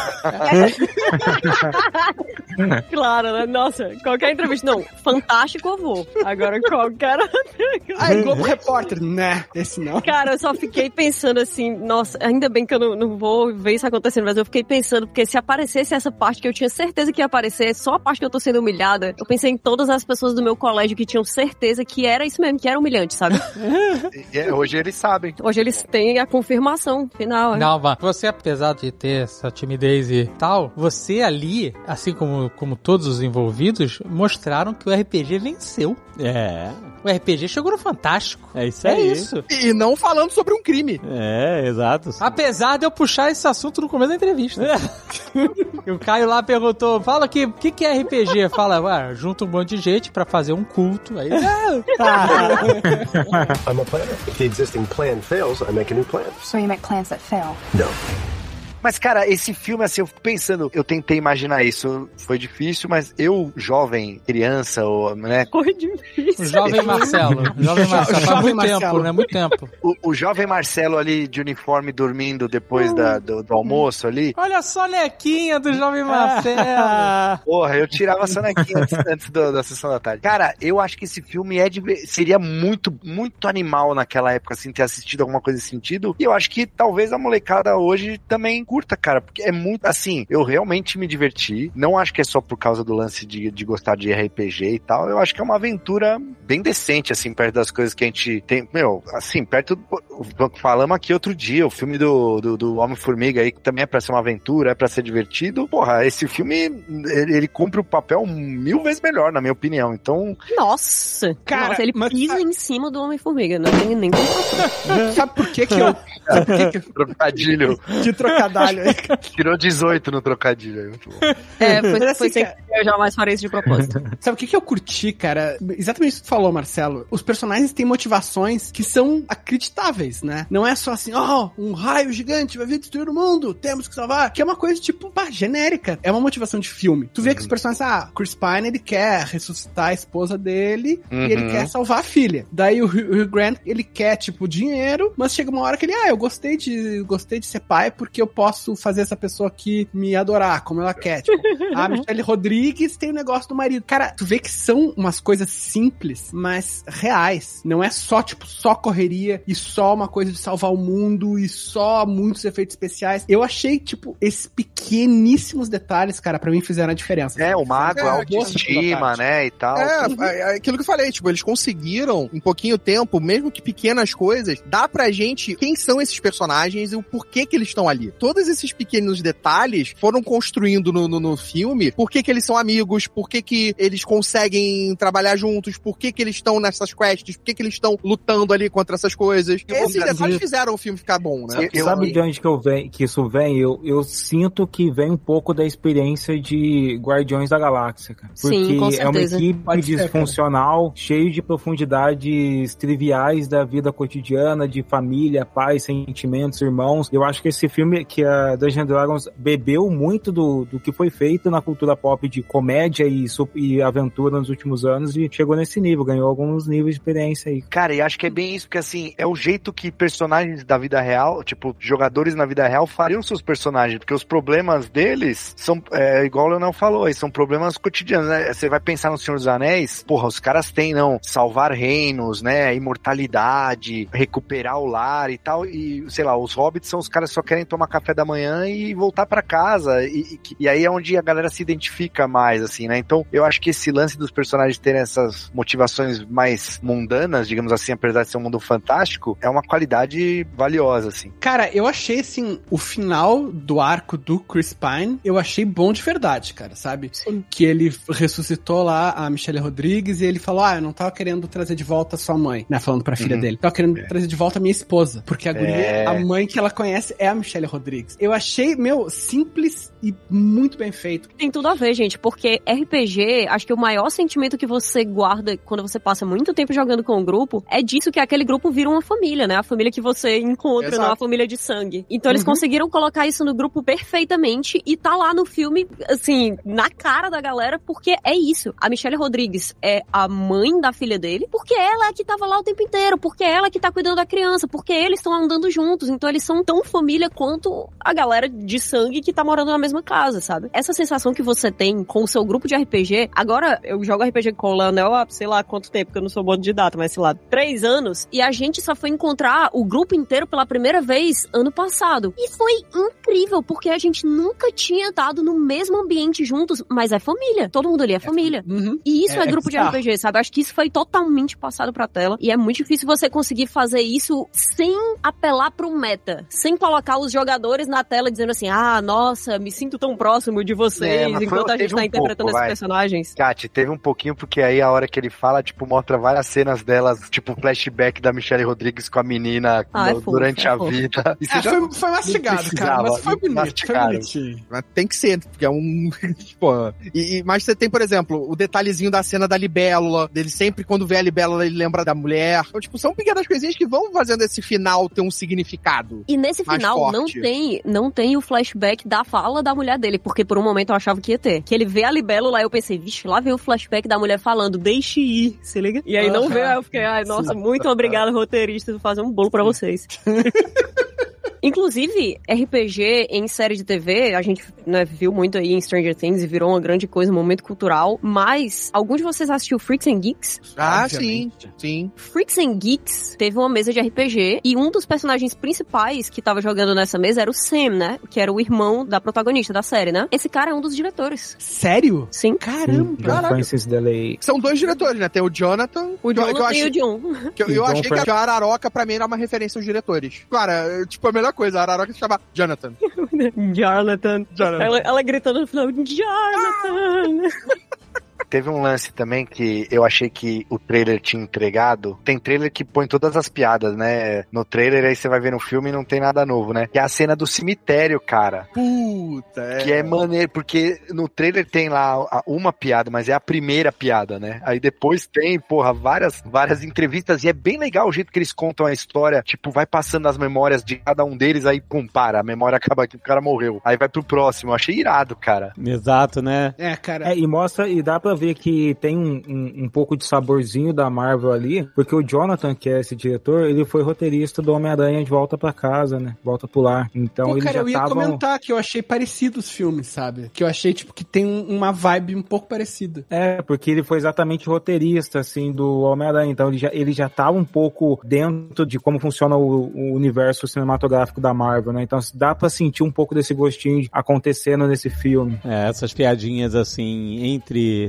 Speaker 5: Claro, né? Nossa, qualquer entrevista. Não, fantástico eu vou. Agora qualquer.
Speaker 6: Ah, é Globo Repórter. Né, esse não.
Speaker 5: Cara, eu só fiquei pensando assim, nossa, ainda bem que eu não, não vou ver isso acontecendo, mas eu fiquei pensando, porque se aparecesse essa parte que eu tinha certeza que ia aparecer, só a parte que eu tô sendo humilhada, eu pensei em todas as pessoas do meu colégio que tinham certeza que era isso mesmo, que era humilhante, sabe?
Speaker 3: É, hoje eles sabem.
Speaker 5: Hoje eles têm a confirmação final. Né?
Speaker 7: Não, Van, você, apesar de ter essa timidez e tal, você ali, assim como, como todos os envolvidos, mostraram que o RPG venceu.
Speaker 2: É,
Speaker 7: O RPG chegou no Fantástico.
Speaker 2: é isso
Speaker 7: É
Speaker 2: aí.
Speaker 7: isso.
Speaker 4: E não falando sobre um crime.
Speaker 2: É, exato.
Speaker 7: Apesar de eu puxar esse assunto no começo da entrevista. E o Caio lá perguntou, fala aqui, o que, que é RPG? Fala, ué, junta um monte de gente pra fazer um culto. Aí, ah,
Speaker 12: I'm a planner. If the existing plan fails, I make a new plan.
Speaker 13: So you make plans that fail.
Speaker 12: No.
Speaker 3: Mas, cara, esse filme, assim, eu fico pensando, eu tentei imaginar isso, foi difícil, mas eu, jovem, criança, ou, né,
Speaker 5: Foi difícil.
Speaker 7: o jovem Marcelo. Jovem Marcelo. Faz
Speaker 6: Jovem
Speaker 7: muito
Speaker 6: Marcelo.
Speaker 7: tempo, né? Muito tempo.
Speaker 3: o, o jovem Marcelo ali de uniforme dormindo depois da- do, do almoço ali,
Speaker 7: Olha a sonequinha do jovem Marcelo.
Speaker 3: porra, eu tirava a sonequinha antes, antes do- da sessão da tarde. Cara, eu acho que esse filme é de, seria muito, muito animal naquela época, assim, ter assistido alguma coisa nesse sentido, e eu acho que talvez a molecada hoje também curta, cara, porque é muito, assim, eu realmente me diverti, não acho que é só por causa do lance de, de gostar de RPG e tal, eu acho que é uma aventura bem decente, assim, perto das coisas que a gente tem, meu, assim, perto, do, falamos aqui outro dia, o filme do, do, do Homem-Formiga aí, que também é pra ser uma aventura, é pra ser divertido, porra, esse filme, ele, ele cumpre o papel mil vezes melhor, na minha opinião, então,
Speaker 5: Nossa!
Speaker 6: Cara,
Speaker 5: Nossa, ele
Speaker 6: mas-
Speaker 5: pisa em cima do Homem-Formiga, não tem nem.
Speaker 6: Sabe por que que eu... Sabe por que que
Speaker 3: trocadilho.
Speaker 6: Que trocadalho
Speaker 3: tirou 18 no trocadilho aí, muito bom.
Speaker 5: É, foi,
Speaker 6: Mas assim,
Speaker 5: foi sem
Speaker 6: cara-
Speaker 5: eu jamais farei isso de propósito.
Speaker 6: Sabe o que, que eu curti, cara? Exatamente isso que tu falou, Marcelo. Os personagens têm motivações que são acreditáveis, né? Não é só assim, ó, um raio gigante vai vir destruir o mundo, temos que salvar. Que é uma coisa, tipo, pá, genérica. É uma motivação de filme. Tu vê que os personagens, ah, Chris Pine, ele quer ressuscitar a esposa dele
Speaker 3: Uhum.
Speaker 6: e ele quer salvar a filha. Daí o Hugh Hugh Grant, ele quer, tipo, dinheiro, mas chega uma hora que ele, ah, eu gostei de, gostei de ser pai porque eu posso fazer essa pessoa aqui me adorar, como ela quer. Tipo, a Michelle Rodrigues tem o negócio do marido. Cara, tu vê que são umas coisas simples, mas reais. Não é só, tipo, só correria e só uma coisa de salvar o mundo e só muitos efeitos especiais. Eu achei, tipo, esses pequeníssimos detalhes, cara, pra mim fizeram a diferença.
Speaker 3: É, o mago,
Speaker 4: É,
Speaker 3: a autoestima, né, e tal.
Speaker 4: É, é, é aquilo que eu falei, tipo, eles conseguiram, em pouquinho tempo, mesmo que pequenas coisas, dar pra gente quem são esses personagens e o porquê que eles estão ali. Todos esses pequenos detalhes foram construindo no, no, no filme, por que que eles são amigos, por que que eles conseguem trabalhar juntos, por que que eles estão nessas quests, por que que eles estão lutando ali contra essas coisas.
Speaker 3: Eu
Speaker 4: Esses
Speaker 3: dizer-
Speaker 4: detalhes fizeram o filme ficar bom, né?
Speaker 3: Eu-
Speaker 8: Sabe de onde que, eu venho, que isso vem? Eu, eu sinto que vem um pouco da experiência de Guardiões da Galáxia, cara.
Speaker 5: Sim,
Speaker 8: Porque
Speaker 5: com
Speaker 8: é uma equipe disfuncional, cheio de profundidades triviais da vida cotidiana, de família, pais, sentimentos, irmãos. Eu acho que esse filme, que a Dungeons Dragons bebeu muito do, do que foi feito na cultura pop de comédia e, e aventura nos últimos anos e chegou nesse nível, ganhou alguns níveis de experiência aí.
Speaker 3: Cara, e acho que é bem isso, porque assim, é o jeito que personagens da vida real, tipo, jogadores na vida real fariam seus personagens, porque os problemas deles são, é, igual o Leonel falou, são problemas cotidianos, né? Você vai pensar no Senhor dos Anéis, porra, os caras têm, não, salvar reinos, né? Imortalidade, recuperar o lar e tal, e, sei lá, os hobbits são os caras que só querem tomar café da manhã e voltar pra casa, e, e, e aí é onde a galera se identifica mais, assim, né? Então, eu acho que esse lance dos personagens terem essas motivações mais mundanas, digamos assim, apesar de ser um mundo fantástico, é uma qualidade valiosa, assim.
Speaker 6: Cara, eu achei, assim, o final do arco do Chris Pine, eu achei bom de verdade, cara, sabe?
Speaker 5: Sim.
Speaker 6: Que ele ressuscitou lá a Michelle Rodrigues e ele falou, ah, eu não tava querendo trazer de volta sua mãe, né? Falando pra filha
Speaker 3: Uhum.
Speaker 6: dele. Tava querendo trazer de volta a minha esposa. Porque a guria,
Speaker 3: É.
Speaker 6: a mãe que ela conhece é a Michelle Rodrigues. Rodrigues. Eu achei, meu, simples e muito bem feito.
Speaker 5: Tem tudo a ver, gente, porque RPG, acho que o maior sentimento que você guarda quando você passa muito tempo jogando com um grupo é disso que aquele grupo vira uma família, né? A família que você encontra,
Speaker 4: Exato.
Speaker 5: não a família de sangue. Então eles conseguiram colocar isso no grupo perfeitamente e tá lá no filme, assim, na cara da galera, porque é isso. A Michelle Rodrigues é a mãe da filha dele, porque ela é que tava lá o tempo inteiro, porque ela é que tá cuidando da criança, porque eles estão andando juntos, então eles são tão família quanto a galera de sangue que tá morando na mesma casa, sabe? Essa sensação que você tem com o seu grupo de RPG, agora eu jogo RPG com o Leonel há sei lá quanto tempo, que eu não sou bom de data, mas sei lá, três anos, e a gente só foi encontrar o grupo inteiro pela primeira vez ano passado. E foi incrível, porque a gente nunca tinha estado no mesmo ambiente juntos, mas é família. Todo mundo ali é família.
Speaker 6: Uhum.
Speaker 5: E isso é,
Speaker 6: É- é
Speaker 5: grupo de
Speaker 6: bizarro.
Speaker 5: RPG, sabe? Acho que isso foi totalmente passado pra tela. E é muito difícil você conseguir fazer isso sem apelar pro meta. Sem colocar os jogadores na tela dizendo assim: ah, nossa, me sinto tão próximo de vocês
Speaker 3: É, mas foi-
Speaker 5: enquanto a gente tá
Speaker 3: um
Speaker 5: interpretando
Speaker 3: pouco,
Speaker 5: esses
Speaker 3: vai.
Speaker 5: personagens.
Speaker 3: Kat, teve um pouquinho, porque aí a hora que ele fala, tipo, mostra várias cenas delas, tipo, flashback da Michelle Rodrigues com a menina
Speaker 5: Ah, é
Speaker 3: no-
Speaker 5: fofo,
Speaker 3: durante
Speaker 5: é
Speaker 3: a vida. E
Speaker 6: É,
Speaker 3: já
Speaker 6: foi, foi mastigado, cara, mas foi bonito, foi
Speaker 3: mastigaram.
Speaker 6: bonitinho.
Speaker 4: Mas tem que ser, porque é um. Pô. E, e- mas você tem, por exemplo, o detalhezinho da cena da libélula, dele sempre, quando vê a libélula, ele lembra da mulher. Então, tipo, são pequenas coisinhas que vão fazendo esse final ter um significado.
Speaker 5: E nesse final não
Speaker 4: forte.
Speaker 5: Tem, não tem o flashback da fala da mulher dele, porque por um momento eu achava que ia ter. Que ele vê a libélula e eu pensei, vixe, lá vem o flashback da mulher falando, deixe ir, se liga? E aí não veio, aí eu fiquei, ai, nossa, muito obrigado, roteirista, vou fazer um bolo pra vocês. Inclusive, RPG em série de TV, a gente né, viu muito aí em Stranger Things e virou uma grande coisa, um momento cultural. Mas, algum de vocês assistiu Freaks and Geeks?
Speaker 4: Ah,
Speaker 6: Obviamente.
Speaker 4: sim, sim.
Speaker 5: Freaks and Geeks teve uma mesa de RPG e um dos personagens principais que tava jogando nessa mesa era o Sam, né? Que era o irmão da protagonista da série, né? Esse cara é um dos diretores.
Speaker 6: Sério?
Speaker 5: Sim.
Speaker 6: Caramba.
Speaker 8: John Francis Delay.
Speaker 4: São dois diretores, né? Tem o Jonathan.
Speaker 5: O
Speaker 4: que eu-
Speaker 5: John
Speaker 4: que eu
Speaker 5: e
Speaker 4: achei-
Speaker 5: o John.
Speaker 4: que eu,
Speaker 8: E
Speaker 4: eu
Speaker 8: John
Speaker 4: achei que
Speaker 8: Frank-
Speaker 4: a Araroca, pra mim, era uma referência aos diretores. Cara, tipo, a melhor coisa, a Araroca se chama Jonathan.
Speaker 5: Jonathan.
Speaker 4: Jonathan.
Speaker 5: Ela, ela gritando no final, Jonathan!
Speaker 3: Teve um lance também que eu achei que o trailer tinha entregado. Tem trailer que põe todas as piadas, né? No trailer, aí você vai ver no filme e não tem nada novo, né? Que é a cena do cemitério, cara.
Speaker 4: Puta, é.
Speaker 3: Que é maneiro, porque no trailer tem lá uma piada, mas é a primeira piada, né? Aí depois tem, porra, várias, várias entrevistas e é bem legal o jeito que eles contam a história. Tipo, vai passando as memórias de cada um deles, aí pum, para, a memória acaba aqui, o cara morreu. Aí vai pro próximo. Eu achei irado, cara.
Speaker 2: Exato, né?
Speaker 6: É, cara.
Speaker 8: É, e mostra, e dá pra ver que tem um, um, um pouco de saborzinho da Marvel ali, porque o Jonathan, que é esse diretor, ele foi roteirista do Homem-Aranha de Volta pra Casa, né? Volta pro lar. Então
Speaker 6: Pô,
Speaker 8: ele
Speaker 6: cara,
Speaker 8: já
Speaker 6: eu ia
Speaker 8: tava...
Speaker 6: comentar que eu achei parecido os filmes, sabe? Que eu achei, tipo, que tem um- uma vibe um pouco parecida.
Speaker 8: É, porque ele foi exatamente roteirista, assim, do Homem-Aranha. Então ele já, ele já tava um pouco dentro de como funciona o, o universo cinematográfico da Marvel, né? Então dá pra sentir um pouco desse gostinho acontecendo nesse filme.
Speaker 2: É, essas piadinhas assim, entre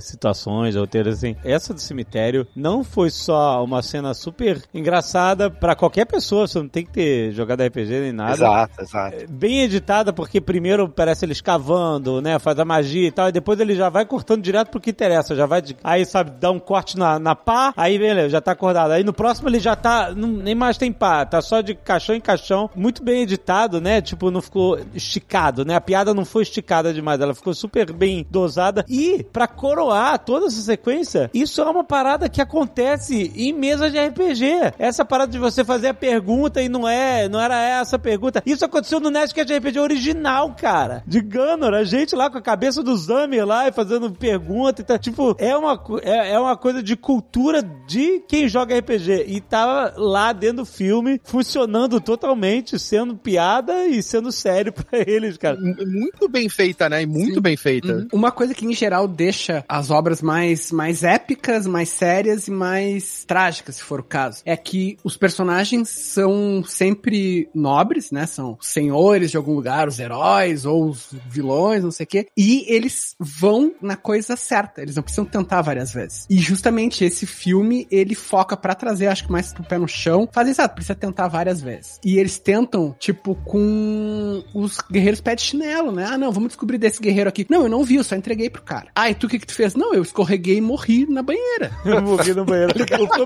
Speaker 2: roteiros assim. Essa do cemitério não foi só uma cena super engraçada pra qualquer pessoa, você não tem que ter jogado RPG nem nada.
Speaker 3: Exato, exato.
Speaker 2: Bem editada, porque primeiro parece eles cavando, né? Faz a magia e tal, e depois ele já vai cortando direto pro que interessa. Já vai. de- Aí, sabe, dá um corte na, na pá, aí beleza, já tá acordado. Aí no próximo ele já tá. não- nem mais tem pá, tá só de caixão em caixão. Muito bem editado, né? Tipo, não ficou esticado, né? A piada não foi esticada demais, ela ficou super bem dosada. E, pra coroar toda essa sequência, isso é uma parada que acontece em mesa de RPG. Essa parada de você fazer a pergunta e não é, não era essa a pergunta. Isso aconteceu no Nerdcast RPG original, cara. De Gunner, a gente lá com a cabeça do Zamir lá e fazendo pergunta e tal. Tipo, é uma, é, é uma coisa de cultura de quem joga RPG. E tava lá dentro do filme, funcionando totalmente, sendo piada e sendo sério pra eles, cara.
Speaker 4: Muito bem feita, né? E muito bem feita.
Speaker 6: Uhum. Uma coisa que em geral deixa as obras mais, mais épicas, mais sérias e mais trágicas, se for o caso, é que os personagens são sempre nobres, né? São senhores de algum lugar, os heróis ou os vilões, não sei o quê. E eles vão na coisa certa. Eles não precisam tentar várias vezes. E justamente esse filme, ele foca pra trazer, acho que mais pro pé no chão. Faz exato, precisa tentar várias vezes. E eles tentam, tipo, com os guerreiros pé de chinelo, né? Ah, não, vamos descobrir desse guerreiro aqui. Não, eu não vi, eu só entreguei pro cara. Ah, e tu o que que tu fez? Não, não, eu escorreguei e morri na banheira.
Speaker 2: Eu morri no banheiro.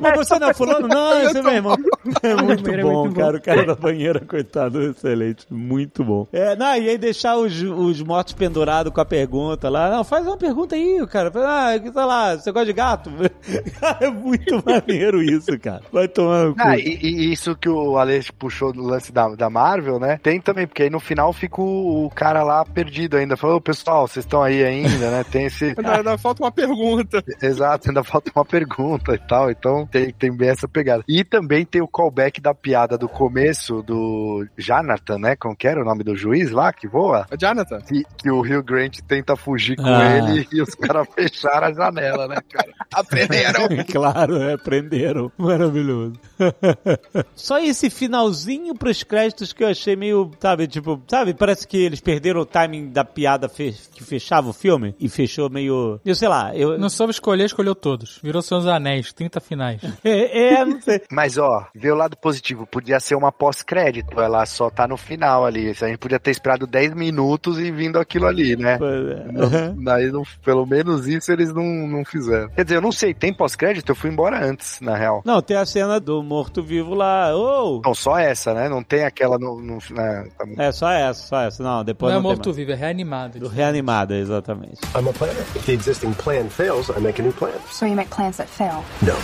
Speaker 2: Mas você não é fulano? Não, esse é meu irmão. É muito
Speaker 6: banheiro é
Speaker 2: bom,
Speaker 6: muito bom.
Speaker 2: cara. O cara da banheira, coitado, excelente. Muito bom. É, não, e aí deixar os, os mortos pendurados com a pergunta lá. Não, faz uma pergunta aí, cara. Ah, que tá lá, você gosta de gato? Cara, é muito maneiro isso, cara. Vai tomar no cu.
Speaker 3: Ah, e, e isso que o Alex puxou no lance da, da Marvel, né? Tem também, porque aí no final fica o, o cara lá perdido ainda. Falou, "Ô, pessoal, vocês estão aí ainda, né? Tem esse.
Speaker 4: Ainda, ainda falta uma pergunta.
Speaker 3: Exato, ainda falta uma pergunta e tal. Então tem, tem bem essa pegada. E também tem o callback da piada do começo do Jonathan, né? Como que era o nome do juiz lá que voa?
Speaker 4: É Jonathan.
Speaker 3: Que, que o Rio Grant tenta fugir com
Speaker 2: Ah.
Speaker 3: ele e os caras fecharam a janela, né, cara?
Speaker 4: Aprenderam.
Speaker 2: claro, é, prenderam. Maravilhoso. Só esse finalzinho pros créditos que eu achei meio, sabe, tipo, sabe, parece que eles perderam o timing da piada fe- que fechava o filme e fechou meio, eu sei lá, eu
Speaker 7: Não soube escolher, escolheu todos. Virou seus anéis, 30 finais.
Speaker 2: é, é, não sei.
Speaker 3: Mas ó, vê o lado positivo, podia ser uma pós-crédito, ela só tá no final ali. A gente podia ter esperado 10 minutos e vindo aquilo ali, né?
Speaker 2: Pois é.
Speaker 3: Não- daí, não- pelo menos isso eles não, não fizeram. Quer dizer, eu não sei, tem pós-crédito? Eu fui embora antes, na real.
Speaker 2: Não, tem a cena do morto-vivo lá. Oh!
Speaker 3: Não, só essa, né? Não tem aquela no. no né? Tá-
Speaker 2: É, só essa, só essa. Não, depois
Speaker 7: não é
Speaker 2: não, tem
Speaker 7: morto-vivo, é reanimado.
Speaker 2: Do reanimada, exatamente.
Speaker 12: I'm a planner. If the existing plan fails, I make a new plan.
Speaker 13: So you make plans that fail.
Speaker 12: No.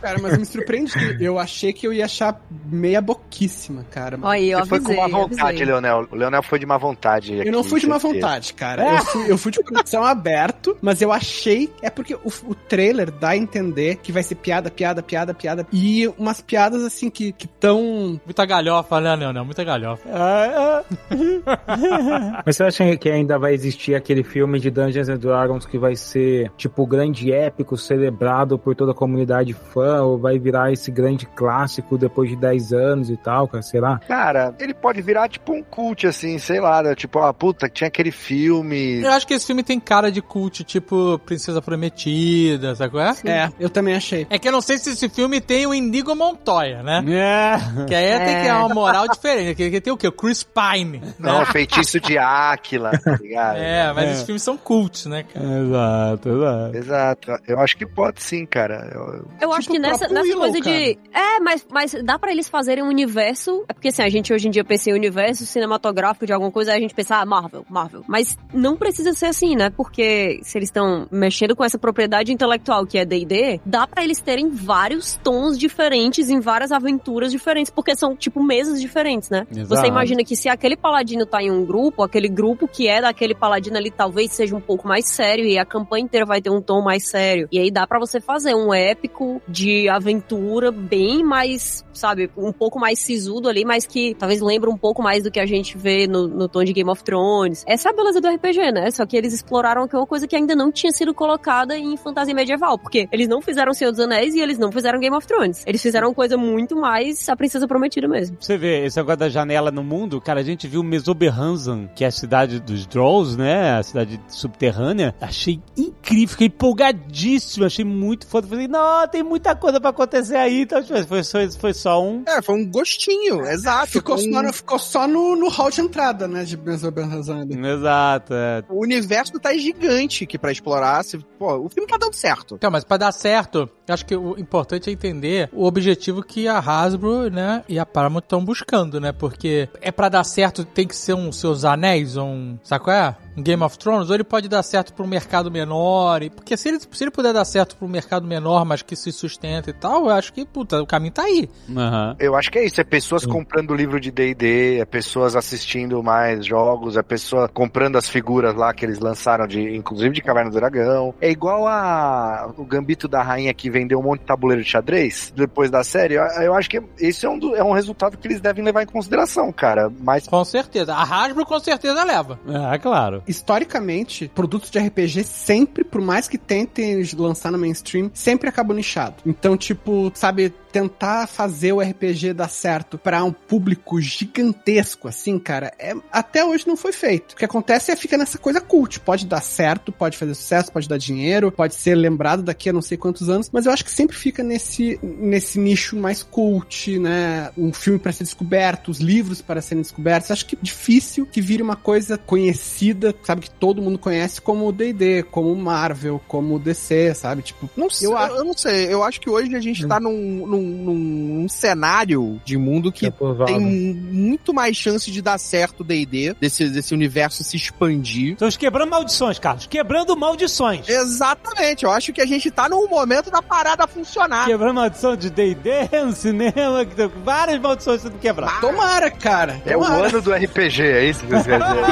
Speaker 6: Cara, mas eu me surpreende que eu achei que eu ia achar meia boquíssima, cara.
Speaker 5: Olha aí, eu
Speaker 3: Você foi com
Speaker 5: avisei,
Speaker 3: má
Speaker 5: eu
Speaker 3: vontade,
Speaker 5: avisei.
Speaker 3: Leonel. O Leonel foi de má vontade.
Speaker 6: Eu não fui de má vontade, cara. Eu fui, eu fui de coração aberto, mas eu achei. É porque o, o trailer dá a entender que vai ser piada, piada, piada, piada. E umas piadas assim que estão.
Speaker 7: Muita galhofa, né, Leonel? Muita galhofa.
Speaker 2: Ah,
Speaker 8: Mas você acha que ainda vai existir aquele filme de Dungeons and Dragons que vai ser, tipo, grande épico, celebrado por toda a comunidade fã, ou vai virar esse grande clássico depois de 10 anos e tal, cara? Será?
Speaker 3: Cara, ele pode virar tipo um cult, assim, sei lá, né? tipo, ah, puta, tinha aquele filme.
Speaker 7: Eu acho que esse filme tem cara de cult, tipo Princesa Prometida, sabe qual é?
Speaker 6: É, eu também achei.
Speaker 7: É que eu não sei se esse filme tem o Indigo Montoya, né?
Speaker 2: É.
Speaker 7: Que aí tem que ter
Speaker 5: É.
Speaker 7: uma moral diferente. Que, que tem o quê? O Chris Pine.
Speaker 3: Não, feitiço de Áquila, tá ligado?
Speaker 7: É, mas
Speaker 2: É.
Speaker 7: esses filmes são cults, né, cara?
Speaker 2: Exato, exato.
Speaker 3: Exato. Eu acho que pode sim, cara. Eu-
Speaker 5: Eu acho
Speaker 6: Tipo
Speaker 5: que
Speaker 6: o
Speaker 5: nessa, nessa
Speaker 6: Willow,
Speaker 5: coisa de. É, mas, mas dá pra eles fazerem um universo. É porque assim, a gente hoje em dia pensa em universo cinematográfico de alguma coisa, aí a gente pensa, ah, Marvel, Marvel. Mas não precisa ser assim, né? Porque se eles estão mexendo com essa propriedade intelectual que é DD, dá pra eles terem vários tons diferentes em várias aventuras diferentes, porque são, tipo, mesas diferentes, né?
Speaker 2: Exato.
Speaker 5: Você imagina que se aquele paladino tá em um grupo, aquele grupo que é daquele paladino ali talvez seja um pouco mais sério e a campanha inteira vai ter um tom mais sério. E aí dá pra você fazer um épico de aventura bem mais, sabe, um pouco mais sisudo ali, mas que talvez lembre um pouco mais do que a gente vê no, no tom de Game of Thrones. Essa é a beleza do RPG, né? Só que eles exploraram aqui uma coisa que ainda não tinha sido colocada em fantasia medieval, porque eles não fizeram Senhor dos Anéis e eles não fizeram Game of Thrones. Eles fizeram coisa muito mais a Princesa Prometida mesmo.
Speaker 2: Você vê, esse negócio da janela no mundo, cara, a gente viu Mesoberranzan, que é a cidade dos Drolls, né? A cidade subterrânea. Achei incrível, fiquei empolgadíssimo, achei muito foda. Falei, não, tem muita coisa pra acontecer aí. Então, tipo, foi só, foi só um.
Speaker 4: É, foi um gostinho, exato.
Speaker 6: Ficou
Speaker 4: foi um-
Speaker 6: só, no, ficou só no, no hall de entrada, né? De Benzoberrazada.
Speaker 2: Exato, é.
Speaker 4: O universo tá gigante aqui pra explorar. Se, pô, o filme tá dando certo.
Speaker 7: Então, mas pra dar certo, acho que o importante é entender o objetivo que a Hasbro, né, e a Paramount estão buscando, né? Porque é pra dar certo, tem que ser um Seus Anéis, um, sabe qual é? Um Game of Thrones, ou ele pode dar certo pra um mercado menor, e- porque se ele, se ele puder dar certo pra um mercado menor, mas que se sustenta e tal, eu acho que, puta, o caminho tá aí.
Speaker 2: Aham.
Speaker 3: Eu acho que é isso, é pessoas comprando livro de D&D, é pessoas assistindo mais jogos, é pessoa comprando as figuras lá que eles lançaram, de, inclusive de Caverna do Dragão. É igual a o Gambito da Rainha que vendeu um monte de tabuleiro de xadrez depois da série. Eu, eu acho que esse é um, do- é um resultado que eles devem levar em consideração, cara. Mas
Speaker 7: Com certeza. A Hasbro com certeza leva.
Speaker 2: Ah, claro.
Speaker 6: Historicamente, produtos de RPG sempre, por mais que tentem lançar no mainstream, sempre acabam nichado. Então, tipo, sabe, tentar fazer o RPG dar certo pra um público gigantesco, assim, cara, é, até hoje não foi feito. O que acontece é fica nessa coisa cult. Pode dar certo, pode fazer sucesso, pode dar dinheiro, pode ser lembrado daqui a não sei quantos anos, mas eu acho que sempre fica nesse, nesse nicho mais cult, né? Um filme para ser descoberto, os livros para serem descobertos. Acho que é difícil que vire uma coisa conhecida, sabe, que todo mundo conhece como o D&D, como o Marvel, como o DC, sabe? Tipo,
Speaker 4: Não sei, eu, eu não sei. Eu acho que hoje a gente tá num, num, num- num cenário de mundo que
Speaker 8: É
Speaker 4: tem muito mais chance de dar certo o D&D, desse, desse universo se expandir.
Speaker 2: Estamos quebrando maldições, Carlos. Quebrando maldições.
Speaker 4: Exatamente, eu acho que a gente tá num momento da parada funcionar.
Speaker 2: Quebrando maldição de D&D no cinema, que tem várias maldições sendo quebradas.
Speaker 6: tomara, cara.
Speaker 3: É o
Speaker 6: tomara.
Speaker 3: ano do RPG, é isso que vocês querem dizer?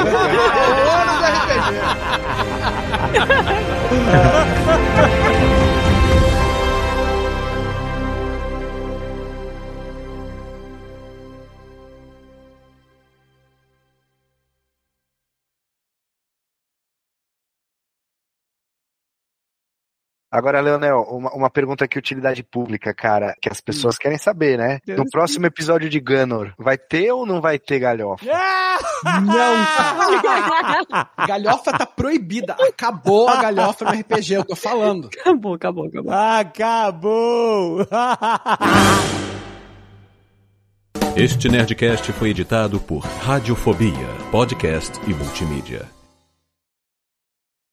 Speaker 4: O ano do RPG.
Speaker 3: Agora, Leonel, uma, uma pergunta aqui, utilidade pública, cara, que as pessoas
Speaker 2: Hum.
Speaker 3: querem saber, né? No próximo episódio de Gunnor, vai ter ou não vai ter galhofa?
Speaker 6: Não. galhofa tá proibida. Acabou a galhofa no RPG, eu tô falando.
Speaker 5: Acabou, acabou, acabou.
Speaker 2: Acabou!
Speaker 13: Este Nerdcast foi editado por Radiofobia, podcast e multimídia.